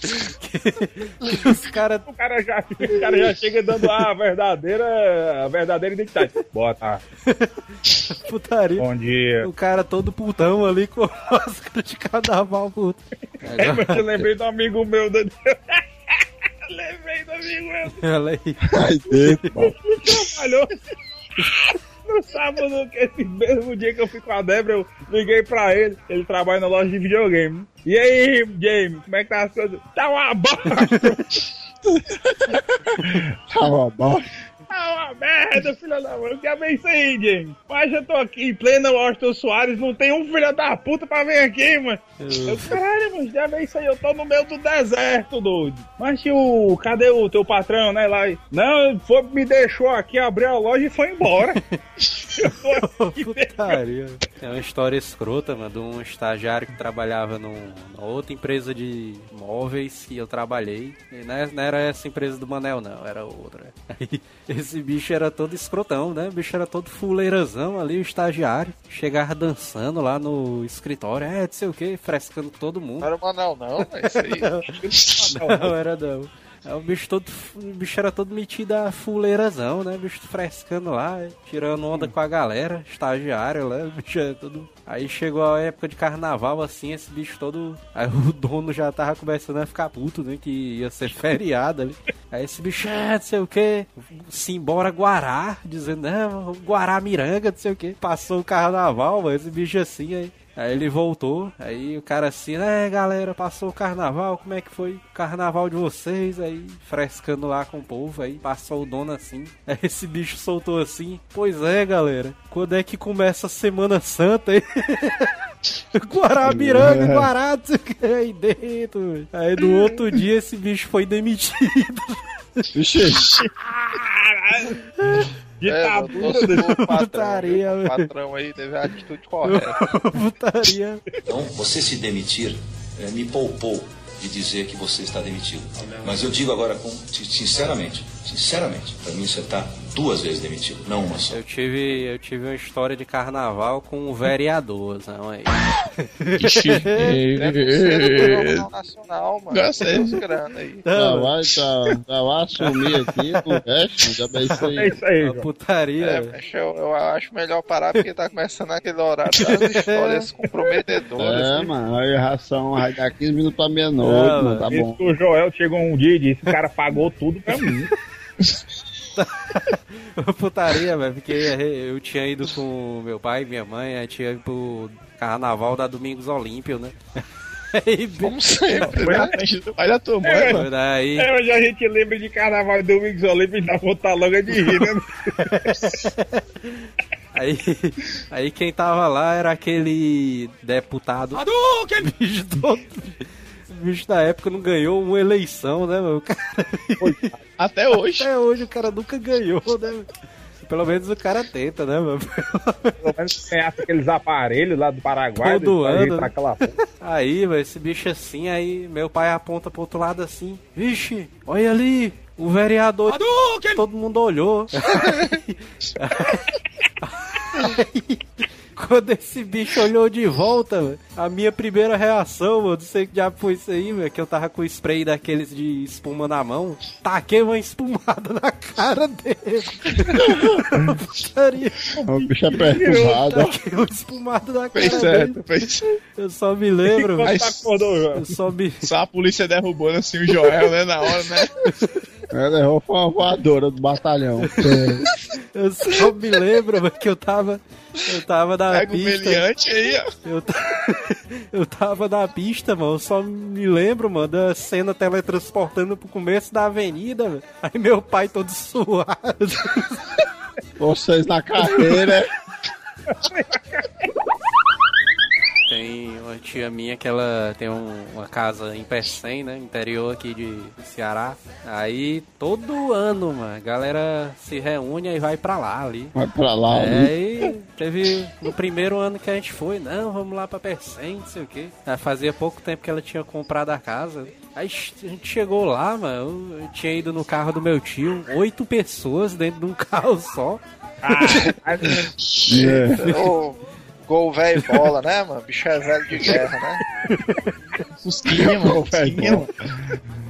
Speaker 3: Que os caras.
Speaker 5: O cara já, o cara já chega dando a verdadeira, a verdadeira identidade. Boa tarde.
Speaker 3: Putaria.
Speaker 5: Bom dia.
Speaker 3: O cara todo putão ali com a máscara de carnaval, puto.
Speaker 5: É, mas eu lembrei do amigo meu. Do... [laughs] lembrei do amigo meu.
Speaker 3: Olha aí.
Speaker 9: Ai, mano.
Speaker 5: trabalhou. No sábado, esse mesmo dia que eu fui com a Débora, eu liguei pra ele. Ele trabalha na loja de videogame. E aí, James, como é que tá as coisas? Tá uma bosta! [laughs]
Speaker 9: Tá uma bosta.
Speaker 5: Uma merda, filha da mãe. Que é isso aí, James? Mas eu tô aqui em plena Washington Soares, não tem um filho da puta pra vir aqui, mano. Eu, caralho, mas já vem isso aí, eu tô no meio do deserto, doido. Mas tio, cadê o teu patrão, né? Lá? Não, foi, me deixou aqui, abriu a loja e foi embora. [laughs] Eu aqui
Speaker 3: Putaria. É uma história escrota, mano, de um estagiário que trabalhava num- numa outra empresa de móveis que eu trabalhei. E não é- era essa empresa do Manel, não, era outra. Aí, [laughs] esse bicho era todo escrotão, né? O bicho era todo fuleirazão ali, o estagiário. Chegava dançando lá no escritório, é, não sei o que, frescando todo mundo.
Speaker 7: Não era o Manel, não, mas isso aí. [laughs]
Speaker 3: Não, era não. É, O bicho todo. O bicho era todo metido a fuleirazão, né? O bicho frescando lá, tirando onda com a galera, estagiário, né? O [laughs] bicho é todo. Aí chegou a época de carnaval, assim, esse bicho todo. Aí o dono já tava começando a ficar puto, né? Que ia ser [laughs] feriado ali. Aí esse bicho, é, não sei o que, simbora Guará, dizendo, não, Guará Miranga, não sei o que. Passou o carnaval, mas esse bicho assim, aí. Aí ele voltou, aí o cara assim, é galera, passou o carnaval, como é que foi o carnaval de vocês? Aí frescando lá com o povo, aí passou o dono assim. [laughs] Aí esse bicho soltou assim, pois é galera, quando é que começa a Semana Santa aí? [laughs] Guaramiranga, Guará, que, aí dentro. Aí no outro dia esse bicho foi demitido. [laughs]
Speaker 5: Ditadura
Speaker 7: É, o patrão,
Speaker 3: Putaria?
Speaker 7: O patrão aí teve a atitude correta. [laughs]
Speaker 3: Putaria.
Speaker 13: Então, você se demitir eh, me poupou de dizer que você está demitido. Mas eu digo agora, com, sinceramente, sinceramente, para mim você está duas vezes demitido, não uma só.
Speaker 3: Eu tive, eu tive uma história de carnaval com um vereador, não aí. [laughs]
Speaker 7: Deve ser do Jornal Nacional, mano.
Speaker 4: É.
Speaker 7: Grana aí.
Speaker 9: Tá, vai, tá, tá, vai assumir aqui o resto, já bem isso
Speaker 5: É
Speaker 9: aí.
Speaker 5: isso aí,
Speaker 3: putaria.
Speaker 7: É, eu, eu acho melhor parar porque tá começando aquele horário das [laughs] histórias comprometedoras.
Speaker 9: É, mano, aí a ração vai dar 15 minutos pra meia-noite,
Speaker 3: Não,
Speaker 9: mano, tá bom.
Speaker 5: o Joel chegou um dia e disse: o cara pagou tudo pra mim. [laughs] [laughs]
Speaker 3: Putaria, velho, porque eu tinha ido com meu pai e minha mãe, aí tinha ido pro carnaval da Domingos Olímpio, né? [laughs] Aí,
Speaker 7: Como sempre,
Speaker 4: Foi
Speaker 7: né?
Speaker 4: na frente do pai da tua mãe,
Speaker 5: É,
Speaker 4: mano.
Speaker 3: Daí,
Speaker 5: É, hoje a gente lembra de carnaval e Domingos Olímpicos dá vontade logo de rir, né? [laughs]
Speaker 3: aí, aí quem tava lá era aquele deputado. Bicho todo. Bicho da época não ganhou uma eleição, né, meu? O cara-
Speaker 4: Até hoje.
Speaker 3: Até hoje o cara nunca ganhou, né? Pelo menos o cara tenta, né, meu?
Speaker 5: Pelo menos ganhasse aqueles aparelhos lá do Paraguai.
Speaker 3: Todo ano, né?
Speaker 5: aquela porra.
Speaker 3: Aí, velho, esse bicho assim, aí meu pai aponta pro outro lado assim, vixe, olha ali, o vereador. Todo mundo olhou. [laughs] [laughs] Aí, quando esse bicho olhou de volta, a minha primeira reação, mano, não sei que diabo foi isso aí, velho, que eu tava com o spray daqueles de espuma na mão, taquei uma espumada na cara dele. Putaria.
Speaker 9: O bicho é perturbado.
Speaker 3: Taquei uma espumada na cara
Speaker 4: Fez
Speaker 3: dele.
Speaker 4: certo, fez certo.
Speaker 3: Eu só me lembro,
Speaker 5: tá acordou, João?
Speaker 3: Eu só me.
Speaker 4: Só a polícia derrubando assim o Joel, né, na hora, né?
Speaker 9: Ela errou foi uma voadora do batalhão.
Speaker 3: Eu só me lembro que eu tava. Eu tava na
Speaker 4: Pega o
Speaker 3: pista.
Speaker 4: meliante aí, ó.
Speaker 3: Eu, [laughs] eu tava na pista, mano. Eu só me lembro, mano, da cena teletransportando pro começo da avenida, velho. Aí meu pai todo suado.
Speaker 9: Vocês na carreira. [laughs]
Speaker 3: Tem uma tia minha que ela tem um- uma casa em Pecém, né? Interior aqui de Ceará. Aí todo ano, mano, a galera se reúne e vai pra lá ali.
Speaker 9: Vai pra lá.
Speaker 3: É,
Speaker 9: né?
Speaker 3: aí teve no primeiro ano que a gente foi, não, vamos lá pra Pecém, não sei o quê. Aí fazia pouco tempo que ela tinha comprado a casa. Aí a gente chegou lá, mano, eu, tinha ido no carro do meu tio, oito pessoas dentro de um [laughs] carro só. [laughs]
Speaker 9: É.
Speaker 7: Ô, gol velho e bola, né, mano? Bicho é velho de guerra, né?
Speaker 4: Fusquinha, mano. Fusquinha, mano.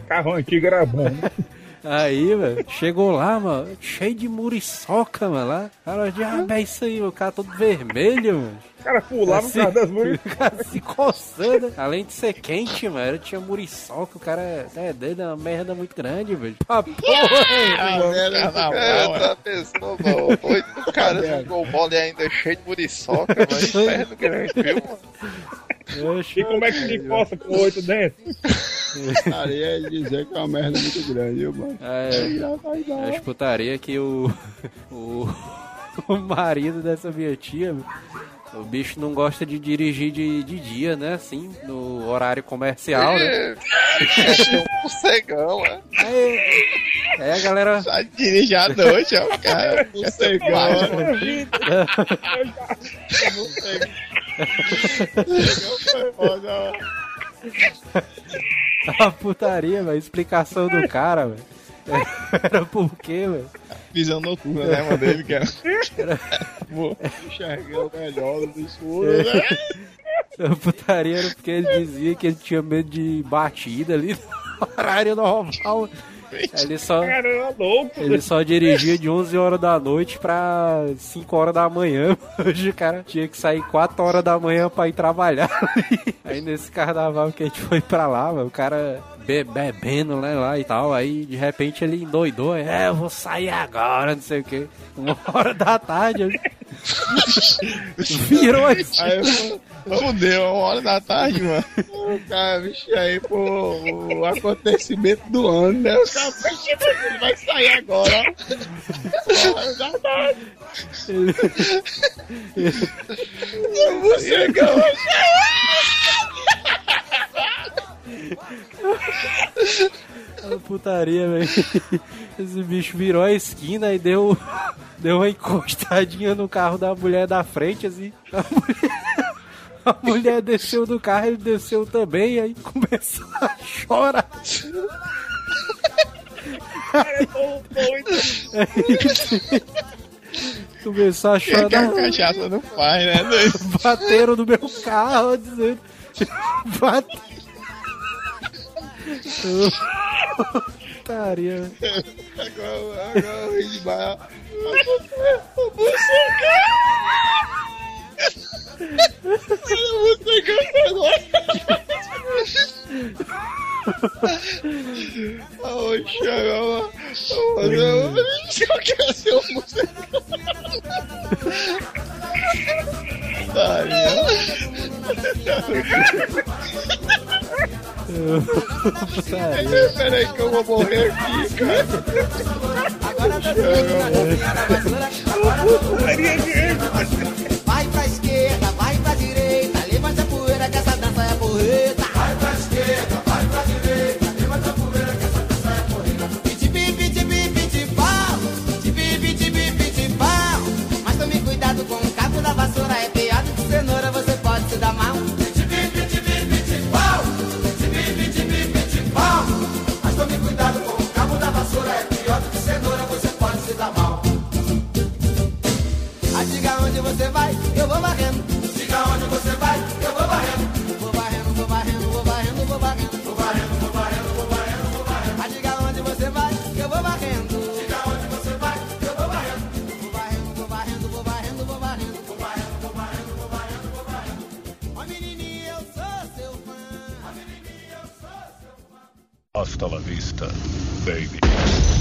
Speaker 5: Carro antigo era bom. né?
Speaker 3: Aí, velho, chegou lá, mano, cheio de muriçoca, mano, lá. Cara, diabo, é isso aí, o cara todo vermelho, mano.
Speaker 5: O cara pulava por causa das. [laughs]
Speaker 3: O cara se coçando. Além de ser quente, mano, tinha muriçoca, o cara é doido, é uma merda muito grande, velho. Pra porra,
Speaker 7: É,
Speaker 4: mano.
Speaker 7: tá pensando, mano. Oito caras no gol bola e ainda cheio de muriçoca, mas [laughs] inferno grande, viu, mano?
Speaker 5: E como é que se coça com oito dentes? [laughs]
Speaker 9: Estaria dizer que é uma merda muito grande, viu, mano?
Speaker 3: É,
Speaker 9: Já
Speaker 3: eu disputaria que o, [laughs] o, o marido dessa minha tia, o bicho não gosta de dirigir de, de dia, né? Assim, no horário comercial, né? [laughs]
Speaker 7: É, um cegão, é.
Speaker 3: Aí, aí a galera.
Speaker 4: Só dirige à noite, ó. Cara,
Speaker 9: Cegão, foi foda, ó. [laughs]
Speaker 3: A putaria, velho. Explicação do cara, velho. Era por quê, velho?
Speaker 4: Visão noturna, né, mano? Dele, que é. Pô,
Speaker 9: Enxergou melhor no escuro, né?
Speaker 3: A putaria era porque ele dizia que ele tinha medo de batida ali no horário normal. Ele só,
Speaker 5: Cara, louco.
Speaker 3: ele só dirigia de 11 horas da noite pra 5 horas da manhã. [laughs] Hoje o cara tinha que sair 4 horas da manhã pra ir trabalhar. [laughs] Aí nesse carnaval que a gente foi pra lá, mano, o cara be- bebendo né, lá e tal. Aí de repente ele endoidou. É, eu vou sair agora, não sei o que. Uma [laughs] hora da tarde. ele [laughs] Virou assim.
Speaker 4: Aí eu fudeu, uma hora da tarde, mano.
Speaker 9: O cara, bicho, aí, pô, o acontecimento do ano, né? O cara, ele vai sair agora, ó. Pô, já tá.
Speaker 3: Ele-
Speaker 9: Você ganhou.
Speaker 3: A putaria, velho. Esse bicho virou a esquina e deu, deu uma encostadinha no carro da mulher da frente, assim. A mulher, a mulher desceu do carro, ele desceu também, aí começou a chorar. Aí, começou a
Speaker 4: Que, que a
Speaker 3: chorar.
Speaker 4: cachaça não faz, né?
Speaker 3: Bateram no meu carro, dizendo. Bate... Putaria.
Speaker 9: Agora, agora eu ri demais. Você ganhou. Oi, chegou. Eu quero ser um músico. Daria.
Speaker 3: Putaria.
Speaker 9: Peraí que eu vou morrer aqui, cara.
Speaker 14: Vai pra esquerda, vai pra direita, levanta a poeira que essa dança é porreta. Você vai, eu vou varrendo. Diga onde você vai, eu vou varrendo. Vou varrendo, vou varrendo, vou varrendo, vou varrendo. Vou varrendo, vou varrendo, vou varrendo, vou varrendo. Ah, diga onde você vai, eu vou varrendo. Diga onde você vai, eu vou varrendo. Vou varrendo, vou varrendo, vou varrendo, vou varrendo. Vou varrendo, vou varrendo, vou varrendo, vou varrendo. Ó menininha, eu sou seu fã. Ó menininha, eu sou seu fã.
Speaker 1: Hasta la vista, baby.